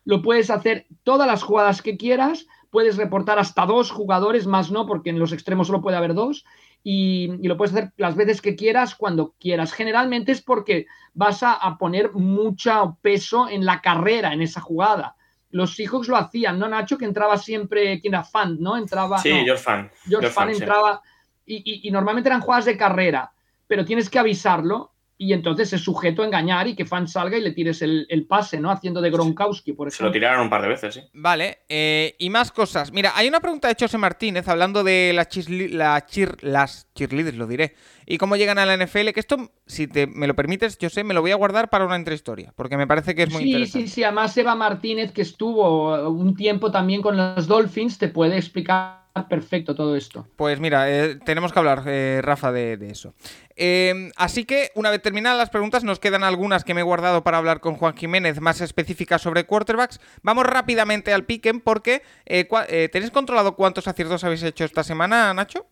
Lo puedes hacer todas las jugadas que quieras, puedes reportar hasta dos jugadores, más no, porque en los extremos solo puede haber dos, y, lo puedes hacer las veces que quieras, cuando quieras. Generalmente es porque vas a, poner mucho peso en la carrera, en esa jugada. Los Seahawks lo hacían, ¿no, Nacho? Que entraba siempre, ¿quién era? Fan, ¿no? Entraba. Sí, George Fan. George, Fan, entraba. Y, y, normalmente eran jugadas de carrera, pero tienes que avisarlo y entonces es sujeto a engañar y que Fan salga y le tires el, pase, ¿no? Haciendo de Gronkowski, por ejemplo. Se lo tiraron un par de veces, sí. Vale, eh, y más cosas. Mira, hay una pregunta de José Martínez hablando de la la las cheerleaders, lo diré, y cómo llegan a la NFL, que esto, si te, me lo permites, yo sé, me lo voy a guardar para una entrehistoria, porque me parece que es muy interesante. Sí, sí, sí, además Eva Martínez, que estuvo un tiempo también con los Dolphins, te puede explicar perfecto todo esto. Pues mira, eh, tenemos que hablar, eh, Rafa, de, eso. Em, así que, una vez terminadas las preguntas, nos quedan algunas que me he guardado para hablar con Juan Jiménez, más específicas sobre quarterbacks. Vamos rápidamente al piquen, porque eh, ¿tenéis controlado cuántos aciertos habéis hecho esta semana, Nacho?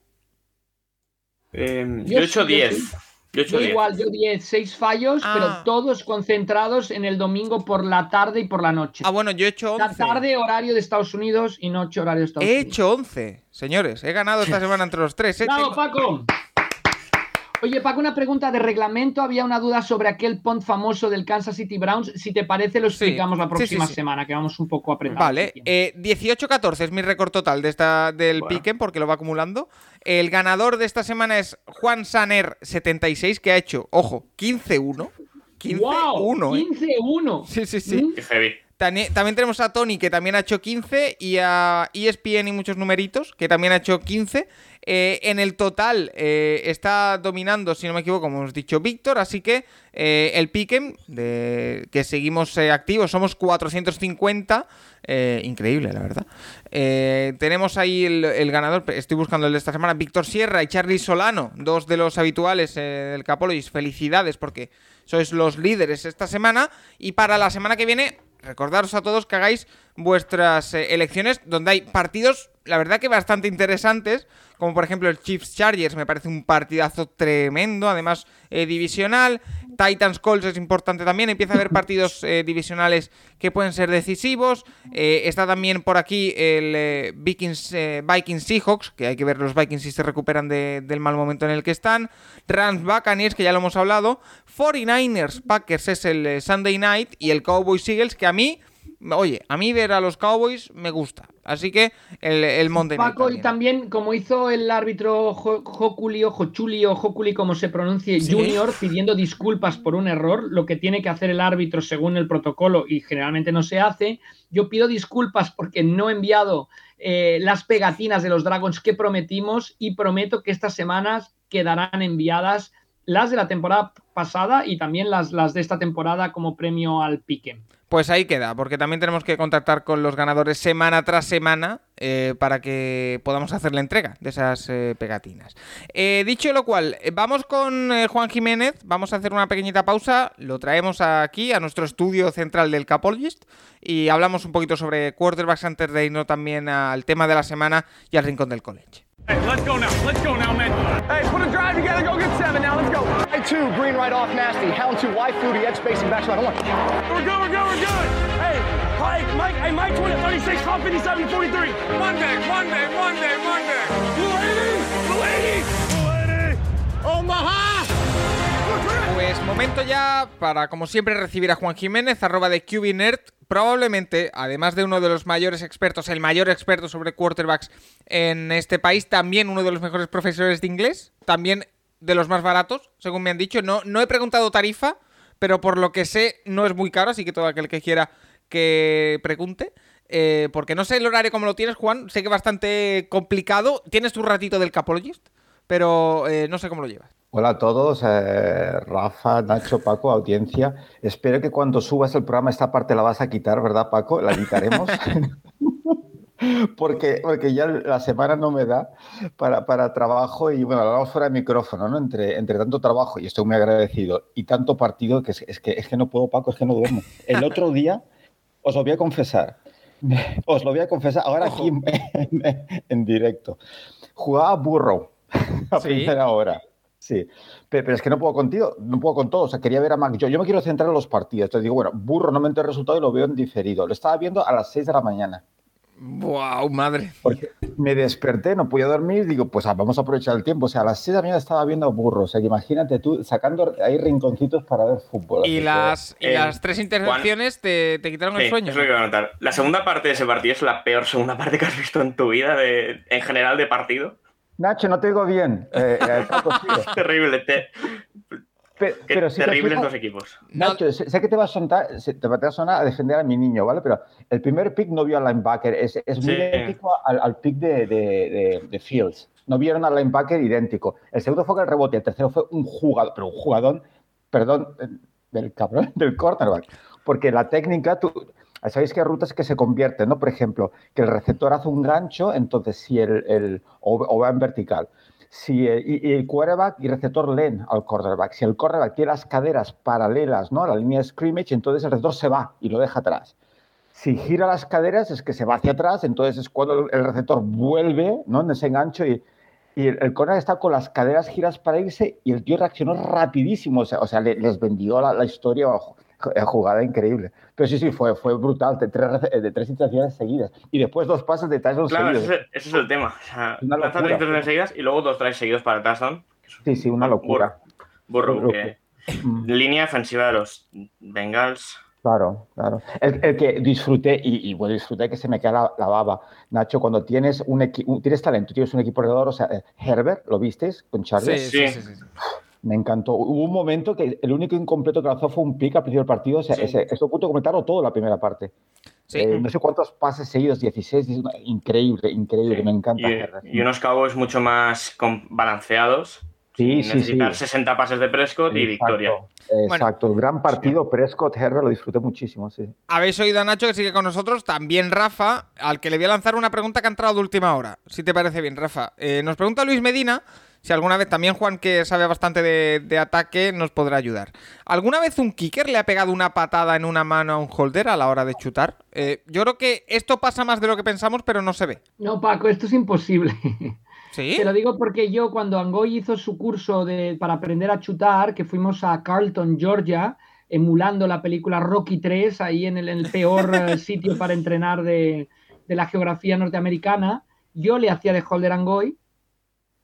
Em, yo, he hecho 10. Yo, igual, yo 10, 6 fallos, pero ah. todos concentrados en el domingo por la tarde y por la noche. Ah, bueno, yo he hecho 11. La tarde, horario de Estados Unidos y noche, horario de Estados Unidos. He hecho 11, señores. He ganado esta semana entre los tres. ¿eh? Paco! Oye, Paco, una pregunta de reglamento. Había una duda sobre aquel punt famoso del Kansas City Browns. Si te parece, lo explicamos la próxima semana, que vamos un poco apretados. Vale, eh, 18-14 es mi récord total de esta, del piquen, porque lo va acumulando. El ganador de esta semana es Juan Saner 76, que ha hecho, ojo, 15-1. 15-1. 15-1. Sí, sí, sí. Mm. Qué heavy. También, tenemos a Tony, que también ha hecho 15, y a ESPN y muchos numeritos, que también ha hecho 15. Eh, en el total eh, está dominando, si no me equivoco, como hemos dicho, Víctor, así que eh, el Piquen, que seguimos activos, somos 450. increíble, la verdad. tenemos ahí el, ganador, estoy buscando el de esta semana, Víctor Sierra y Charlie Solano, dos de los habituales del Capologis. Felicidades porque sois los líderes esta semana. Y para la semana que viene recordaros a todos que hagáis vuestras eh, elecciones donde hay partidos, la verdad que bastante interesantes, como por ejemplo el Chiefs Chargers, me parece un partidazo tremendo, además eh, divisional. Titans Colts es importante también, empieza a haber partidos eh, divisionales que pueden ser decisivos. está también por aquí el Vikings, Vikings Seahawks, que hay que ver los Vikings si se recuperan del mal momento en el que están. Rams Buccaneers, que ya lo hemos hablado. 49ers Packers es el Sunday Night y el Cowboys Eagles, que a mí Oye, a mí ver a los Cowboys me gusta. Así que el, el Monday Paco, y también, como hizo el árbitro Joculi o Jochuli o Joculi, como se pronuncie, Junior, pidiendo disculpas por un error, lo que tiene que hacer el árbitro según el protocolo y generalmente no se hace. Yo pido disculpas porque no he enviado eh, las pegatinas de los Dragons que prometimos y prometo que estas semanas quedarán enviadas las de la temporada pasada y también las, de esta temporada como premio al pique. Pues ahí queda, porque también tenemos que contactar con los ganadores semana tras semana eh, para que podamos hacer la entrega de esas eh, pegatinas. Eh, dicho lo cual, vamos con Juan Jiménez, vamos a hacer una pequeñita pausa, lo traemos aquí a nuestro estudio central del Capologist y hablamos un poquito sobre quarterbacks antes de irnos también al tema de la semana y al rincón del college. Hey, let's go now. Let's go now, man. Hey, put a drive together. Go get seven now. Let's go. Right two, green right off, nasty. Hound two, wide fluty, edge spacing, back slide. One. We're good. We're good. We're good. Hey, Mike, Mike, hey, Mike, 20, 36, call 57, 43. Monday, Monday, Monday, Monday. Lady, lady, lady. Omaha. Pues momento ya para, como siempre, recibir a Juan Jiménez, arroba de QBNerd, probablemente, además de uno de los mayores expertos, el mayor experto sobre quarterbacks en este país, también uno de los mejores profesores de inglés, también de los más baratos, según me han dicho. No, no he preguntado tarifa, pero por lo que sé no es muy caro, así que todo aquel que quiera que pregunte. Eh, porque no sé el horario como lo tienes, Juan. Sé que es bastante complicado. Tienes tu ratito del Capologist, pero eh, no sé cómo lo llevas. Hola a todos, eh, Rafa, Nacho, Paco, audiencia. Espero que cuando subas el programa esta parte la vas a quitar, ¿verdad, Paco? La quitaremos. porque, porque ya la semana no me da para, para trabajo y bueno, hablamos fuera de micrófono, ¿no? Entre, entre tanto trabajo, y estoy muy agradecido, y tanto partido que es, es que es que no puedo, Paco, es que no duermo. El otro día, os lo voy a confesar, os lo voy a confesar ahora aquí en, en- en directo. Jugaba burro a Sí. primera hora. Sí, pero, pero es que no puedo contigo, no puedo con todo. O sea, quería ver a Mac. Yo, yo me quiero centrar en los partidos. Entonces digo, bueno, burro, no me entero el resultado y lo veo en diferido. Lo estaba viendo a las 6 de la mañana. ¡Wow, madre! Porque me desperté, no podía dormir, digo, pues ah, vamos a aprovechar el tiempo. O sea, a las 6 de la mañana estaba viendo burro. O sea, que imagínate tú sacando ahí rinconcitos para ver fútbol. Y las, y Eh, las tres intercepciones te, te quitaron el Sí, sueño. es lo que iba a notar. La segunda parte de ese partido es la peor segunda parte que has visto en tu vida, de, en general, de partido. Nacho, no te digo bien. Eh, eh, sigue. Terrible. te- pero te terribles fijas- dos equipos. Nacho, sé, sé que te va, a sonar, se- te va a sonar a defender a mi niño, ¿vale? Pero el primer pick no vio al linebacker, es, es muy Sí. idéntico al, al pick de, de- de- de Fields. No vieron al linebacker idéntico. El segundo fue el rebote, el tercero fue un jugador, pero un jugador, perdón, eh, del cabrón, del cornerback. Porque la técnica, tú, sabéis que hay rutas que se convierten, ¿no? Por ejemplo, que el receptor hace un gancho, entonces si el, el- o, o va en vertical. Si el, y, y el quarterback y receptor leen al cornerback. Si el cornerback tiene las caderas paralelas ¿no? a la línea de scrimmage, entonces el receptor se va y lo deja atrás. Si gira las caderas es que se va hacia atrás, entonces es cuando el receptor vuelve ¿no? en ese engancho y, y el, el corner está con las caderas giras para irse y el tío reaccionó rapidísimo. O sea, o sea le- les vendió la, la historia, ojo, eh, jugada increíble. Pero sí, sí, fue, fue brutal, de tres, de tres interacciones seguidas. Y después dos pases de touchdown Claro, ese seguidos. es, el, ese es el tema. O sea, lanzas tres intercepciones seguidas y luego dos drives seguidos para touchdown. Sí, sí, una locura. Burro, Burro. que- Mm. línea ofensiva de los Bengals. Claro, claro. El, el que disfruté, y, y bueno, disfruté que se me queda la, la baba, Nacho, cuando tienes un equipo, tienes talento, tienes un equipo alrededor, o sea, eh, Herbert, ¿lo visteis con Sí, sí, Sí. sí, sí. Me encantó. Hubo un momento que el único incompleto que lanzó fue un pick al principio del partido, o sea, Sí. ese, esto punto comentarlo todo la primera parte. Sí. Eh, no sé cuántos pases seguidos, 16, 19, increíble, increíble, Sí. me encanta Y, y unos Cowboys mucho más balanceados. Sí, sí, necesitar sí. 60 pases de Prescott y Exacto, victoria. Exacto, gran partido, Prescott, Herbert, lo disfruté muchísimo, sí. Habéis oído a Nacho que sigue con nosotros, también Rafa, al que le voy a lanzar una pregunta que ha entrado de última hora, si te parece bien, Rafa. Eh, nos pregunta Luis Medina si alguna vez, también Juan, que sabe bastante de, de ataque, nos podrá ayudar. ¿Alguna vez un kicker le ha pegado una patada en una mano a un holder a la hora de chutar? Eh, yo creo que esto pasa más de lo que pensamos, pero no se ve. No, Paco, esto es imposible. ¿Sí? Te lo digo porque yo cuando Angoy hizo su curso de, para aprender a chutar, que fuimos a Carlton, Georgia, emulando la película Rocky 3, ahí en el, en el peor eh, sitio para entrenar de, de la geografía norteamericana, yo le hacía de holder Angoy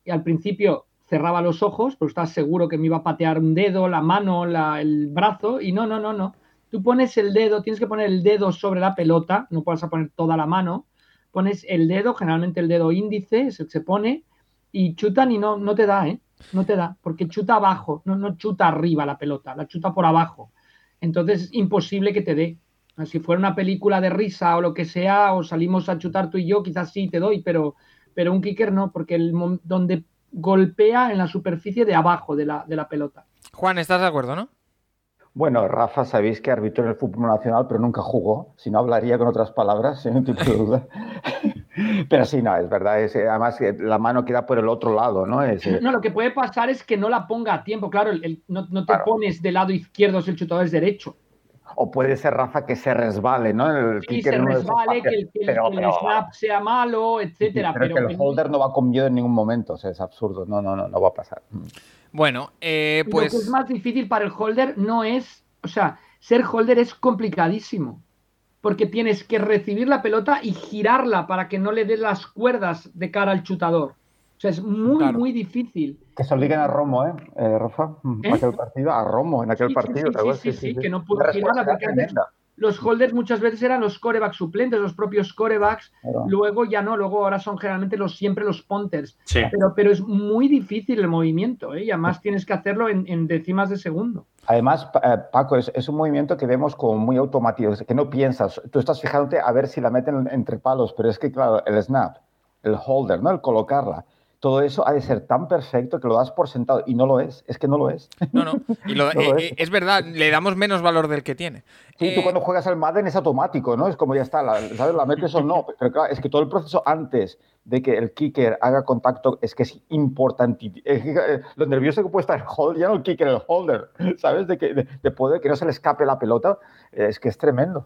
y al principio cerraba los ojos, pero estaba seguro que me iba a patear un dedo, la mano, el brazo, y no, no, no, no. Tú pones el dedo, tienes que poner el dedo sobre la pelota, no puedes poner toda la mano, pones el dedo, generalmente el dedo índice, es el que se pone, y chutan y no, no te da, ¿eh? No te da, porque chuta abajo, no, no chuta arriba la pelota, la chuta por abajo. Entonces es imposible que te dé. Si fuera una película de risa o lo que sea, o salimos a chutar tú y yo, quizás sí te doy, pero, pero un kicker no, porque el donde golpea en la superficie de abajo de la, de la pelota. Juan, ¿estás de acuerdo, no? Bueno, Rafa, sabéis que arbitró en el fútbol nacional, pero nunca jugó. Si no, hablaría con otras palabras, sin ningún tipo de duda. pero sí, no, es verdad. Es, eh, además, eh, la mano queda por el otro lado, ¿no? Es, eh, No, lo que puede pasar es que no la ponga a tiempo. Claro, el- el- no, no te Claro. pones del lado izquierdo si el chutador es derecho. O puede ser, Rafa, que se resbale, ¿no? El Sí, se resbale, que el, pases, que el- pero- que el pero- snap sea malo, etcétera. pero, que el holder no va con miedo en ningún momento, o sea, es absurdo, no, no, no, no va a pasar. Bueno, eh, Lo que es pues... más difícil para el holder no es, o sea, ser holder es complicadísimo, porque tienes que recibir la pelota y girarla para que no le des las cuerdas de cara al chutador. O sea, es muy, Claro. muy difícil. Que se obliguen a Romo, ¿eh, eh Rafa? ¿Eh? Aquel partido, a Romo en aquel Sí, sí, partido. sí, sí, sí, que no pudo porque antes- tremenda. Los holders muchas veces eran los corebacks suplentes, los propios corebacks, Claro. luego ya no, luego ahora son generalmente los siempre los punters. Sí. Pero, pero es muy difícil el movimiento, ¿eh? y además tienes que hacerlo en, en décimas de segundo. Además, eh, Paco, es, es un movimiento que vemos como muy automático, es que no piensas, tú estás fijándote a ver si la meten entre palos, pero es que, claro, el snap, el holder, ¿no? El colocarla, todo eso ha de ser tan perfecto que lo das por sentado y no lo es, es que no lo es. No, no, y lo, No eh, es. eh, es verdad, le damos menos valor del que tiene. Sí, tú Eh, cuando juegas al Madden es automático, ¿no? Es como ya está, la, ¿sabes? La metes o no. Pero claro, es que todo el proceso antes de que el kicker haga contacto es que es importante. Lo nervioso que puede estar el holder, ya no el kicker, el holder, ¿sabes? De, que, de, de poder que no se le escape la pelota, eh, es que es tremendo.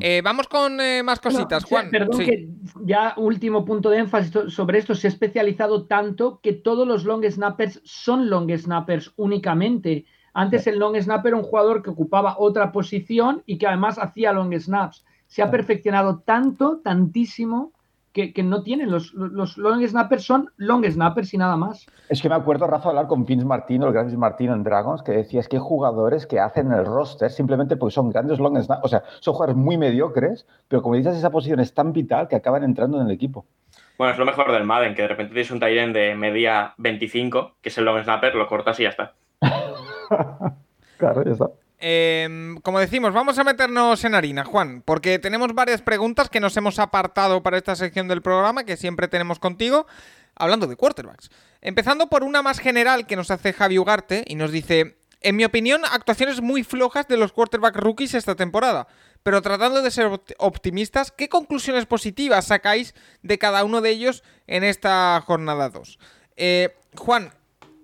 eh, vamos con eh, más cositas, No, o sea, Juan. Perdón, Sí. que ya último punto de énfasis sobre esto, se ha especializado tanto que todos los long snappers son long snappers únicamente. Antes el long snapper era un jugador que ocupaba otra posición y que además hacía long snaps. Se ha perfeccionado tanto, tantísimo, que, que no tienen. Los, los long snappers son long snappers y nada más. Es que me acuerdo, Rafa, hablar con Vince Martino, el gran Vince Martino en Dragons, que decía es que hay jugadores que hacen el roster simplemente porque son grandes long snappers. O sea, son jugadores muy mediocres, pero como dices, esa posición es tan vital que acaban entrando en el equipo. Bueno, es lo mejor del Madden, que de repente tienes un Tyren de media 25, que es el long snapper, lo cortas y ya está. Claro, ya está. Eh, como decimos, vamos a meternos en harina, Juan, porque tenemos varias preguntas que nos hemos apartado para esta sección del programa que siempre tenemos contigo, hablando de quarterbacks. Empezando por una más general que nos hace Javi Ugarte y nos dice, en mi opinión, actuaciones muy flojas de los quarterback rookies esta temporada, pero tratando de ser opt- optimistas, ¿qué conclusiones positivas sacáis de cada uno de ellos en esta jornada 2? Eh, Juan,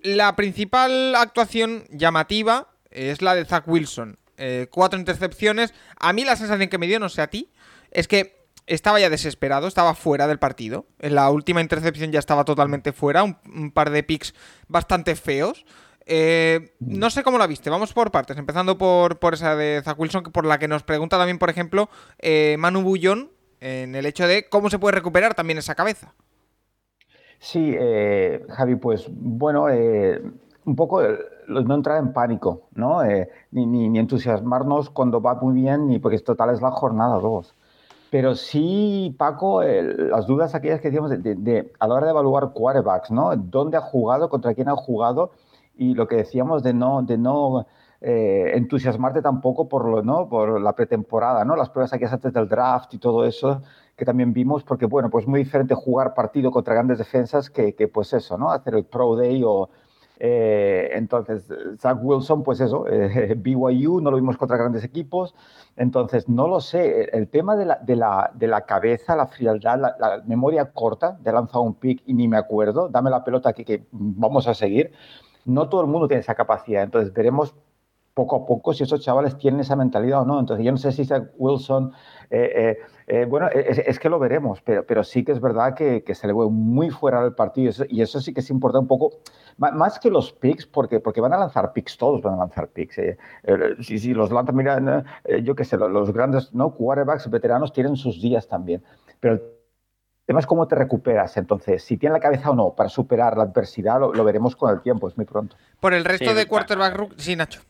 la principal actuación llamativa es la de Zach Wilson. Eh, cuatro intercepciones. A mí la sensación que me dio, no sé a ti, es que estaba ya desesperado, estaba fuera del partido. En la última intercepción ya estaba totalmente fuera, un, par de picks bastante feos. Eh, no sé cómo la viste, vamos por partes, empezando por, por esa de Zach Wilson, por la que nos pregunta también, por ejemplo, eh, Manu Bullón, en el hecho de cómo se puede recuperar también esa cabeza. Sí, Javi, pues bueno, un poco eh, no entrar en pánico, ¿no? Eh, ni, ni, entusiasmarnos cuando va muy bien, ni porque total es la jornada 2. Pero sí, Paco, eh, las dudas aquellas que decíamos de, de, de, a la hora de evaluar quarterbacks, ¿no? ¿Dónde ha jugado, contra quién ha jugado? Y lo que decíamos de no, de no entusiasmarte tampoco por, lo, ¿no? por la pretemporada, ¿no? Las pruebas aquellas antes del draft y todo eso que también vimos, porque bueno, pues muy diferente jugar partido contra grandes defensas que, que pues eso, ¿no? Hacer el Pro Day o... Eh, entonces, Zach Wilson, pues eso, eh, BYU, no lo vimos contra grandes equipos, entonces no lo sé, el tema de la, cabeza, la frialdad, la, memoria corta, de lanzar un pick y ni me acuerdo, dame la pelota aquí que vamos a seguir, no todo el mundo tiene esa capacidad, entonces veremos poco a poco si esos chavales tienen esa mentalidad o no. Entonces, yo no sé si Zach Wilson, eh, eh, eh, bueno, es, es, que lo veremos, pero, pero sí que es verdad que, que se le ve muy fuera del partido y eso, y eso, sí que es importante un poco, más que los picks, porque, porque van a lanzar picks, todos van a lanzar picks. si, si los lanzan, mira, yo qué sé, los, los grandes ¿no? quarterbacks veteranos tienen sus días también, pero el tema es cómo te recuperas. Entonces, si tiene la cabeza o no para superar la adversidad, lo, lo veremos con el tiempo, es muy pronto. Por el resto sí, de quarterback, sí, Nacho.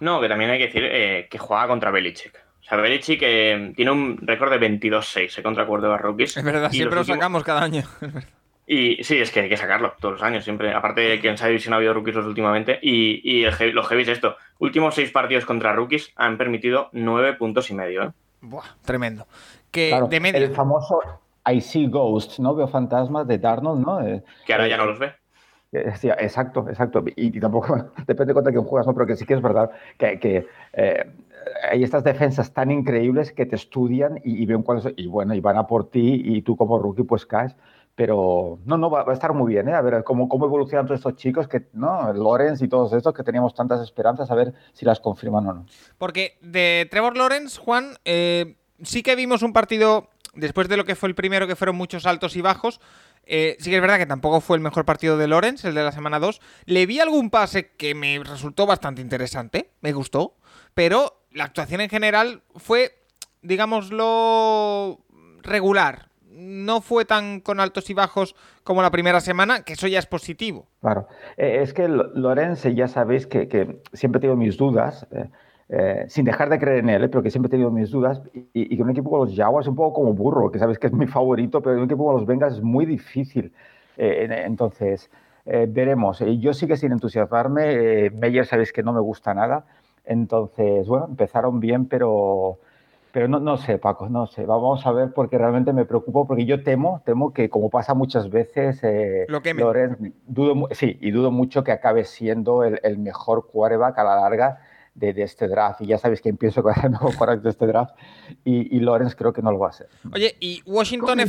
No, que también hay que decir eh, que juega contra Belichick. O sea, Belichick eh, tiene un récord de 22-6 eh, contra quarterback rookies. Es verdad, siempre lo últimos... sacamos cada año. Y sí, es que hay que sacarlo todos los años, siempre. Aparte de que en esa división ha habido rookies los últimamente. Y, y el heavy, lo heavy es esto. Últimos seis partidos contra rookies han permitido nueve puntos y medio. ¿eh? Buah, tremendo. Que claro, de medio... El famoso I see ghosts, ¿no? Veo fantasmas de Darnold, ¿no? Eh, que ahora ya no los ve. Sí, exacto, exacto. Y, y, tampoco depende contra quién juegas, ¿no? pero que sí que es verdad que, que eh, hay estas defensas tan increíbles que te estudian y, y ven cuáles y bueno, y van a por ti y tú como rookie pues caes. Pero no, no, va, va a estar muy bien, ¿eh? A ver cómo, cómo evolucionan todos estos chicos, que, ¿no? Lorenz y todos estos que teníamos tantas esperanzas, a ver si las confirman o no. Porque de Trevor Lawrence, Juan, eh, sí que vimos un partido, después de lo que fue el primero, que fueron muchos altos y bajos, eh, sí que es verdad que tampoco fue el mejor partido de Lawrence, el de la semana 2. Le vi algún pase que me resultó bastante interesante, me gustó, pero la actuación en general fue, digámoslo, regular. No fue tan con altos y bajos como la primera semana, que eso ya es positivo. Claro, eh, es que Lorenz, ya sabéis que, que, siempre he tenido mis dudas. Eh, eh, sin dejar de creer en él, ¿eh? pero que siempre he tenido mis dudas, y, que un equipo como los Jaguars es un poco como burro, que sabes que es mi favorito, pero un equipo como los Bengals es muy difícil. Eh, entonces, veremos. yo sí que sin entusiasmarme, Meyer sabéis que no me gusta nada, entonces, bueno, empezaron bien, pero, pero no, no sé, Paco, no sé. Vamos a ver porque realmente me preocupo porque yo temo, temo que como pasa muchas veces, eh, Lo queme. Lorenz, dudo, sí, y dudo mucho que acabe siendo el, el mejor quarterback a la larga de, de este draft. Y ya sabéis quién pienso que va a ser el mejor quarterback de este draft. Y, y Lorenz creo que no lo va a ser. Oye, y Washington ahí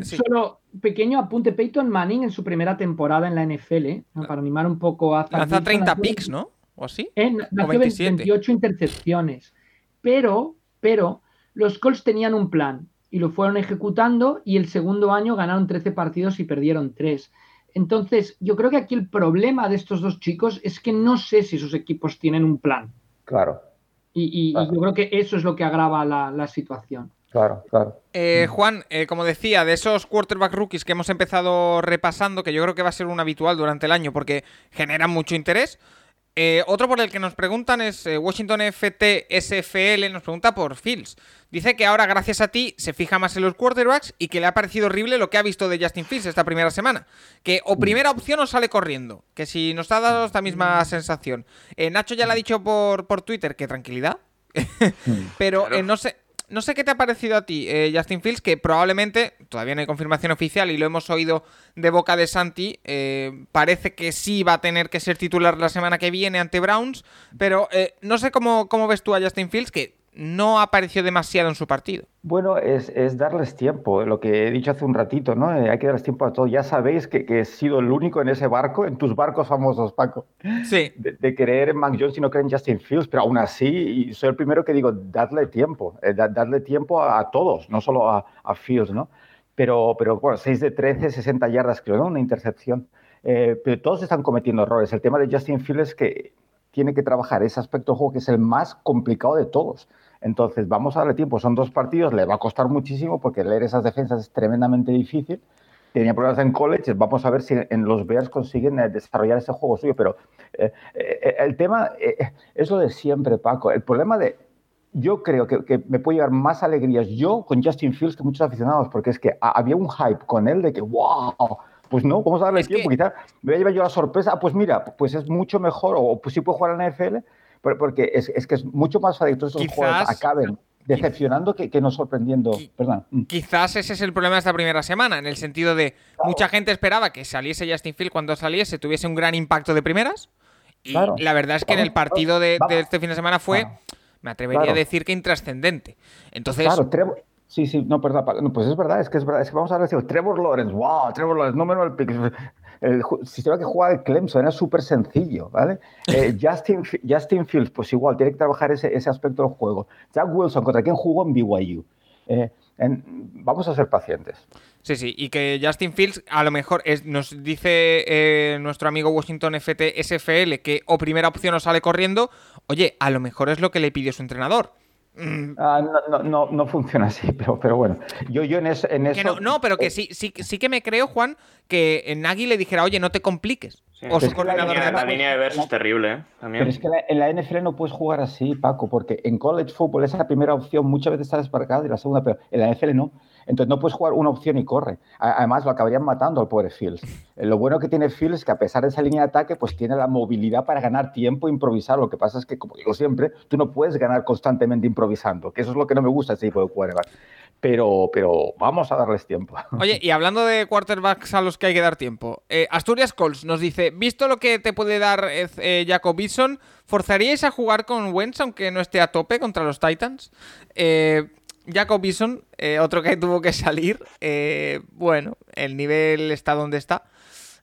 FT. sí. Solo pequeño apunte. Peyton Manning en su primera temporada en la NFL, ¿no? para animar un poco a Lanza Wilson, 30 nació- picks, ¿no? ¿O así? Eh, nació 27. 28 intercepciones. Pero, pero los Colts tenían un plan y lo fueron ejecutando y el segundo año ganaron 13 partidos y perdieron 3. Entonces, yo creo que aquí el problema de estos dos chicos es que no sé si sus equipos tienen un plan. Claro, Y, y- yo creo que eso es lo que agrava la, la situación. claro, claro. Eh, Juan, eh, como decía, de esos quarterback rookies que hemos empezado repasando, que yo creo que va a ser un habitual durante el año porque generan mucho interés. Eh, otro por el que nos preguntan es eh, Washington FT SFL, nos pregunta por Fields. Dice que ahora, gracias a ti, se fija más en los quarterbacks y que le ha parecido horrible lo que ha visto de Justin Fields esta primera semana. Que o primera opción o sale corriendo. Que si nos ha dado esta misma sensación. Eh, Nacho ya le ha dicho por, por Twitter que tranquilidad. Pero Claro. eh, no sé. No sé qué te ha parecido a ti, eh, Justin Fields, que probablemente, todavía no hay confirmación oficial y lo hemos oído de boca de Santi, eh, parece que sí va a tener que ser titular la semana que viene ante Browns, pero eh, no sé cómo, cómo ves tú a Justin Fields, que no apareció demasiado en su partido. Bueno, es, es darles tiempo, lo que he dicho hace un ratito, ¿no? Eh, hay que darles tiempo a todo. Ya sabéis que, que he sido el único en ese barco, en tus barcos famosos, Paco, Sí, de, de creer en Mac Jones y no creer en Justin Fields, pero aún así, soy el primero que digo, dadle tiempo, eh, da- dadle tiempo a, a todos, no solo a, a Fields, ¿no? Pero, pero bueno, 6 de 13, 60 yardas, creo, ¿no? Una intercepción. Eh, pero todos están cometiendo errores. El tema de Justin Fields es que tiene que trabajar ese aspecto del juego que es el más complicado de todos. Entonces, vamos a darle tiempo. Son dos partidos, le va a costar muchísimo porque leer esas defensas es tremendamente difícil. Tenía problemas en college, vamos a ver si en los Bears consiguen eh, desarrollar ese juego suyo. Pero eh, eh, el tema eh, es lo de siempre, Paco. El problema de. Yo creo que, que me puede llevar más alegrías yo con Justin Fields que muchos aficionados, porque es que ha- había un hype con él de que, wow, pues no, vamos a darle Es tiempo. que- Quizá me voy a llevar yo la sorpresa, ah, pues mira, pues es mucho mejor, o pues sí puede jugar en la NFL, porque es, es que es mucho más fácil que estos Quizás- acaben decepcionando que, que no sorprendiendo. Qui- Perdón. Mm. quizás ese es el problema de esta primera semana, en el sentido de mucha gente esperaba que saliese Justin Fields cuando saliese, tuviese un gran impacto de primeras. Y Claro. la verdad es que en el partido de, de este fin de semana fue, me atrevería a decir que intrascendente. Entonces, Claro, Trevor. Sí, sí, no, perdón, no, pues es verdad, es que es verdad, es que vamos a ver, decir, Trevor Lawrence, wow, Trevor Lawrence, número del pick. El sistema que juega el Clemson era súper sencillo, ¿vale? Eh, Justin, Justin Fields, pues igual, tiene que trabajar ese, ese aspecto del juego. Jack Wilson, ¿contra quién jugó en BYU? Eh, en- vamos a ser pacientes. Sí, sí, y que Justin Fields a lo mejor es- nos dice eh, nuestro amigo Washington FT SFL que o primera opción o sale corriendo, oye, a lo mejor es lo que le pidió su entrenador. Mm, Ah, no, no, no, no funciona así, pero, pero bueno, yo, yo en, eso, en que eso... no, no, pero que eh, sí, sí, sí que me creo, Juan, que Nagy le dijera, oye, no te compliques. Sí. O su la línea La línea de Bears es terrible, ¿eh? También. Pero es que la- en la NFL no puedes jugar así, Paco, porque en college football esa primera opción muchas veces está desmarcada y la segunda, pero en la NFL no. Entonces no puedes jugar una opción y corre. Además lo acabarían matando al pobre Fields. Eh, Lo bueno que tiene Fields es que a pesar de esa línea de ataque, pues tiene la movilidad para ganar tiempo e improvisar. Lo que pasa es que, como digo siempre, tú no puedes ganar constantemente improvisando, que eso es lo que no me gusta de este tipo de quarterback. Pero, pero vamos a darles tiempo. Oye, y hablando de quarterbacks a los que hay que dar tiempo, eh, Asturias Colts nos dice, visto lo que te puede dar eh, Jacob Eason, ¿forzaríais a jugar con Wentz aunque no esté a tope contra los Titans? Eh, Jacob Eason, eh, otro que tuvo que salir, eh, bueno, el nivel está donde está.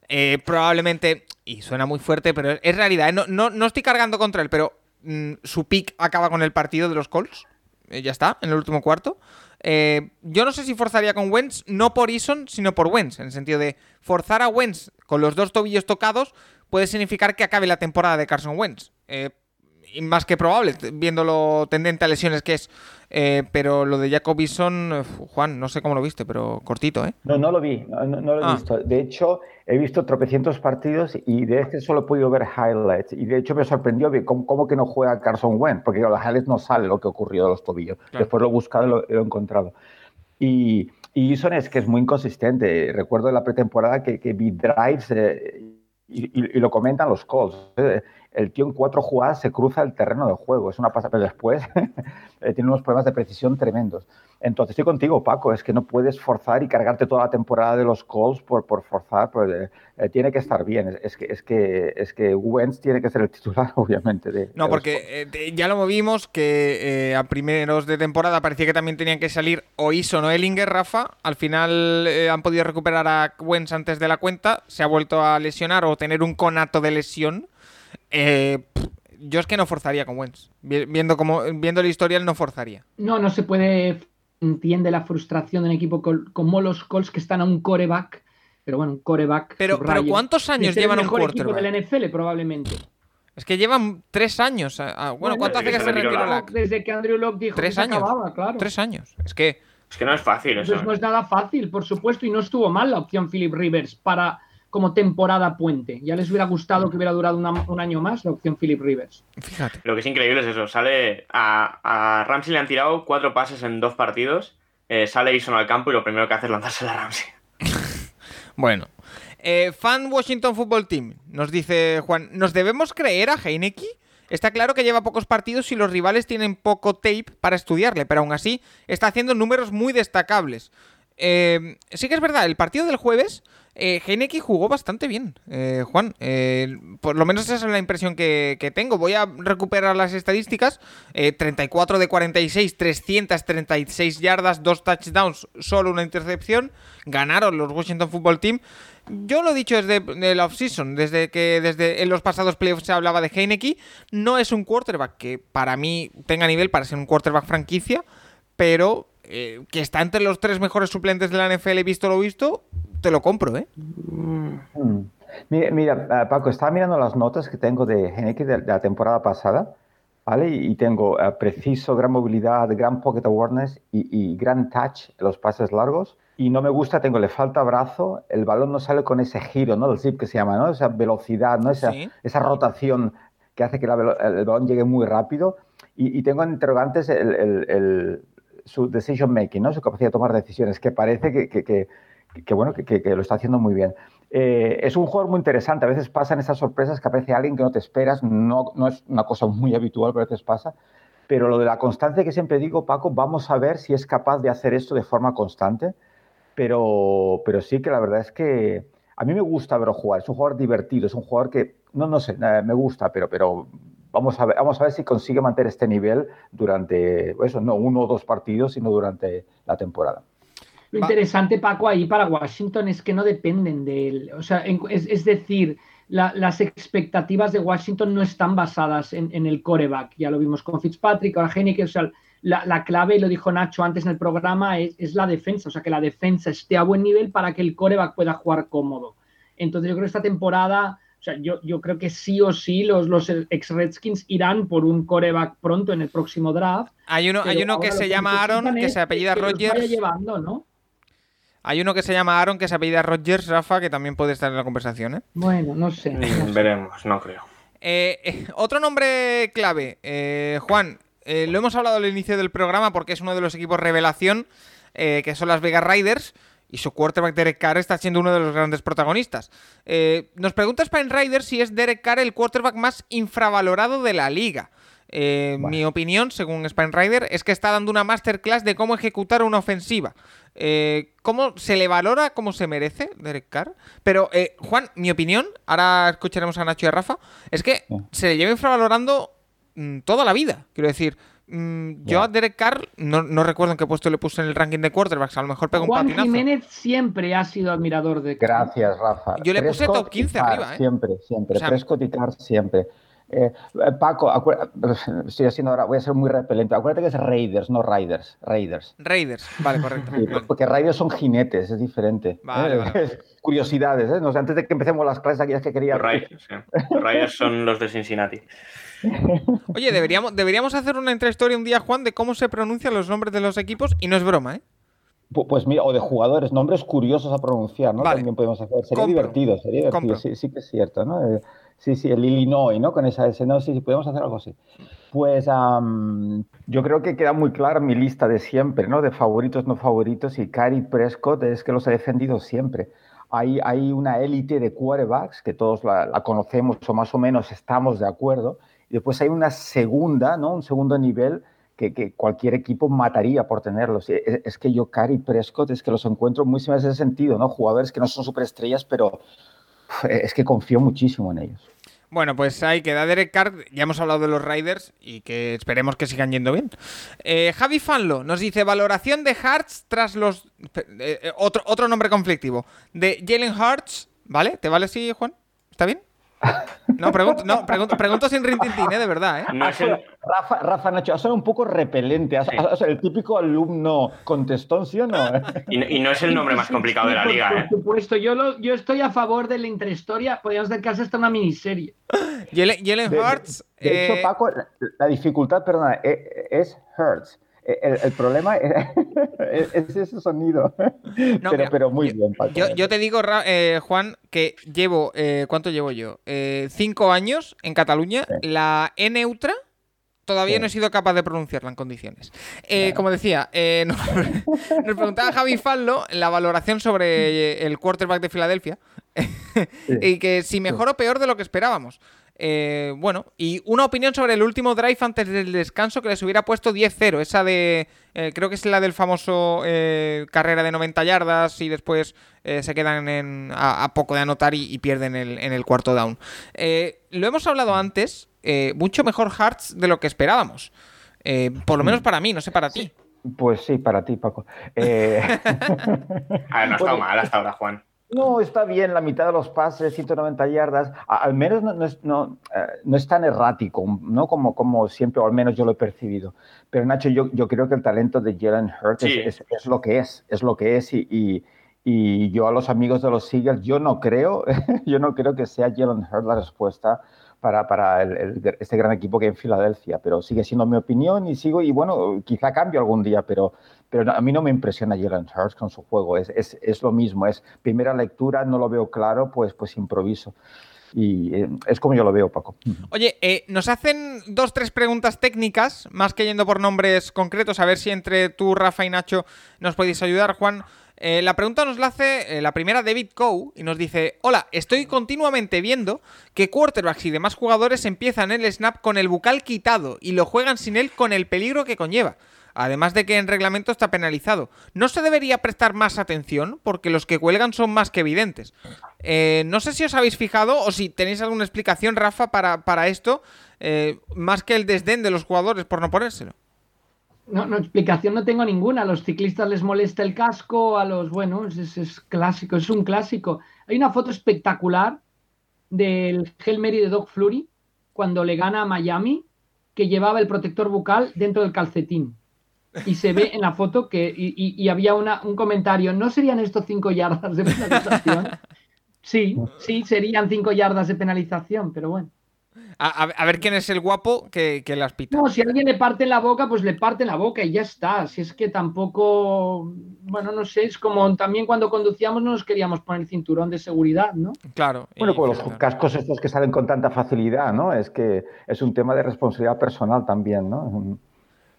Eh, probablemente, y suena muy fuerte, pero es realidad, no, no, no estoy cargando contra él, pero mm, su pick acaba con el partido de los Colts. Ya está, en el último cuarto. Yo no sé si forzaría con Wentz, no por Eason, sino por Wentz, en el sentido de forzar a Wentz con los dos tobillos tocados puede significar que acabe la temporada de Carson Wentz. Más que probable, viendo lo tendente a lesiones que es. Eh, pero lo de Jacob Eason, eh, Juan, no sé cómo lo viste, pero cortito, ¿eh? No, no lo vi, no, no- lo he Ah. visto. De hecho, he visto tropecientos partidos y de este solo he podido ver highlights. Y de hecho me sorprendió cómo, cómo que no juega Carson Wentz, porque los highlights no sale lo que ocurrió de los tobillos. Claro. Después lo he buscado y lo, lo he encontrado. Y, y Eason es que es muy inconsistente. Recuerdo en la pretemporada que, que vi drives eh, y, y- y lo comentan los calls. eh, el tío en cuatro jugadas se cruza el terreno de juego. Es una pasada, pero después eh, tiene unos problemas de precisión tremendos. Entonces estoy contigo, Paco, es que no puedes forzar y cargarte toda la temporada de los calls por, por forzar, pues, eh, eh, tiene que estar bien. Es que, es que, es que Wentz tiene que ser el titular, obviamente. De, no, porque ya lo vimos que a primeros de temporada parecía que también tenían que salir o Ison o Ellinger, Rafa. Al final han podido recuperar a Wentz antes de la cuenta, se ha vuelto a lesionar o tener un conato de lesión. Yo es que no forzaría con Wentz. Viendo, como, viendo el historial, no forzaría. No, no se puede entiende la frustración de un equipo como los Colts que están a un coreback. Pero bueno, un coreback. Pero, pero ¿cuántos años llevan un quarterback? del NFL, probablemente. Es que llevan tres años. Bueno, ¿cuánto hace que se retiró Locke? Desde que Andrew Locke dijo tres que años. Se acababa, claro. Tres años. Es que. Es que no es fácil eso. no es nada fácil, por supuesto, y no estuvo mal la opción Philip Rivers para como temporada puente. Ya les hubiera gustado que hubiera durado un año más la opción Philip Rivers. Fíjate. Lo que es increíble es eso. Sale a, a Ramsey le han tirado cuatro pases en dos partidos eh, sale Ison al campo y lo primero que hace es lanzarse la Ramsey. bueno. Eh, fan Washington Football Team, nos dice Juan, ¿nos debemos creer a Heineke? Está claro que lleva pocos partidos y los rivales tienen poco tape para estudiarle, pero aún así está haciendo números muy destacables. Eh, sí que es verdad, el partido del jueves eh, jugó bastante bien, eh, Juan. Eh, por lo menos esa es la impresión que, tengo. Voy a recuperar las estadísticas. 34 de 46, 336 yardas, dos touchdowns, solo una intercepción. Ganaron los Washington Football Team. Yo lo he dicho desde el offseason, desde que desde en los pasados playoffs se hablaba de Heineke. No es un quarterback que para mí tenga nivel para ser un quarterback franquicia, pero que está entre los tres mejores suplentes de la NFL, visto lo visto, te lo compro, ¿eh? Mm. Mira, eh, Paco, estaba mirando las notas que tengo de Geneki de, la temporada pasada, ¿vale? Y, tengo eh, preciso, gran movilidad, gran pocket awareness y, gran touch en los pases largos. Y no me gusta, tengo, le falta brazo, el balón no sale con ese giro, ¿no? El zip que se llama, ¿no? Esa velocidad, ¿no? Esa, esa rotación que hace que el balón llegue muy rápido. Y, tengo interrogantes el, su decision making, ¿no? Su capacidad de tomar decisiones, que parece que que bueno, que, lo está haciendo muy bien. Eh, es un jugador muy interesante. A veces pasan esas sorpresas que aparece alguien que no te esperas. No, no es una cosa muy habitual, pero a veces pasa. Pero lo de la constancia que siempre digo, Paco, vamos a ver si es capaz de hacer esto de forma constante. Pero, pero sí que la verdad es que a mí me gusta verlo jugar. Es un jugador divertido, es un jugador que, no, no sé, eh, me gusta, pero, pero vamos, a ver, vamos a ver si consigue mantener este nivel durante, eso, no uno o dos partidos, sino durante la temporada. Lo interesante, Paco, ahí para Washington es que no dependen de él. O sea, es, decir, las expectativas de Washington no están basadas en, el coreback. Ya lo vimos con Fitzpatrick, ahora Heineken. O sea, la, clave, lo dijo Nacho antes en el programa, es, la defensa. O sea, que la defensa esté a buen nivel para que el coreback pueda jugar cómodo. Entonces, yo creo que esta temporada, o sea, yo, yo creo que sí o sí los, los ex-Redskins irán por un coreback pronto en el próximo draft. Hay uno, hay uno que se llama Aaron, que se apellida Rogers. llevando, ¿no? Hay uno que se llama Aaron, que se apellida Rogers, Rafa, que también puede estar en la conversación, ¿eh? Bueno, no sé. Mm, veremos, no creo. Eh, eh, otro nombre clave, eh, Juan, lo hemos hablado al inicio del programa porque es uno de los equipos revelación, que son las Vegas Riders, y su quarterback Derek Carr está siendo uno de los grandes protagonistas. nos pregunta Spine Riders si es Derek Carr el quarterback más infravalorado de la liga. Eh, mi opinión, según Spine Rider, es que está dando una masterclass de cómo ejecutar una ofensiva. Eh, ¿Cómo se le valora como se merece Derek Carr? Pero, eh, Juan, mi opinión, ahora escucharemos a Nacho y a Rafa, es que se le lleva infravalorando mm, toda la vida. Quiero decir, mm, yo a Derek Carr no, recuerdo en qué puesto le puse en el ranking de quarterbacks. A lo mejor pego un patinazo. Jiménez siempre ha sido admirador de Gracias, Rafa. Yo le puse top 15 arriba. Siempre, siempre. Prescott y Carr siempre. Eh, Paco, estoy haciendo ahora, voy a ser muy repelente. Acuérdate que es Raiders, no Riders. Raiders. Raiders, vale, correcto. porque Raiders son jinetes, es diferente. ¿eh? Curiosidades, ¿eh? No antes de que empecemos las clases, aquellas que quería. Raiders, Raiders son los de Cincinnati. Oye, deberíamos, deberíamos hacer una intrahistoria un día, Juan, de cómo se pronuncian los nombres de los equipos, y no es broma, ¿eh? Pues mira, o de jugadores, nombres curiosos a pronunciar, ¿no? También podemos hacer. Sería divertido, sería divertido, sí, sí, que es cierto, ¿no? Eh, Sí, sí, el Illinois, ¿no? Con esa S, no, sí, sí, podemos hacer algo así. Pues yo creo que queda muy clara mi lista de siempre, ¿no? De favoritos, no favoritos, y Cary Prescott es que los he defendido siempre. hay, hay una élite de quarterbacks que todos la, la, conocemos o más o menos estamos de acuerdo. Y después hay una segunda, ¿no? Un segundo nivel que, que cualquier equipo mataría por tenerlos. Es, es que yo, Cari Prescott, es que los encuentro muy similares en ese sentido, ¿no? Jugadores que no son superestrellas, pero es que confío muchísimo en ellos. Bueno, pues ahí queda Derek Carr. Ya hemos hablado de los Riders y que esperemos que sigan yendo bien. Eh, Javi Fanlo nos dice: valoración de Hearts tras los. Eh, otro, otro nombre conflictivo. De Jalen Hurts. ¿Vale? ¿Te vale así, Juan? ¿Está bien? No, pregunto, no, pregunto, pregunto sin rintintín, ¿eh? de verdad. ¿eh? No el... Rafa, Rafa Nacho, ha sonado un poco repelente. Sí. el típico alumno contestón, ¿sí o no? Y, y, no es el nombre más complicado de la liga. Por ¿eh? supuesto, yo, lo, yo estoy a favor de la intrahistoria. Podríamos dedicarse hasta una miniserie. Jalen Hurts. De, de hecho, eh... Paco, la, la dificultad, perdona, es Hurts. El, el, problema es, es, ese sonido. No, pero, muy yo, bien. Yo, yo, te digo, eh, Juan, que llevo. Eh, ¿Cuánto llevo yo? Eh, cinco años en Cataluña. Sí. La E neutra. Todavía sí. no he sido capaz de pronunciarla en condiciones. Eh, claro. Como decía, eh, nos, nos, preguntaba Javi Fallo la valoración sobre el quarterback de Filadelfia. Sí. y que si mejor o peor de lo que esperábamos. Eh, bueno, y una opinión sobre el último drive antes del descanso que les hubiera puesto 10-0. Esa de. Eh, creo que es la del famoso eh, carrera de 90 yardas y después eh, se quedan en, a, a, poco de anotar y, y pierden el, en el cuarto down. Eh, lo hemos hablado antes, eh, mucho mejor Hearts de lo que esperábamos. por lo menos para mí, no sé para ti. Pues sí, para ti, Paco. a ver, no ha estado mal hasta ahora, Juan. No, está bien, la mitad de los pases, 190 yardas, al menos no, no, es, no, eh, no es, tan errático, ¿no? Como, como, siempre, o al menos yo lo he percibido. Pero Nacho, yo, yo creo que el talento de Jalen Hurts sí. es, es, es, lo que es, es lo que es y, y, y, yo a los amigos de los Seagulls, yo no creo, yo no creo que sea Jalen Hurts la respuesta para, para el, el, este gran equipo que en Filadelfia, pero sigue siendo mi opinión y sigo, y bueno, quizá cambio algún día, pero, pero a mí no me impresiona Jalen Hurts con su juego, es, es, es, lo mismo, es primera lectura, no lo veo claro, pues, pues improviso. Y eh, es como yo lo veo, Paco. Oye, eh, nos hacen dos, tres preguntas técnicas, más que yendo por nombres concretos, a ver si entre tú, Rafa y Nacho nos podéis ayudar, Juan. Eh, la pregunta nos la hace eh, la primera David Coe y nos dice: Hola, estoy continuamente viendo que quarterbacks y demás jugadores empiezan el snap con el bucal quitado y lo juegan sin él con el peligro que conlleva. Además de que en reglamento está penalizado. ¿No se debería prestar más atención? Porque los que cuelgan son más que evidentes. Eh, no sé si os habéis fijado o si tenéis alguna explicación, Rafa, para, para esto, eh, más que el desdén de los jugadores por no ponérselo. No, no, explicación no tengo ninguna. A los ciclistas les molesta el casco, a los, bueno, es, es clásico, es un clásico. Hay una foto espectacular del Hail Mary de Doug Flurry cuando le gana a Miami que llevaba el protector bucal dentro del calcetín. Y se ve en la foto que y, y, y había una, un comentario, ¿no serían estos cinco yardas de penalización? Sí, sí, serían cinco yardas de penalización, pero bueno. A, a, ver quién es el guapo que, que, las pita. No, si alguien le parte la boca, pues le parte la boca y ya está. Si es que tampoco, bueno, no sé, es como también cuando conducíamos no nos queríamos poner el cinturón de seguridad, ¿no? Claro. Bueno, con los cascos estos que salen con tanta facilidad, ¿no? Es que es un tema de responsabilidad personal también, ¿no?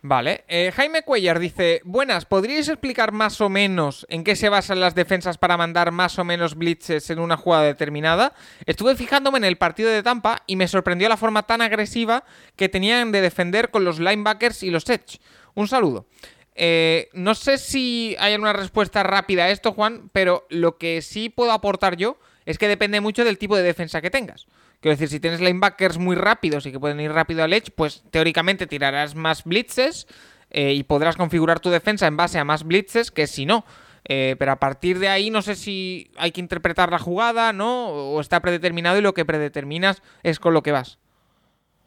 Vale. Eh, Jaime Cuellar dice: Buenas, ¿podríais explicar más o menos en qué se basan las defensas para mandar más o menos blitzes en una jugada determinada? Estuve fijándome en el partido de Tampa y me sorprendió la forma tan agresiva que tenían de defender con los linebackers y los edge. Un saludo. Eh, no sé si hay una respuesta rápida a esto, Juan, pero lo que sí puedo aportar yo es que depende mucho del tipo de defensa que tengas. Quiero decir, si tienes linebackers muy rápidos y que pueden ir rápido al edge, pues teóricamente tirarás más blitzes eh, y podrás configurar tu defensa en base a más blitzes que si no. Eh, pero a partir de ahí no sé si hay que interpretar la jugada, ¿no? O está predeterminado y lo que predeterminas es con lo que vas.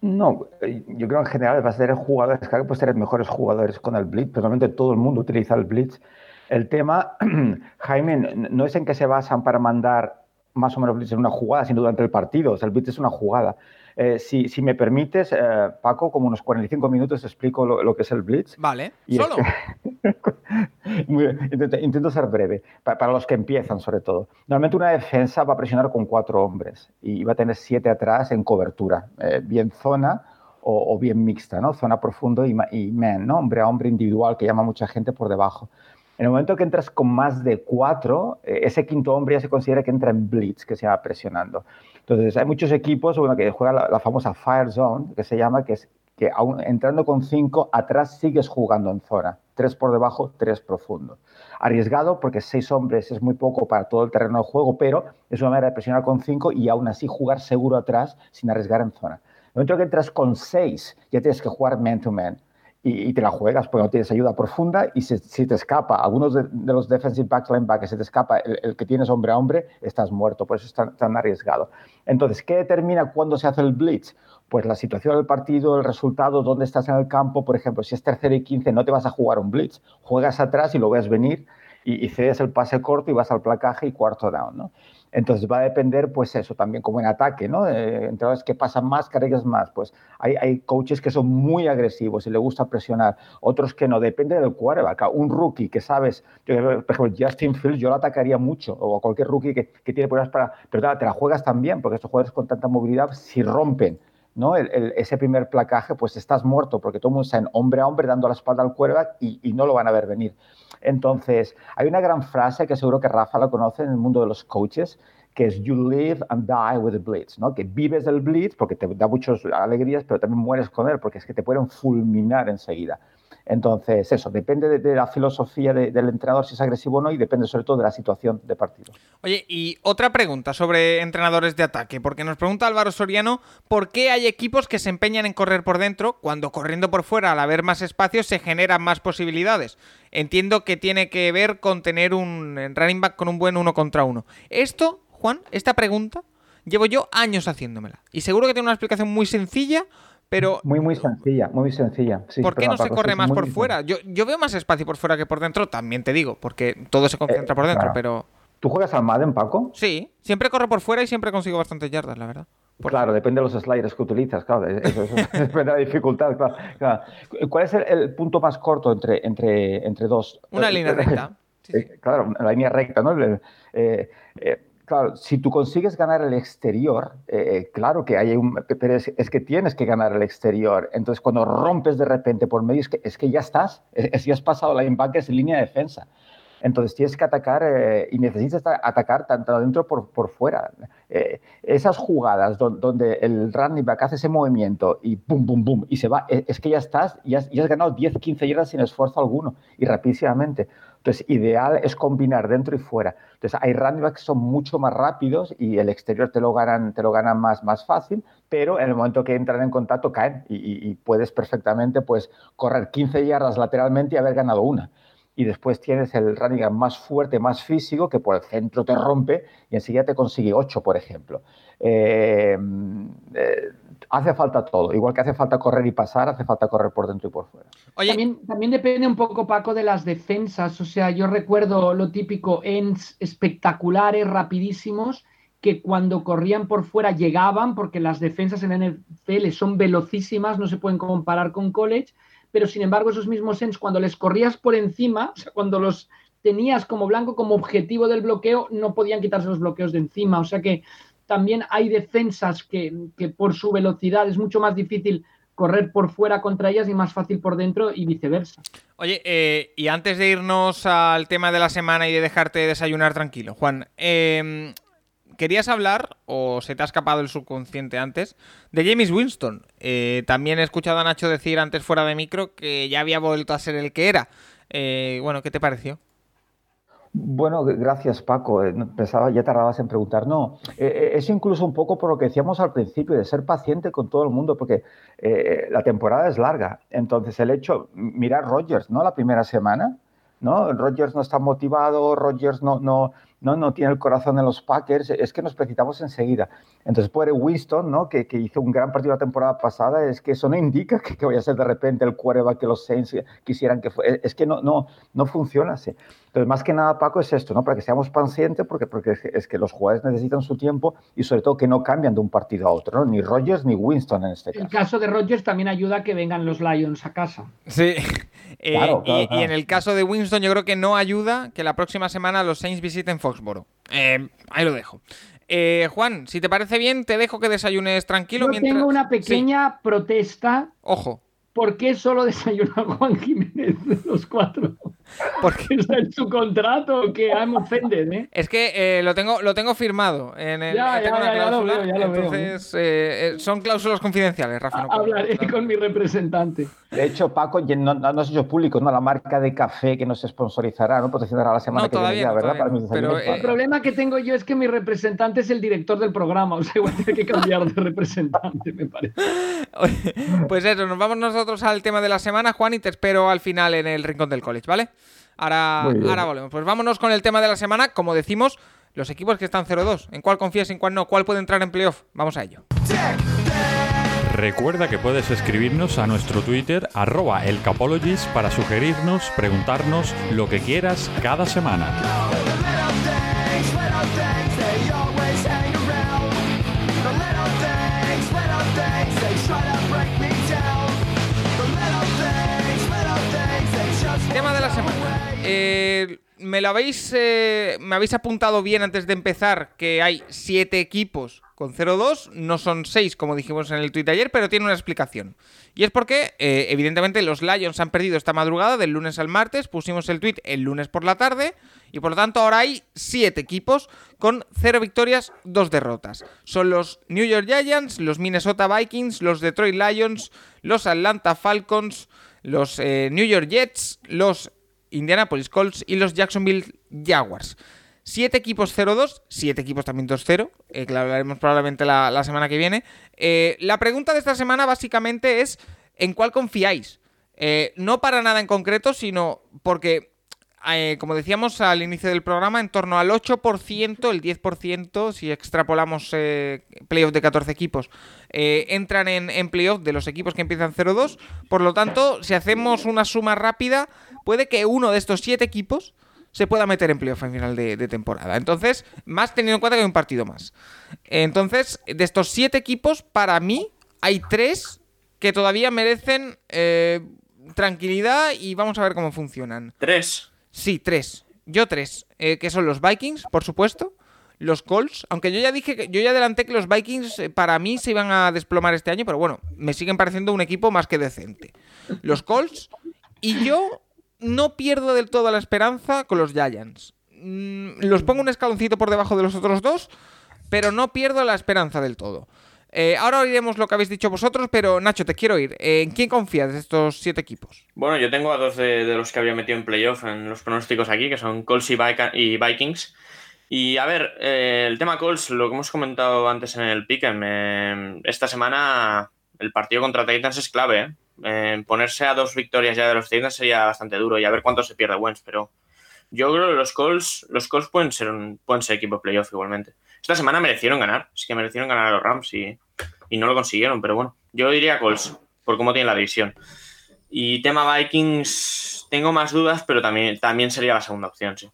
No, yo creo en general vas a tener jugadores, claro que puedes tener mejores jugadores con el blitz, pero normalmente todo el mundo utiliza el blitz. El tema, Jaime, no es en que se basan para mandar más o menos blitz en una jugada, sino durante el partido. O sea, el blitz es una jugada. Eh, si, si, me permites, eh, Paco, como unos 45 minutos te explico lo, lo que es el blitz. Vale, y solo. Es que... intento, intento, ser breve, para, para, los que empiezan sobre todo. Normalmente una defensa va a presionar con cuatro hombres y va a tener siete atrás en cobertura, eh, bien zona o, o, bien mixta, ¿no? Zona profundo y, y man, ¿no? Hombre a hombre individual que llama mucha gente por debajo. En el momento que entras con más de cuatro, eh, ese quinto hombre ya se considera que entra en blitz, que se llama presionando. Entonces, hay muchos equipos bueno, que juegan la, famosa fire zone, que se llama, que es que entrando con cinco, atrás sigues jugando en zona. Tres por debajo, tres profundo. Arriesgado porque seis hombres es muy poco para todo el terreno de juego, pero es una manera de presionar con cinco y aún así jugar seguro atrás sin arriesgar en zona. En el momento que entras con seis, ya tienes que jugar man-to-man. Y, te la juegas porque no tienes ayuda profunda y si, te escapa algunos de, los defensive backs, linebackers, se te escapa el, que tienes hombre a hombre, estás muerto, por eso es tan, tan arriesgado. Entonces, ¿qué determina cuándo se hace el blitz? Pues la situación del partido, el resultado, dónde estás en el campo, por ejemplo, si es tercero y 15, no te vas a jugar un blitz, juegas atrás y lo ves venir y, y cedes el pase corto y vas al placaje y cuarto down, ¿no? Entonces va a depender, pues eso, también como en ataque, ¿no? Eh, entrenadores que pasan más, cargas más. Pues hay, hay, coaches que son muy agresivos y le gusta presionar, otros que no, depende del quarterback. Un rookie que sabes, yo, por ejemplo, Justin Fields, yo lo atacaría mucho, o cualquier rookie que, que tiene problemas para. Pero te la juegas también, porque estos jugadores con tanta movilidad, si rompen ¿no? Ese primer placaje, pues estás muerto, porque todo el mundo está en hombre a hombre dando la espalda al quarterback y, no lo van a ver venir. Entonces, hay una gran frase que seguro que Rafa la conoce en el mundo de los coaches, que es you live and die with the blitz, ¿no? Que vives del blitz porque te da muchas alegrías, pero también mueres con él porque es que te pueden fulminar enseguida. Entonces, eso, depende de, la filosofía de, del entrenador si es agresivo o no y depende sobre todo de la situación de partido. Oye, y otra pregunta sobre entrenadores de ataque, porque nos pregunta Álvaro Soriano por qué hay equipos que se empeñan en correr por dentro cuando corriendo por fuera al haber más espacio se generan más posibilidades. Entiendo que tiene que ver con tener un running back con un buen uno contra uno. Esto, Juan, esta pregunta, llevo yo años haciéndomela. Y seguro que tiene una explicación muy sencilla, pero... Muy, muy sencilla, muy sencilla. Sí, ¿Por qué no se corre más por fuera? Yo, yo, veo más espacio por fuera que por dentro, también te digo, porque todo se concentra eh, por dentro, claro. pero... ¿Tú juegas al Madden, Paco? Sí, siempre corro por fuera y siempre consigo bastantes yardas, la verdad. Por claro, depende de los sliders que utilizas, claro, eso, eso depende de la dificultad, claro, claro. ¿Cuál es el, el, punto más corto entre, entre, entre dos? Una línea recta. Sí, sí. Claro, una línea recta, ¿no? Eh, eh, claro, si tú consigues ganar el exterior, eh, claro que hay un, pero es, es, que tienes que ganar el exterior. Entonces, cuando rompes de repente por medio, es que, es que ya estás, es, es, ya has pasado la linebacker en línea de defensa. Entonces tienes que atacar eh, y necesitas atacar tanto adentro por, por fuera. Eh, esas jugadas donde, donde, el running back hace ese movimiento y pum, pum, pum, y se va, es, es que ya estás, ya has, ya has ganado 10, 15 yardas sin esfuerzo alguno y rapidísimamente. Entonces, ideal es combinar dentro y fuera. Entonces, hay running backs que son mucho más rápidos y el exterior te lo ganan, te lo ganan más, más fácil, pero en el momento que entran en contacto caen y, puedes perfectamente pues, correr 15 yardas lateralmente y haber ganado una y después tienes el running back más fuerte, más físico, que por el centro te rompe y enseguida te consigue 8, por ejemplo. Eh, eh, hace falta todo. Igual que hace falta correr y pasar, hace falta correr por dentro y por fuera. Oye, también, también depende un poco, Paco, de las defensas. O sea, yo recuerdo lo típico, ends espectaculares, rapidísimos, que cuando corrían por fuera llegaban, porque las defensas en NFL son velocísimas, no se pueden comparar con college pero sin embargo esos mismos ends cuando les corrías por encima, o sea, cuando los tenías como blanco como objetivo del bloqueo, no podían quitarse los bloqueos de encima, o sea que también hay defensas que, que por su velocidad es mucho más difícil correr por fuera contra ellas y más fácil por dentro y viceversa. Oye, eh, y antes de irnos al tema de la semana y de dejarte desayunar tranquilo, Juan, eh, querías hablar, o se te ha escapado el subconsciente antes, de James Winston. Eh, también he escuchado a Nacho decir antes fuera de micro que ya había vuelto a ser el que era. Eh, bueno, ¿qué te pareció? Bueno, gracias Paco. Eh, pensaba, ya tardabas en preguntar. No, eh, es incluso un poco por lo que decíamos al principio, de ser paciente con todo el mundo, porque eh, la temporada es larga. Entonces, el hecho, mirar Rogers, ¿no? La primera semana, ¿no? Rogers no está motivado, Rogers no, no, no, no tiene el corazón en los Packers, es que nos precipitamos enseguida. Entonces, por Winston, ¿no? que, que, hizo un gran partido la temporada pasada, es que eso no indica que, que vaya a ser de repente el quarterback que los Saints quisieran que fuera. Es que no, no, no funciona así. Entonces, más que nada, Paco, es esto, ¿no? Para que seamos pacientes, porque, porque es que los jugadores necesitan su tiempo y sobre todo que no cambian de un partido a otro, ¿no? Ni Rogers ni Winston en este caso. El caso de Rogers también ayuda a que vengan los Lions a casa. Sí. Eh, claro, claro, y, claro. y, en el caso de Winston, yo creo que no ayuda que la próxima semana los Saints visiten Foxboro. Eh, ahí lo dejo. Eh, Juan, si te parece bien, te dejo que desayunes tranquilo. Yo mientras... tengo una pequeña sí. protesta. Ojo. ¿Por qué solo desayuna Juan Jiménez de los cuatro? Porque ¿Está en su contrato que I'm offended, eh? es que eh, lo tengo lo tengo firmado en el Ya, tengo ya, una ya, cláusula, veo, ya lo veo. entonces eh, eh, son cláusulas confidenciales, Rafa. no Hablaré con mi representante. De hecho, Paco, no, no, no has hecho público, ¿no? La marca de café que nos sponsorizará, ¿no? Patrocinará la semana No, que viene ¿verdad? Para mis pero. El problema que tengo yo es que mi representante es el director del programa, o sea, igual tiene que cambiar de representante, me parece. Pues eso, nos vamos nosotros al tema de la semana, Juan, y te espero al final en el rincón del college, ¿vale? Ahora, ahora volvemos. Pues vámonos con el tema de la semana. Como decimos, los equipos que están 0-2. ¿En cuál confías y en cuál no? ¿Cuál puede entrar en playoff? Vamos a ello. Recuerda que puedes escribirnos a nuestro Twitter, arroba elcapologist, para sugerirnos, preguntarnos lo que quieras cada semana. Tema de la semana. Eh, me lo habéis, eh, me habéis apuntado bien antes de empezar que hay siete equipos con 0-2, no son seis como dijimos en el de ayer, pero tiene una explicación. Y es porque, eh, evidentemente, los Lions han perdido esta madrugada del lunes al martes, pusimos el tweet el lunes por la tarde, y por lo tanto ahora hay siete equipos con cero victorias, dos derrotas. Son los New York Giants, los Minnesota Vikings, los Detroit Lions, los Atlanta Falcons, los eh, New York Jets, los Indianapolis Colts y los Jacksonville Jaguars. Siete equipos 0-2, siete equipos también 2-0, eh, que probablemente la, la semana que viene. Eh, la pregunta de esta semana básicamente es ¿en cuál confiáis? Eh, no para nada en concreto, sino porque, eh, como decíamos al inicio del programa, en torno al 8%, el 10%, si extrapolamos eh, playoff de 14 equipos, eh, entran en, playoff de los equipos que empiezan 0-2. Por lo tanto, si hacemos una suma rápida, puede que uno de estos siete equipos se pueda meter en playoff en final de, temporada. Entonces, más teniendo en cuenta que hay un partido más. Entonces, de estos siete equipos, para mí, hay tres que todavía merecen eh, tranquilidad y vamos a ver cómo funcionan. Tres. Sí, tres. Yo tres. eh, que son los Vikings, por supuesto. Los Colts. Aunque yo ya dije que. Yo ya adelanté que los Vikings eh, para mí se iban a desplomar este año. Pero bueno, me siguen pareciendo un equipo más que decente. Los Colts. Y yo no pierdo del todo la esperanza con los Giants. Mm, los pongo un escaloncito por debajo de los otros dos. Pero no pierdo la esperanza del todo. Eh, ahora oiremos lo que habéis dicho vosotros, pero Nacho, te quiero oír. Eh, ¿En quién confías de estos siete equipos? Bueno, yo tengo a dos de, los que había metido en playoff en los pronósticos aquí, que son Colts y, Vikings. Y a ver, eh, el tema Colts, lo que hemos comentado antes en el Pick'em, eh, esta semana el partido contra Titans es clave. ponerse a dos victorias ya de los Titans sería bastante duro y a ver cuánto se pierde Wentz, pero yo creo que los Colts, los Colts pueden ser un, pueden ser equipo playoff igualmente. Esta semana merecieron ganar, es que merecieron ganar a los Rams y, y no lo consiguieron, pero bueno, yo diría Colts, por cómo tiene la división. Y tema Vikings, tengo más dudas, pero también, también sería la segunda opción, sí.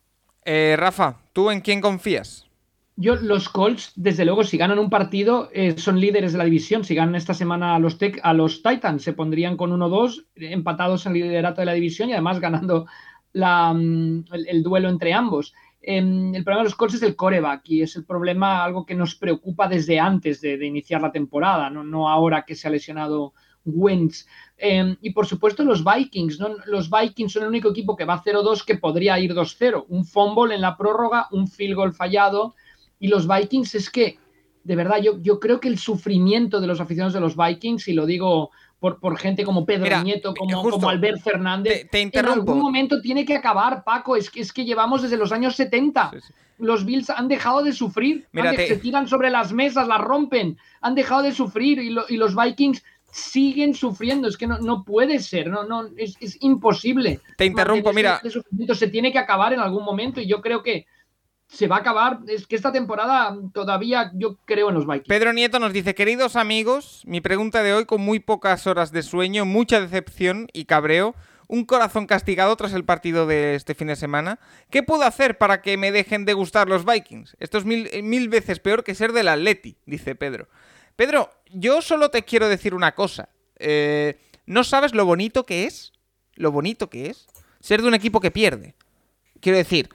Eh, Rafa, ¿tú en quién confías? Yo, los Colts, desde luego, si ganan un partido, eh, son líderes de la división. Si ganan esta semana a los, Tec- a los Titans, se pondrían con 1-2, empatados en el liderato de la división y además ganando la, mm, el, el duelo entre ambos. Em, el problema de los Colts es el coreback y es el problema, algo que nos preocupa desde antes de, de iniciar la temporada, no, no ahora que se ha lesionado Wentz. Eh, y por supuesto los Vikings, ¿no? Los Vikings son el único equipo que va 0-2 que podría ir 2-0. Un fumble en la prórroga, un field goal fallado. Y los Vikings es que, de verdad, yo, yo creo que el sufrimiento de los aficionados de los Vikings, y lo digo por, por gente como Pedro Mira, Nieto, como, justo, como Albert Fernández, te- te en interrumpo. algún momento tiene que acabar, Paco. Es que, es que llevamos desde los años 70. Sí, sí. Los Bills han dejado de sufrir. Mira, Han de- te- Se tiran sobre las mesas, las rompen. Han dejado de sufrir y, lo- y los Vikings siguen sufriendo. Es que no, no puede ser, no, no, es, es imposible. Te interrumpo, mira. este se tiene que acabar en algún momento y yo creo que se va a acabar. Es que esta temporada todavía yo creo en los Vikings. Pedro Nieto nos dice, queridos amigos, mi pregunta de hoy con muy pocas horas de sueño, mucha decepción y cabreo, un corazón castigado tras el partido de este fin de semana. ¿Qué puedo hacer para que me dejen de gustar los Vikings? Esto es mil, mil veces peor que ser del Atleti, dice Pedro. Pedro, yo solo te quiero decir una cosa. Eh, ¿No sabes lo bonito que es? Lo bonito que es ser de un equipo que pierde. Quiero decir,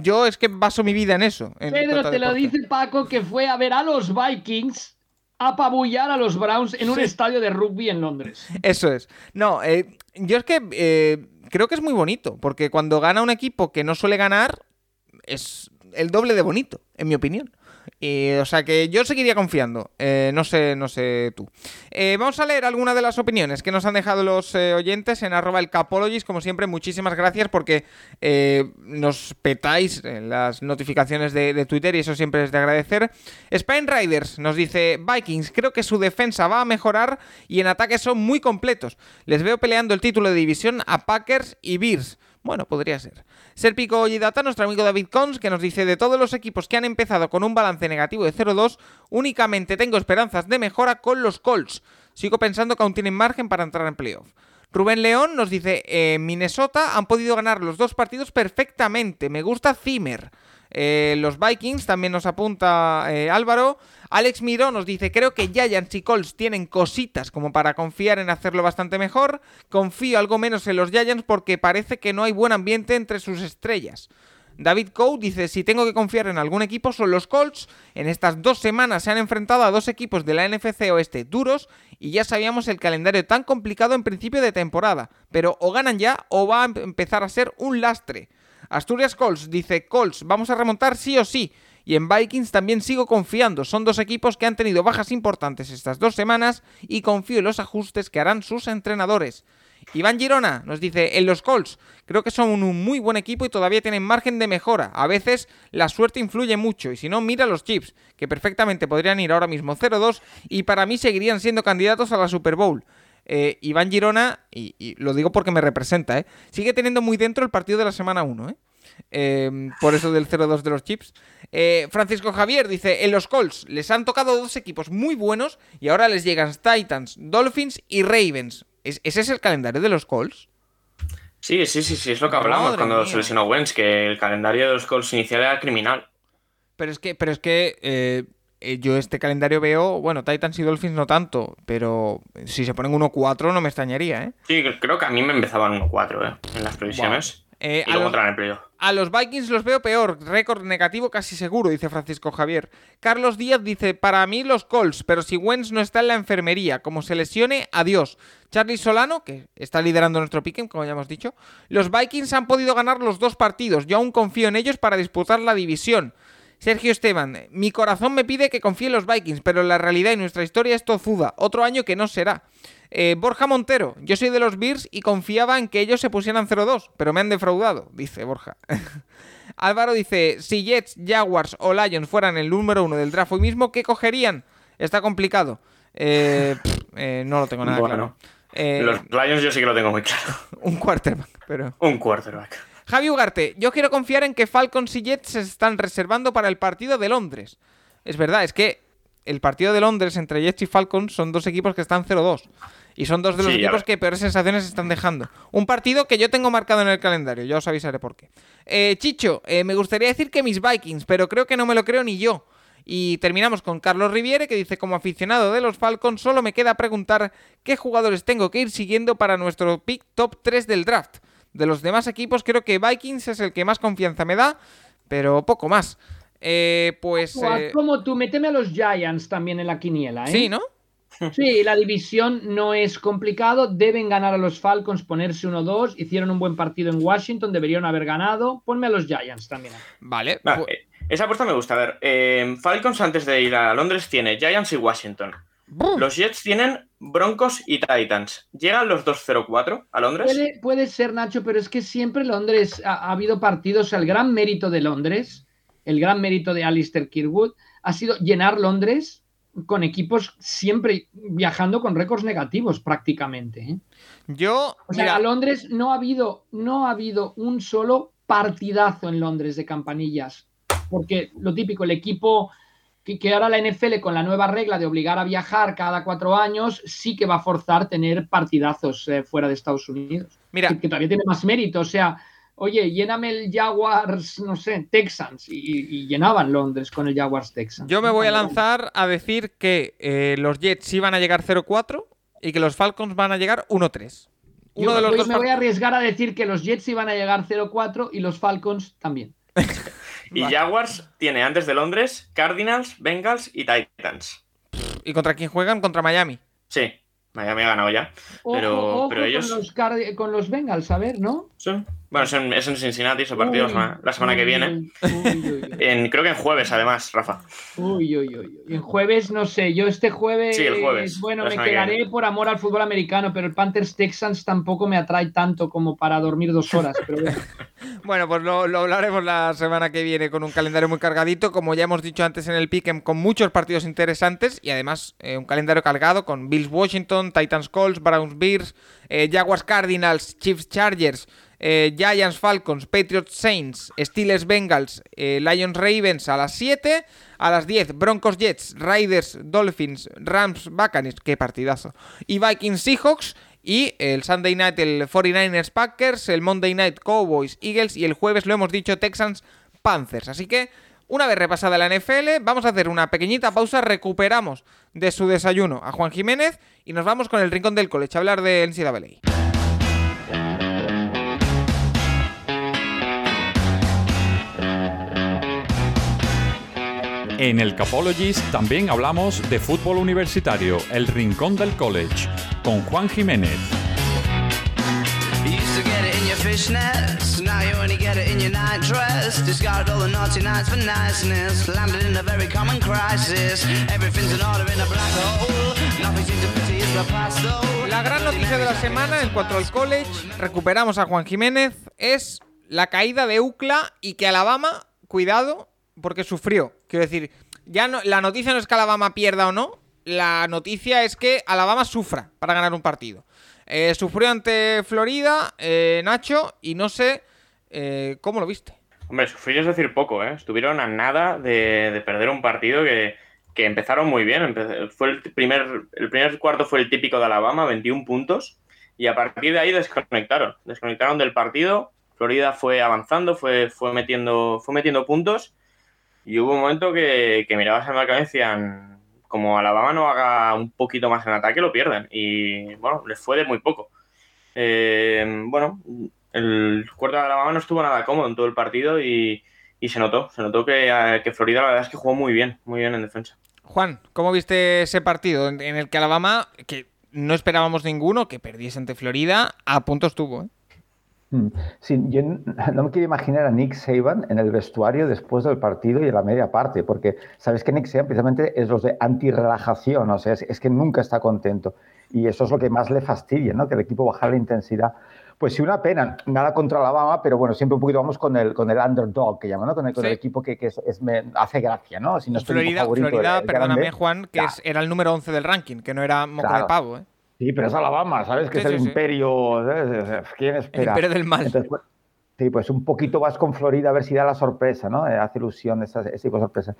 yo es que baso mi vida en eso. en Pedro, te lo dice Paco que fue a ver a los Vikings apabullar a los Browns en un estadio de rugby en Londres. Eso es. No, eh, yo es que eh, creo que es muy bonito, porque cuando gana un equipo que no suele ganar, es el doble de bonito, en mi opinión. Y, o sea que yo seguiría confiando. Eh, no sé, no sé tú. Eh, vamos a leer algunas de las opiniones que nos han dejado los eh, oyentes en arroba el capologist. Como siempre, muchísimas gracias porque nos petáis en las notificaciones de, Twitter y eso siempre es de agradecer. Spine Riders nos dice: Vikings, creo que su defensa va a mejorar y en ataque son muy completos. Les veo peleando el título de división a Packers y Bears. Bueno, podría ser. Serpico Data, nuestro amigo David Cons, que nos dice, de todos los equipos que han empezado con un balance negativo de 0-2, únicamente tengo esperanzas de mejora con los Colts. Sigo pensando que aún tienen margen para entrar en playoff. Rubén León nos dice, en Minnesota han podido ganar los dos partidos perfectamente. Me gusta Zimmer. Eh, los Vikings, también nos apunta eh, Álvaro. Alex Miró nos dice, creo que Giants y Colts tienen cositas como para confiar en hacerlo bastante mejor. Confío algo menos en los Giants porque parece que no hay buen ambiente entre sus estrellas. David Coe dice, si tengo que confiar en algún equipo son los Colts. En estas dos semanas se han enfrentado a dos equipos de la NFC Oeste duros y ya sabíamos el calendario tan complicado en principio de temporada. Pero o ganan ya o va a empezar a ser un lastre. Asturias Colts dice, Colts, vamos a remontar sí o sí. Y en Vikings también sigo confiando. Son dos equipos que han tenido bajas importantes estas dos semanas y confío en los ajustes que harán sus entrenadores. Iván Girona nos dice, en los Colts, creo que son un muy buen equipo y todavía tienen margen de mejora. A veces la suerte influye mucho y si no, mira los Chips, que perfectamente podrían ir ahora mismo 0-2 y para mí seguirían siendo candidatos a la Super Bowl. Eh, Iván Girona, y, lo digo porque me representa, ¿eh? sigue teniendo muy dentro el partido de la semana 1, ¿eh? Em, por eso del 0-2 de los chips. Eh, Francisco Javier dice, en los Colts les han tocado dos equipos muy buenos y ahora les llegan Titans, Dolphins y Ravens. ¿Ese es el calendario de los Colts? Sí, sí, sí, sí, es lo que hablamos cuando se lesionó Wentz, que el calendario de los Colts inicial era criminal. Pero es que, pero es que eh, yo este calendario veo, bueno, Titans y Dolphins no tanto, pero si se ponen 1-4 no me extrañaría, ¿eh? Sí, creo que a mí me empezaban 1-4, ¿eh? En las previsiones. Eh, a, los, Vikings los veo peor, récord negativo casi seguro, dice Francisco Javier. Carlos Díaz dice, para mí los Colts, pero si Wentz no está en la enfermería, como se lesione, adiós. Charlie Solano, que está liderando nuestro piquen, como ya hemos dicho. Los Vikings han podido ganar los dos partidos, yo aún confío en ellos para disputar la división. Sergio Esteban, mi corazón me pide que confíe en los Vikings, pero la realidad y nuestra historia es tozuda, otro año que no será. Eh, Borja Montero, yo soy de los Bears y confiaba en que ellos se pusieran 0-2, pero me han defraudado, dice Borja. Álvaro dice, si Jets, Jaguars o Lions fueran el número uno del draft hoy mismo, ¿qué cogerían? Está complicado. Eh, eh, no lo tengo nada claro. los Lions yo sí que lo tengo muy claro. un quarterback, pero... Un quarterback. Javi Ugarte, yo quiero confiar en que Falcons y Jets se están reservando para el partido de Londres. Es verdad, es que el partido de Londres entre Jets y Falcons son dos equipos que están 0-2. Y son dos de los equipos que peores sensaciones están dejando. Un partido que yo tengo marcado en el calendario, ya os avisaré por qué. Eh, Chicho, eh, me gustaría decir que mis Vikings, pero creo que no me lo creo ni yo. Y terminamos con Carlos Riviere, que dice, como aficionado de los Falcons, solo me queda preguntar qué jugadores tengo que ir siguiendo para nuestro pick top 3 del draft. De los demás equipos, creo que Vikings es el que más confianza me da, pero poco más. Eh, pues... Como tú, méteme a los Giants también en la quiniela, ¿eh? Sí, ¿no? Sí, la división no es complicado. Deben ganar a los Falcons, ponerse 1-2. Hicieron un buen partido en Washington, deberían haber ganado. Ponme a los Giants también. Vale. Eh, esa apuesta me gusta. A ver, eh, Falcons antes de ir a Londres tiene Giants y Washington. Los Jets tienen Broncos y Titans. ¿Llegan los 2-0-4 a Londres? Puede, ser, Nacho, pero es que siempre Londres ha, ha habido partidos. El gran mérito de Londres, el gran mérito de Alistair Kirkwood, ha sido llenar Londres con equipos siempre viajando con récords negativos prácticamente. ¿eh? Yo, o sea, a Londres no ha habido, no ha habido un solo partidazo en Londres de campanillas, porque lo típico, el equipo que, ahora la NFL con la nueva regla de obligar a viajar cada cuatro años sí que va a forzar tener partidazos eh, fuera de Estados Unidos. Mira, que, que, todavía tiene más mérito, o sea, oye, lléname el Jaguars, no sé, Texans. Y, llenaban Londres con el Jaguars Texans. Yo me voy a lanzar a decir que eh, los Jets van a llegar 0-4 y que los Falcons van a llegar 1-3. Uno de los dos me voy a arriesgar a decir que los Jets iban a llegar 0-4 y los Falcons también. y Jaguars tiene antes de Londres Cardinals, Bengals y Titans. ¿Y contra quién juegan? Contra Miami. Sí, Miami ha ganado ya. Ojo, Pero, ojo pero ellos. con, los Cardi- con los Bengals, a ver, ¿no? Sí. Bueno, es en, es en Cincinnati ese partido Uy, la- semana que viene. uy, uy, uy, uy. En, creo que en jueves, además, Rafa. Uy, uy, uy, uy. En jueves, no sé, yo este jueves, Sí, el jueves, bueno, me que quedaré por amor al fútbol americano, pero el Panthers Texans tampoco me atrae tanto como para dormir dos horas. Pero bueno. Bueno, pues lo, hablaremos la semana que viene con un calendario muy cargadito, como ya hemos dicho antes en el Pick'em, con muchos partidos interesantes y además eh, un calendario cargado con Bills Washington, Titans Colts, Browns Bears, eh, Jaguars Cardinals, Chiefs Chargers, eh, Giants Falcons, Patriots Saints, Steelers Bengals, Lions Ravens a las 7, a las 10 Broncos Jets, Raiders Dolphins, Rams Buccaneers, qué partidazo, y Vikings Seahawks. Y el Sunday Night el 49ers Packers, el Monday Night Cowboys Eagles y el jueves lo hemos dicho Texans Panthers. Así que una vez repasada la NFL, vamos a hacer una pequeñita pausa, recuperamos de su desayuno a Juan Jiménez y nos vamos con el rincón del college a hablar de NCAA. En el Capologist también hablamos de fútbol universitario, el rincón del college, con Juan Jiménez. You used to get it in your fishnets, now you only get it in your night dress. Discarded all the naughty nights for niceness, landed in a very common crisis. Everything's in order in a black hole, nothing seems to pity is the past though. La gran noticia de la semana en cuanto al college, recuperamos a Juan Jiménez, es la caída de UCLA y que Alabama, cuidado, porque sufrió. Quiero decir, ya no, la noticia no es que Alabama pierda o no, la noticia es que Alabama sufra para ganar un partido. Eh, sufrió ante Florida, eh, Nacho, y no sé eh, cómo lo viste. Hombre, sufrir es decir poco, ¿eh? Estuvieron a nada de, de perder un partido que, que empezaron muy bien. Fue el primer, el primer cuarto fue el típico de Alabama, 21 puntos, y a partir de ahí desconectaron. Desconectaron del partido. Florida fue avanzando, fue, fue, metiendo, fue metiendo puntos, y hubo un momento que, que mirabas el marcador y decían, como Alabama no haga un poquito más en ataque, lo pierden. Y bueno, les fue de muy poco. Eh, bueno, el cuarto de Alabama no estuvo nada cómodo en todo el partido y, y se notó. Se notó que, eh, que Florida la verdad es que jugó muy bien, muy bien en defensa. Juan, ¿cómo viste ese partido en, en el que Alabama, que no esperábamos ninguno, que perdiese ante Florida, a punto estuvo? ¿eh? Mm. Sí, yo no me quiero imaginar a Nick Saban en el vestuario después del partido y en la media parte, porque sabes que Nick Saban precisamente es los de anti-relajación, o sea, es, es que nunca está contento. Y eso es lo que más le fastidia, ¿no? Que el equipo bajara la intensidad. Pues sí, una pena, nada contra Alabama, pero bueno, siempre un poquito vamos con el, con el underdog, que llaman, ¿no? Con el, con el Sí. equipo que, que es, es- me hace gracia, ¿no? Si no Florida, favorito, Florida el perdóname, grande. Juan, que es- era el número 11 del ranking, que no era moco de Claro. pavo. ¿eh? Sí, pero es Alabama, ¿sabes? Que Sí, es el sí, imperio. ¿sabes? ¿Quién El espera? imperio del mal. Entonces, pues, sí, pues un poquito vas con Florida a ver si da la sorpresa, ¿no? Eh, hace ilusión esa- ese tipo de sorpresa.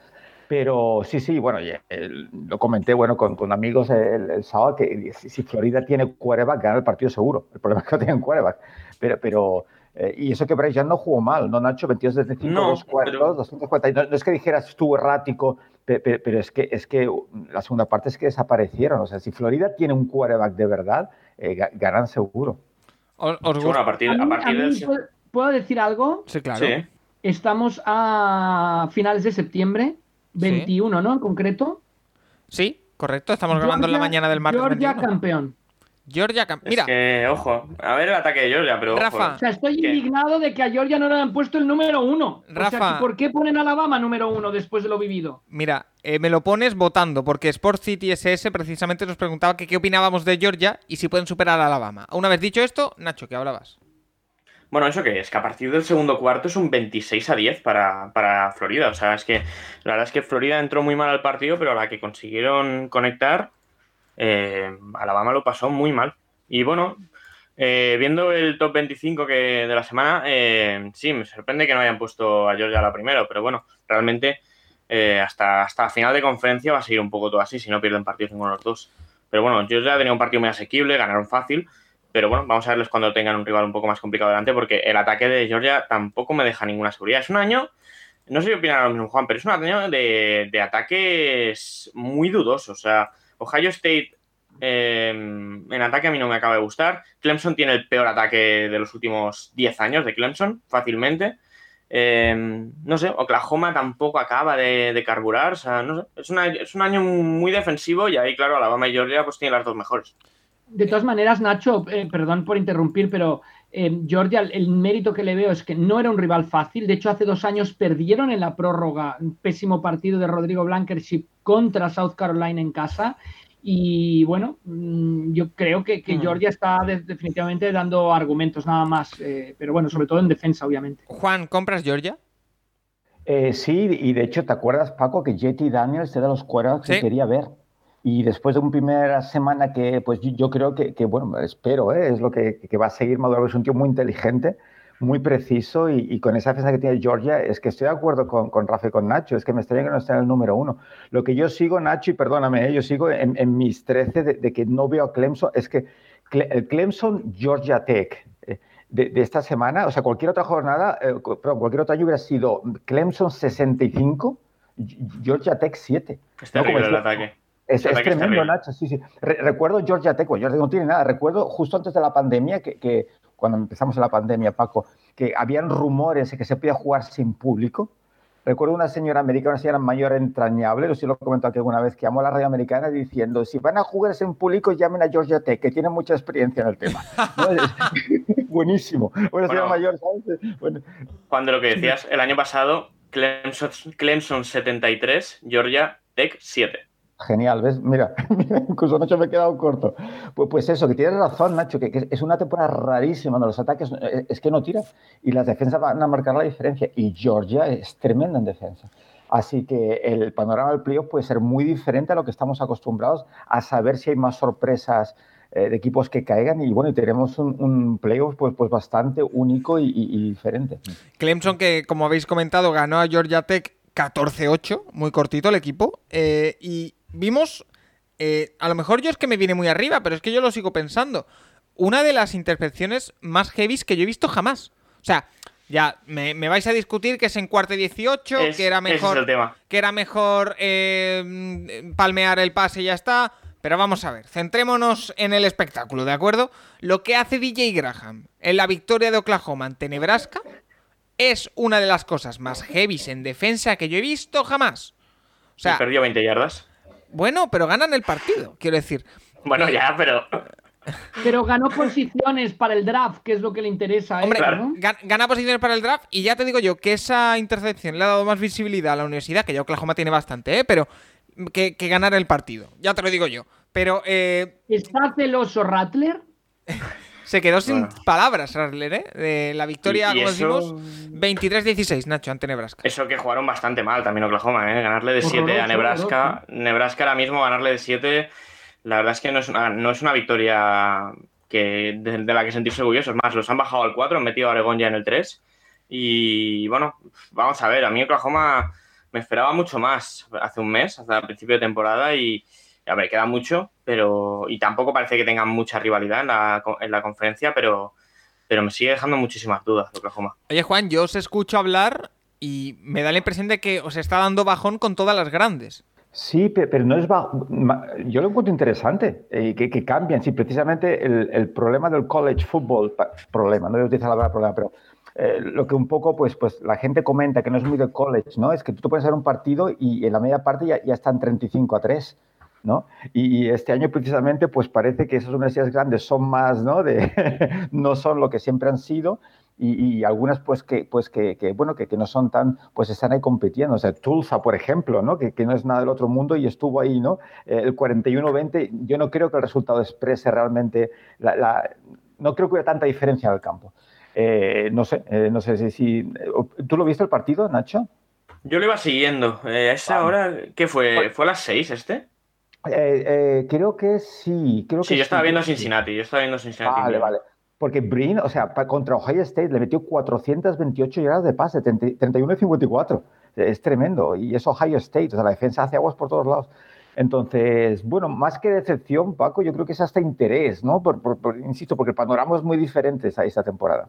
Pero sí, sí, bueno, y, el- lo comenté bueno, con, con amigos el, el sábado, que si, Florida tiene quarterback, gana el partido seguro. El problema es que no tienen quarterback. Pero, pero eh, y eso que Bryce Young no jugó mal, ¿no, Nacho? 22 desde 5, No, dos cuartos, pero- 240. No, no es que dijeras estuvo errático, pe- pe- pero, es, que, es que la segunda parte es que desaparecieron. O sea, si Florida tiene un quarterback de verdad, eh, ga- ganan seguro. ¿Os, os Bueno, a partir, A mí- a partir a mí, del... ¿puedo, puedo decir algo? Sí, claro. Sí. Estamos a finales de septiembre, 21, ¿no? En concreto. Sí, correcto. Estamos grabando en la Georgia- mañana del martes. Georgia 21. campeón. Georgia Cam- Es Mira, que, ojo, a ver el ataque de Georgia, pero ojo, Rafa. O sea, estoy ¿Qué? indignado de que a Georgia no le han puesto el número uno. O sea, Rafa. que ¿por qué ponen a Alabama número uno después de lo vivido? mira, eh, me lo pones votando, porque Sport City SS precisamente nos preguntaba que qué opinábamos de Georgia y si pueden superar a Alabama. Una vez dicho esto, Nacho, ¿qué hablabas? Bueno, ¿eso qué es? Que a partir del segundo cuarto es un 26 a 10 para, para Florida. O sea, es que la verdad es que Florida entró muy mal al partido, pero a la que consiguieron conectar, eh, Alabama lo pasó muy mal. Y bueno, eh, viendo el top 25 que, de la semana, eh, sí, me sorprende que no hayan puesto a Georgia la primera, pero bueno, realmente eh, hasta, hasta final de conferencia va a seguir un poco todo así, si no pierden partidos ninguno de los dos. Pero bueno, Georgia tenía un partido muy asequible, ganaron fácil. Pero bueno, vamos a verles cuando tengan un rival un poco más complicado delante, porque el ataque de Georgia tampoco me deja ninguna seguridad. Es un año, no sé si opinan lo mismo, Juan, pero es un año de, de ataques muy dudosos. O sea, Ohio State eh, en ataque a mí no me acaba de gustar. Clemson tiene el peor ataque de los últimos 10 años de Clemson, fácilmente. Eh, no sé, Oklahoma tampoco acaba de, carburar. O sea, es, un año muy defensivo y ahí, claro, Alabama y Georgia pues tienen las dos mejores. De todas maneras, Nacho, eh, perdón por interrumpir, pero eh, Georgia, el mérito que le veo es que no era un rival fácil. De hecho, hace dos años perdieron en la prórroga un pésimo partido de Rodrigo Blankership contra South Carolina en casa. Y bueno, mm, yo creo que, mm. Georgia está definitivamente dando argumentos nada más, eh, pero bueno, sobre todo en defensa, obviamente. Juan, ¿compras Georgia? sí, y de hecho, ¿te acuerdas, Paco, que JT Daniels era de los cuernos que quería ver? Y después de una primera semana que, pues yo creo que, bueno, espero, ¿eh? es lo que, va a seguir madurando. Es un tío muy inteligente, muy preciso y, con esa defensa que tiene Georgia, es que estoy de acuerdo con, con Rafa y con Nacho, es que me extraña que no esté en el número uno. Lo que yo sigo, Nacho, y perdóname, ¿eh? yo sigo en, mis 13 de, que no veo a Clemson, es que el Clemson Georgia Tech eh, de, esta semana, o sea, cualquier otra jornada, pero cualquier otro año hubiera sido Clemson 65, Georgia Tech 7. Está el ataque. Es, tremendo, Nacho, sí, sí. recuerdo Georgia Tech, Georgia no tiene nada. Recuerdo justo antes de la pandemia, que, cuando empezamos la pandemia, Paco, que habían rumores de que se podía jugar sin público. Recuerdo una señora americana, una señora mayor entrañable, no sé si lo he comentado aquí alguna vez, que llamó a la radio americana diciendo, si van a jugar sin público, llamen a Georgia Tech, que tiene mucha experiencia en el tema. Buenísimo. mayor, Cuando lo que decías, el año pasado, Clemson, Clemson 73, Georgia Tech 7. Genial, ¿ves? Mira, incluso Nacho me he quedado corto. Pues, pues eso, que tienes razón, Nacho, que, es una temporada rarísima donde los ataques eh, es que no tiran y las defensas van a marcar la diferencia. Y Georgia es tremenda en defensa. Así que el panorama del playoff puede ser muy diferente a lo que estamos acostumbrados a saber si hay más sorpresas eh, de equipos que caigan y bueno, y tenemos un, playoff pues, pues bastante único y, diferente. Clemson que como habéis comentado ganó a Georgia Tech 14-8, muy cortito el equipo, eh, y vimos, eh, a lo mejor yo es que me viene muy arriba, pero es que yo lo sigo pensando, una de las intercepciones más heavies que yo he visto jamás. O sea, ya me, vais a discutir que es en cuarto 18, que era mejor, Que era mejor eh, palmear el pase y ya está. Pero vamos a ver, centrémonos en el espectáculo, ¿de acuerdo? Lo que hace DJ Graham en la victoria de Oklahoma ante Nebraska es una de las cosas más heavies en defensa que yo he visto jamás. O sea, perdió 20 yardas. Bueno, pero ganan el partido, quiero decir. Bueno, ya, pero. Pero ganó posiciones para el draft, que es lo que le interesa. Hombre, gana posiciones para el draft y ya te digo yo que esa intercepción le ha dado más visibilidad a la universidad, que ya Oklahoma tiene bastante, ¿eh? Pero que, ganar el partido. Ya te lo digo yo. Pero. Eh... ¿Está celoso Rattler? Se quedó sin palabras, Rattler, ¿eh? De la victoria, como decimos, 23-16, Nacho, ante Nebraska. Eso que jugaron bastante mal también Oklahoma, ¿eh? Ganarle de 7 a Nebraska. Nebraska ahora mismo ganarle de 7, la verdad es que no es una, no es una victoria que, de, la que sentirse orgullosos. Más, los han bajado al 4, han metido a Oregón ya en el 3. Y bueno, vamos a ver, a mí Oklahoma me esperaba mucho más hace un mes, hasta el principio de temporada, y a ver, queda mucho, pero. Y tampoco parece que tengan mucha rivalidad en la, en la conferencia, pero, pero me sigue dejando muchísimas dudas Oklahoma. Oye, Juan, yo os escucho hablar y me da la impresión de que os está dando bajón con todas las grandes. Sí, pero no es Yo lo encuentro interesante, eh, que, que, cambian. Sí, precisamente el, problema del college football, problema, no voy a utilizar la palabra problema, pero eh, lo que un poco, pues, pues la gente comenta que no es muy de college, ¿no? Es que tú te puedes hacer un partido y en la media parte ya, ya están 35 a 3. ¿No? Y, este año precisamente pues parece que esas universidades grandes son más, ¿no? De, no son lo que siempre han sido y, algunas pues que, pues que, bueno, que, que, no son tan, pues están ahí compitiendo. O sea, Tulsa, por ejemplo, ¿no? Que, no es nada del otro mundo y estuvo ahí, ¿no? Eh, el 41-20, yo no creo que el resultado exprese realmente, la, no creo que hubiera tanta diferencia en el campo. Eh, no sé, eh, no sé si, ¿Tú lo viste el partido, Nacho? Yo lo iba siguiendo. a esa hora, ¿qué fue? ¿Fue a las 6 este? Eh, eh, creo que sí. Creo sí, yo estaba viendo Cincinnati. Yo estaba viendo Cincinnati. Vale, vale. Porque Brin, o sea, contra Ohio State le metió 428 yardas de pase, 31 y 54. Es tremendo. Y es Ohio State. O sea, la defensa hace aguas por todos lados. Entonces, bueno, más que decepción, Paco, yo creo que es hasta interés, ¿no? Por, insisto, porque el panorama es muy diferente a esta temporada.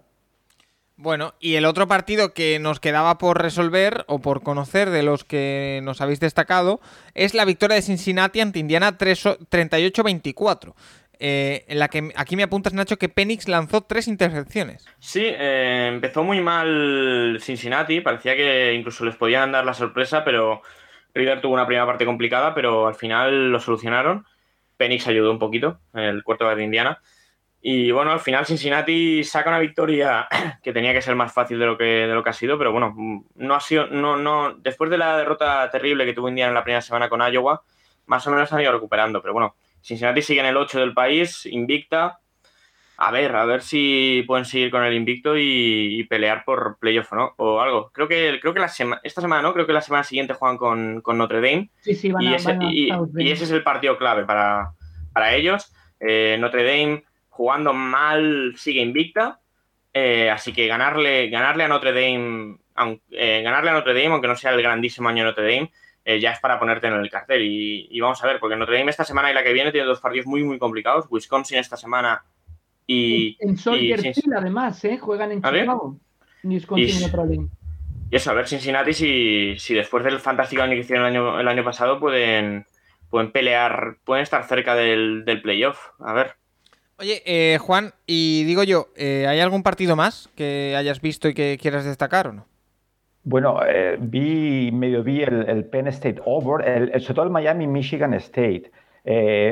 Bueno, y el otro partido que nos quedaba por resolver o por conocer de los que nos habéis destacado es la victoria de Cincinnati ante Indiana 38-24. eh, en la que aquí me apuntas, Nacho, que Penix lanzó tres intercepciones. Sí, eh, empezó muy mal Cincinnati, parecía que incluso les podían dar la sorpresa, pero River tuvo una primera parte complicada, pero al final lo solucionaron. Penix ayudó un poquito, el cuarto de Indiana. Y bueno, al final Cincinnati saca una victoria que tenía que ser más fácil de lo que, de lo que ha sido, pero bueno, no ha sido, no, no, después de la derrota terrible que tuvo Indiana en la primera semana con Iowa, más o menos han ido recuperando, pero bueno, Cincinnati sigue en el 8 del país, invicta. A ver, a ver si pueden seguir con el invicto y, pelear por playoff o no, o algo. Creo que, creo que la esta semana no, creo que la semana siguiente juegan con, con Notre Dame. Sí, sí, van y, a, ese, y, ese es el partido clave para, para ellos. Eh, Notre Dame jugando mal sigue invicta. Eh, así que ganarle, ganarle a Notre Dame, eh, ganarle a Notre Dame, aunque no sea el grandísimo año de Notre Dame, eh, ya es para ponerte en el cartel. Y, vamos a ver, porque Notre Dame esta semana y la que viene tiene dos partidos muy, muy complicados. Wisconsin esta semana y. En Soldier Hill, además, ¿eh? Juegan en Chicago. Wisconsin y, Notre Dame. Y eso, a ver Cincinnati si, si después del fantástico año que hicieron el año, el año pasado pueden, pueden pelear, pueden estar cerca del, del playoff. A ver. Oye, eh, Juan, y digo yo, eh, ¿hay algún partido más que hayas visto y que quieras destacar o no? Bueno, eh, vi, medio vi el, Penn State Over, el, sobre todo el Miami Michigan State.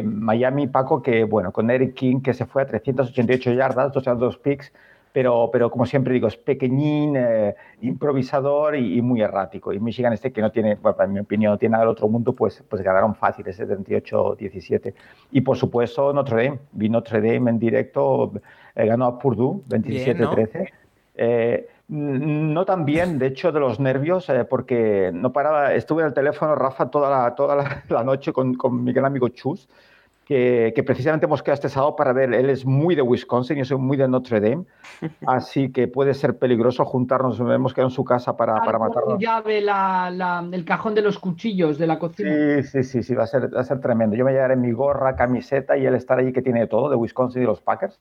Miami, Paco, que bueno, con Eric King, que se fue a 388 yardas, dos, dos picks, pero, pero como siempre digo, es pequeñín, eh, improvisador y, muy errático. Y Michigan este que no tiene, bueno, en mi opinión, no tiene nada del otro mundo, pues, pues ganaron fácil ese 38-17. Y por supuesto Notre Dame, vi Notre Dame en directo, eh, ganó a Purdue 27-13. Eh, no tan bien, de hecho, de los nervios, porque no paraba, estuve en el teléfono, Rafa, toda la, toda la, noche con, con mi gran amigo Chus, que, precisamente hemos quedado este sábado para ver. Él es muy de Wisconsin, yo soy muy de Notre Dame, así que puede ser peligroso juntarnos. Hemos quedado en su casa para, para matarlo. llave la, el cajón de los cuchillos de la cocina. Sí, sí, sí, sí va, a ser, va a ser tremendo. Yo me llevaré mi gorra, camiseta y él estar allí que tiene todo de Wisconsin y los Packers.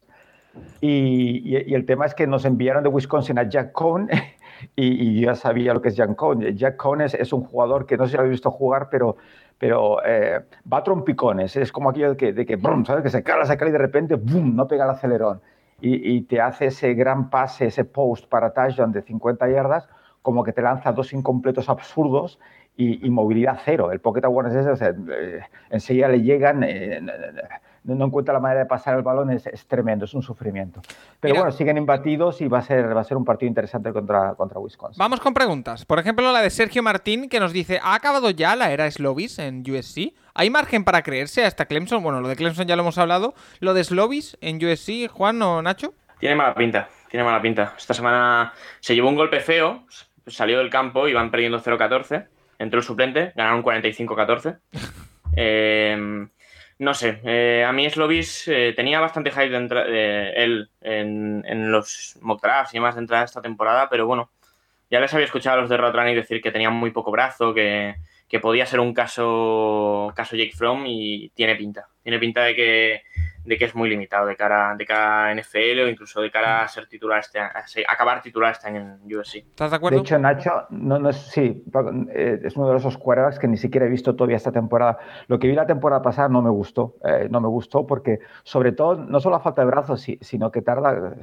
Y, y, el tema es que nos enviaron de Wisconsin a Jack Cohn y, y, yo ya sabía lo que es Jack Cohn. Jack Cohn es, es, un jugador que no sé si lo habéis visto jugar, pero pero eh, va a trompicones, es como aquello de que, de que, ¿sabes? que se cala, se cala y de repente no pega el acelerón y, te hace ese gran pase, ese post para touchdown de 50 yardas, como que te lanza dos incompletos absurdos y, movilidad cero. El pocket awareness ese, o eh, enseguida le llegan, eh, no, encuentra la manera de pasar el balón, es, tremendo, es un sufrimiento. Pero bueno, siguen imbatidos y va a ser, va a ser un partido interesante contra, contra Wisconsin. Vamos con preguntas. Por ejemplo, la de Sergio Martín, que nos dice, ¿ha acabado ya la era Slovis en USC? ¿Hay margen para creerse hasta Clemson? Bueno, lo de Clemson ya lo hemos hablado. ¿Lo de Slovis en USC, Juan o Nacho? Tiene mala pinta, tiene mala pinta. Esta semana se llevó un golpe feo, salió del campo, iban perdiendo 0-14, entró el suplente, ganaron 45-14. eh, no sé, eh, a mí Slovis eh, tenía bastante hype de él en, los mock y demás de entrada esta temporada, pero bueno, ya les había escuchado a los de Rotrani decir que tenía muy poco brazo, que, que podía ser un caso, caso Jake Fromm y tiene pinta. Tiene pinta de que, de que es muy limitado de cara, de cara a NFL o incluso de cara a ser titular este a acabar titular este año en USC. ¿Estás de acuerdo? De hecho, Nacho, no, no es, sí, eh, es uno de esos quarterbacks que ni siquiera he visto todavía esta temporada. Lo que vi la temporada pasada no me gustó, eh, no me gustó porque sobre todo no solo la falta de brazos, sino que tarda,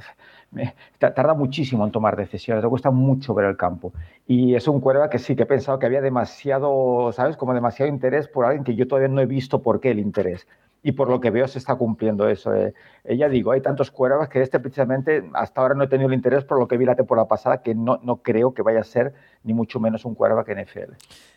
tarda muchísimo en tomar decisiones, le cuesta mucho ver el campo. Y es un quarterback que sí que he pensado que había demasiado, ¿sabes? Como demasiado interés por alguien que yo todavía no he visto por qué el interés y por lo que veo se está cumpliendo eso. Eh. eh ya digo, hay tantos cuervas que este precisamente hasta ahora no he tenido el interés por lo que vi la temporada pasada, que no, no creo que vaya a ser ni mucho menos un cuerva que NFL.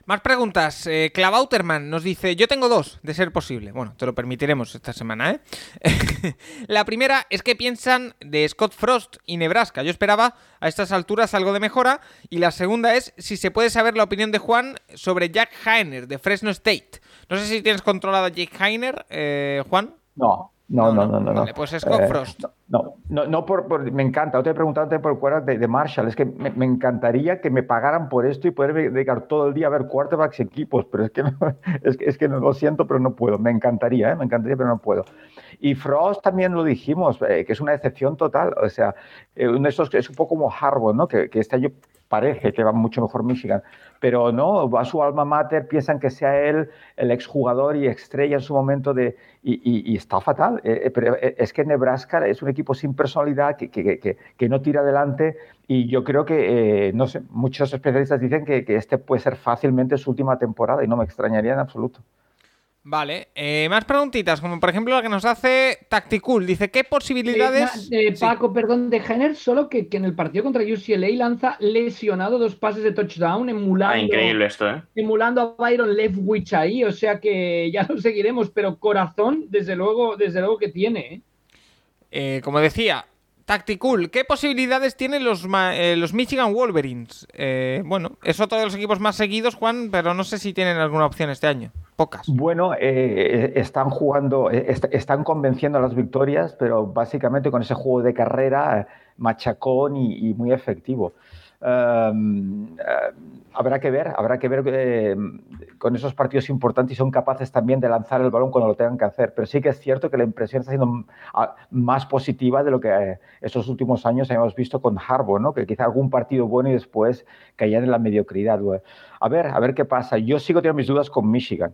Más preguntas. Eh, Clavauterman nos dice, yo tengo dos, de ser posible. Bueno, te lo permitiremos esta semana, ¿eh? la primera es que piensan de Scott Frost y Nebraska. Yo esperaba a estas alturas algo de mejora. Y la segunda es si se puede saber la opinión de Juan sobre Jack Heiner de Fresno State. No sé si tienes controlado a Jake Heiner, eh, Juan. No, no, no, no, no. Vale, pues Scott eh, Frost. No, no, no por, me encanta. Yo te he preguntado por quarterback de, de, Marshall. Es que me, encantaría que me pagaran por esto y poder dedicar todo el día a ver quarterbacks y equipos, pero es que, es que, es que lo siento, pero no puedo. Me encantaría, ¿eh? me encantaría, pero no puedo. Y Frost también lo dijimos, eh, que es una excepción total. O sea, eh, uno de esos, es un poco como Harvard, ¿no? Que, que este año parece que va mucho mejor Michigan, pero no, va a su alma mater, piensan que sea él el exjugador y estrella en su momento de... Y, está fatal, eh, eh, pero eh, es que Nebraska es un equipo sin personalidad, que, que, que, no tira adelante y yo creo que, no sé, muchos especialistas dicen que, que este puede ser fácilmente su última temporada y no me extrañaría en absoluto. Vale, eh, más preguntitas, como por ejemplo la que nos hace Tacticool. Dice, ¿qué posibilidades...? Eh, Paco, perdón, de Jenner, solo que, en el partido contra UCLA lanza lesionado dos pases de touchdown, emulando, ah, increíble esto, ¿eh? emulando a Byron Leftwich ahí, o sea que ya lo seguiremos, pero corazón, desde luego, desde luego que tiene. ¿eh? como decía, Tacticool, ¿qué posibilidades tienen los, los Michigan Wolverines? bueno, es otro de los equipos más seguidos, Juan, pero no sé si tienen alguna opción este año. Bueno, eh, están jugando, eh, están convenciendo a las victorias, pero básicamente con ese juego de carrera machacón y muy efectivo. Em, eh, habrá que ver, habrá que ver eh, con esos partidos importantes y son capaces también de lanzar el balón cuando lo tengan que hacer. Pero sí que es cierto que la impresión está siendo más positiva de lo que eh, estos últimos años hemos visto con Harbour, ¿no? que quizá algún partido bueno y después caían en la mediocridad. A ver, a ver qué pasa. Yo sigo teniendo mis dudas con Michigan,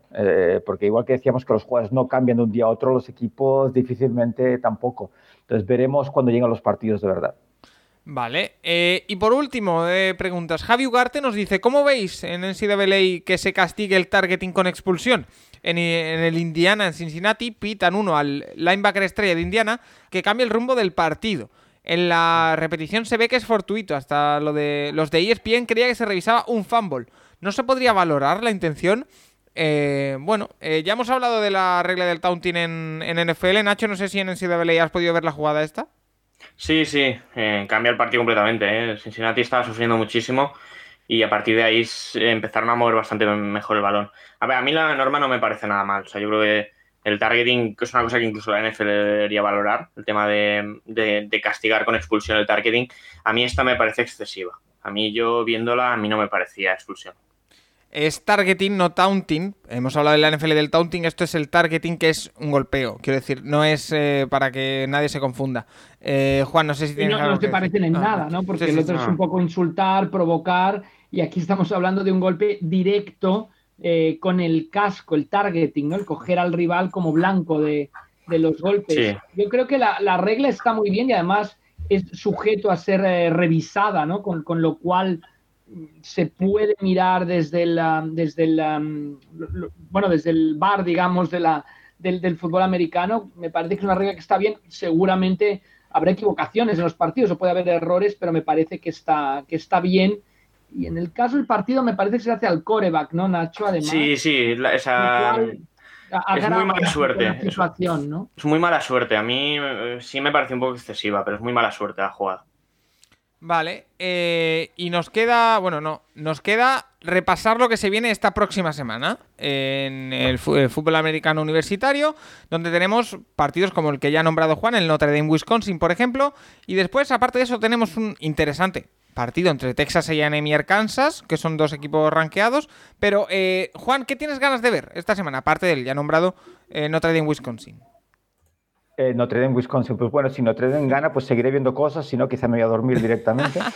porque igual que decíamos que los jugadores no cambian de un día a otro, los equipos difícilmente tampoco. Entonces veremos cuando lleguen los partidos de verdad. Vale. Eh, y por último, eh, preguntas. Javi Ugarte nos dice, ¿cómo veis en NCAA que se castigue el targeting con expulsión? En, el Indiana, en Cincinnati, pitan uno al linebacker estrella de Indiana que cambia el rumbo del partido. En la repetición se ve que es fortuito. Hasta lo de los de ESPN creía que se revisaba un fumble. ¿No se podría valorar la intención? Eh, bueno, ya hemos hablado de la regla del taunting en, en NFL. Nacho, no sé si en NCAA has podido ver la jugada esta. Sí, sí, eh, cambia el partido completamente. ¿eh? Cincinnati estaba sufriendo muchísimo y a partir de ahí empezaron a mover bastante mejor el balón. A ver, a mí la norma no me parece nada mal. O sea, yo creo que el targeting es una cosa que incluso la NFL debería valorar, el tema de, de castigar con expulsión el targeting. A mí esta me parece excesiva. A mí yo viéndola, a mí no me parecía expulsión es targeting, no taunting. Hemos hablado en la NFL del taunting, esto es el targeting que es un golpeo. Quiero decir, no es eh, para que nadie se confunda. Eh, Juan, no sé si tienes no, no se parecen en ah, nada, ¿no? Porque el otro es un poco insultar, provocar, y aquí estamos hablando de un golpe directo eh, con el casco, el targeting, ¿no? El coger al rival como blanco de, los golpes. Yo creo que la, regla está muy bien y además es sujeto a ser revisada, ¿no? Con, con lo cual se puede mirar desde el, desde el, bueno, desde el bar, digamos, de la, del, fútbol americano. Me parece que es una regla que está bien. Seguramente habrá equivocaciones en los partidos o puede haber errores, pero me parece que está, que está bien. Y en el caso del partido me parece que se hace al coreback, ¿no, Nacho? Además. Sí, sí, esa... es muy mala suerte. Es muy mala suerte. A mí eh, sí me parece un poco excesiva, pero es muy mala suerte la jugada. Vale, eh, y nos queda, bueno, no, nos queda repasar lo que se viene esta próxima semana en el, fútbol americano universitario, donde tenemos partidos como el que ya ha nombrado Juan, el Notre Dame Wisconsin, por ejemplo, y después, aparte de eso, tenemos un interesante partido entre Texas A&M y Arkansas, que son dos equipos rankeados, pero eh, Juan, ¿qué tienes ganas de ver esta semana, aparte del ya nombrado eh, Notre Dame Wisconsin? Eh, Notre Dame, Wisconsin. Pues bueno, si Notre Dame gana, pues seguiré viendo cosas, si no, quizá me voy a dormir directamente.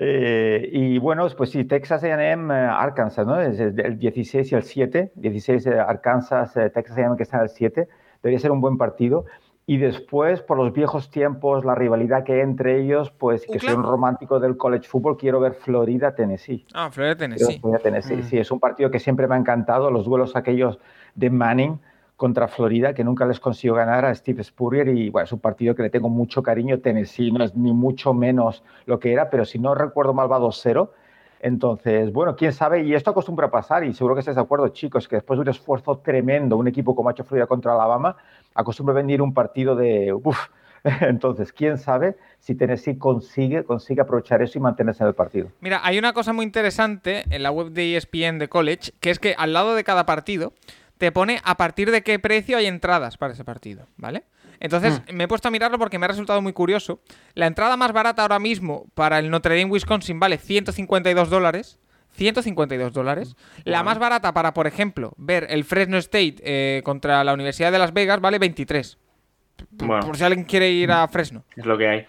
Eh, y bueno, pues sí, Texas AM, Arkansas, ¿no? Es el 16 y el 7. 16 Arkansas, Texas AM que está en el 7. Debería ser un buen partido. Y después, por los viejos tiempos, la rivalidad que hay entre ellos, pues que soy un romántico del college football, quiero ver Florida-Tennessee. Ah, Florida-Tennessee. Florida-Tennessee, mm. sí, es un partido que siempre me ha encantado, los duelos aquellos de Manning contra Florida, que nunca les consiguió ganar a Steve Spurrier y bueno, es un partido que le tengo mucho cariño. Tennessee no es ni mucho menos lo que era, pero si no recuerdo mal va 2-0. Entonces, bueno, quién sabe, y esto acostumbra a pasar, y seguro que estáis de acuerdo, chicos, que después de un esfuerzo tremendo, un equipo como ha hecho Florida contra Alabama, acostumbra venir un partido de... Uf, entonces, quién sabe si Tennessee consigue, consigue aprovechar eso y mantenerse en el partido. Mira, hay una cosa muy interesante en la web de ESPN de College, que es que al lado de cada partido te pone a partir de qué precio hay entradas para ese partido, ¿vale? Entonces hmm. me he puesto a mirarlo porque me ha resultado muy curioso. La entrada más barata ahora mismo para el Notre Dame Wisconsin vale 152 dólares 152 dólares. La más barata para, por ejemplo, ver el Fresno State eh, contra la Universidad de Las Vegas vale 23. P- Bueno. Por si alguien quiere ir a Fresno. Es lo que hay.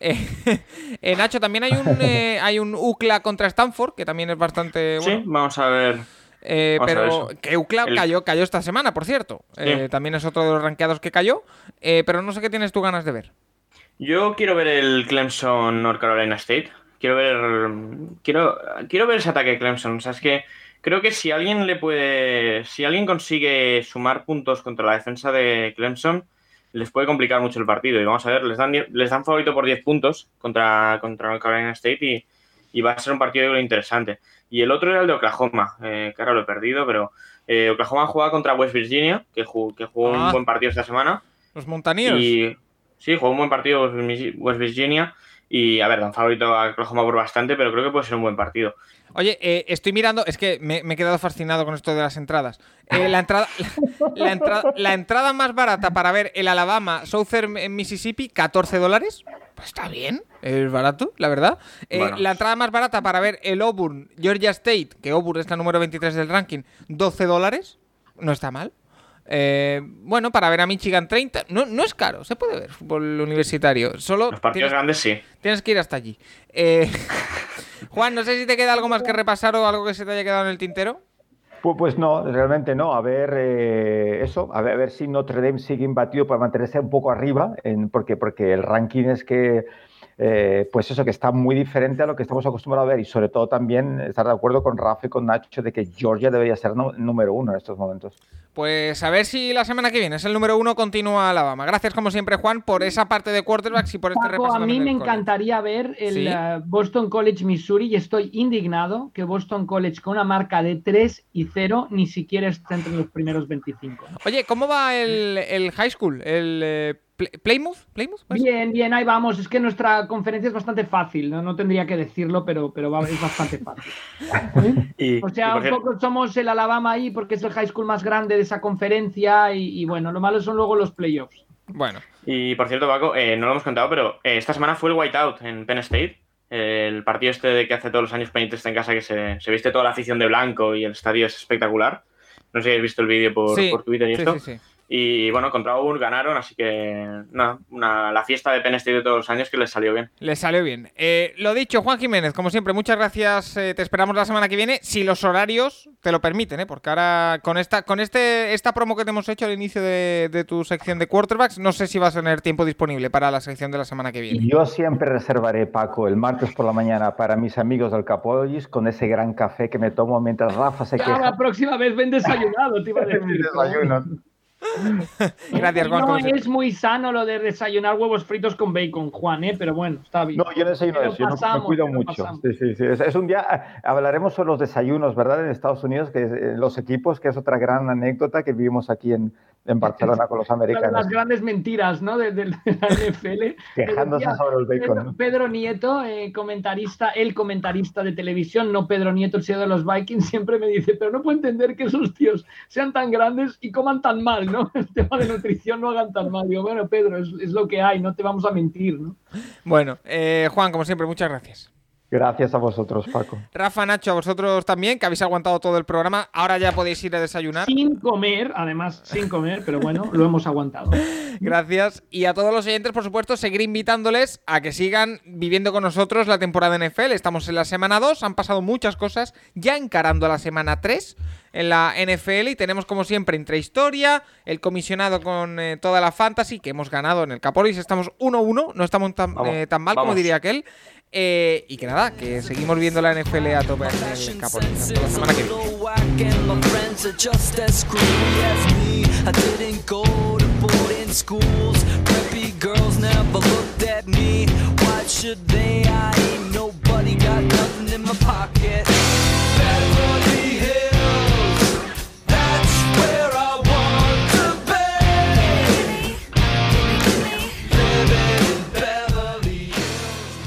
Eh, eh, Nacho, también hay un, hay un UCLA contra Stanford, que también es bastante bueno. Sí, vamos a ver. Eh, pero que UCLA El- cayó, cayó esta semana, por cierto. Eh, también es otro de los rankeados que cayó. Eh, pero no sé qué tienes tú ganas de ver. Yo quiero ver el Clemson North Carolina State. Quiero ver. Quiero, quiero ver ese ataque de Clemson. O sea, es que creo que si alguien le puede. Si alguien consigue sumar puntos contra la defensa de Clemson, les puede complicar mucho el partido. Y vamos a ver, les dan, les dan favorito por 10 puntos contra, contra Carolina State y, y va a ser un partido interesante. Y el otro era el de Oklahoma, eh, que ahora lo he perdido, pero eh, Oklahoma jugaba contra West Virginia, que jugó, que jugó Ah. un buen partido esta semana. Los montañeros. Y sí, jugó un buen partido West Virginia. Y a ver, dan favorito a Oklahoma por bastante, pero creo que puede ser un buen partido. Oye, eh, estoy mirando, es que me, me he quedado fascinado con esto de las entradas. Eh, la, entrada, la, entrada, la entrada más barata para ver el Alabama Southern en Mississippi, 14 dólares. Pues está bien, es barato, la verdad. Eh, Bueno. La entrada más barata para ver el Auburn Georgia State, que Auburn es la número 23 del ranking, 12 dólares. No está mal. Eh, bueno, para ver a Michigan 30, no, no es caro, se puede ver fútbol universitario. Solo Los partidos tienes- grandes sí. Tienes que ir hasta allí. Eh, Juan, no sé si te queda algo más que repasar o algo que se te haya quedado en el tintero. Pu- Pues no, realmente no. A ver, eh, eso, a ver, a ver si Notre Dame sigue imbatido para mantenerse un poco arriba, en- porque, porque el ranking es que, eh, pues eso, que está muy diferente a lo que estamos acostumbrados a ver y sobre todo también estar de acuerdo con Rafa y con Nacho de que Georgia debería ser nu- número uno en estos momentos. Pues a ver si la semana que viene es el número uno, continúa Alabama. Gracias como siempre, Juan, por esa parte de quarterbacks y por este Paco, repaso. a mí me college. encantaría ver el Sí. eh, Boston College Missouri y estoy indignado que Boston College con una marca de 3 y 0 ni siquiera esté entre los primeros 25. Oye, ¿cómo va el, el high school? ¿El eh, Pl- Plymouth? ¿Plymouth? ¿Puede ser? Bien, bien, ahí vamos. Es que nuestra conferencia es bastante fácil, no, no tendría que decirlo, pero, pero va- es bastante fácil. Y, O sea, un poco somos el Alabama ahí porque es el high school más grande de esa conferencia y, y bueno, lo malo son luego los playoffs. Bueno, y por cierto, Paco, eh, no lo hemos contado, pero eh, esta semana fue el Whiteout en Penn State. Eh, el partido este de que hace todos los años Penn State está en casa, que se, se viste toda la afición de blanco y el estadio es espectacular. No sé si habéis visto el vídeo por, sí, por Twitter y sí, esto. sí, sí. Y bueno, contra Auburn ganaron, así que nada, una, la fiesta de Penn State de todos los años que les salió bien. Le salió bien. Eh, lo dicho, Juan Jiménez, como siempre, muchas gracias. eh, te esperamos la semana que viene, si los horarios te lo permiten, ¿eh? porque ahora con esta con este esta promo que te hemos hecho al inicio de, de tu sección de quarterbacks, no sé si vas a tener tiempo disponible para la sección de la semana que viene. Yo siempre reservaré, Paco, el martes por la mañana para mis amigos del Capologis con ese gran café que me tomo mientras Rafa se Ya, queja. la próxima vez ven desayunado, te iba a decir. desayuno. Gracias, Juan. No es muy sano lo de desayunar huevos fritos con bacon, Juan, ¿eh? pero bueno, está bien. No, yo no desayuno eso, yo no- me pasamos, cuido mucho. pasamos. Sí, sí, sí. Es, es un día, ah, hablaremos sobre los desayunos, ¿verdad? En Estados Unidos, que es, eh, los equipos, que es otra gran anécdota que vivimos aquí en, en Barcelona con los Una de americanos, las grandes mentiras, ¿no? De, de- de la NFL. quejándose Decía sobre el bacon. Pedro, ¿no? Pedro Nieto, eh, comentarista, el comentarista de televisión, no Pedro Nieto, el CEO de los Vikings, siempre me dice, pero no puedo entender que esos tíos sean tan grandes y coman tan mal, ¿no? El tema de nutrición no hagan tan mal. Bueno, Pedro, es, es lo que hay, no te vamos a mentir, ¿no? Bueno, eh, Juan, como siempre, muchas gracias. Gracias a vosotros, Paco. Rafa, Nacho, a vosotros también, que habéis aguantado todo el programa. Ahora ya podéis ir a desayunar. Sin comer, además, sin comer, pero bueno, lo hemos aguantado. Gracias. Y a todos los oyentes, por supuesto, seguir invitándoles a que sigan viviendo con nosotros la temporada NFL. Estamos en la semana 2, han pasado muchas cosas, ya encarando a la semana 3 en la NFL y tenemos como siempre intrahistoria, el comisionado con eh, toda la fantasy que hemos ganado en el Capolis. Estamos 1-1, no estamos tan, eh, tan mal como diría aquel. Eh, y que nada, que seguimos viendo la NFL a tope en el capón. Hasta la semana que viene.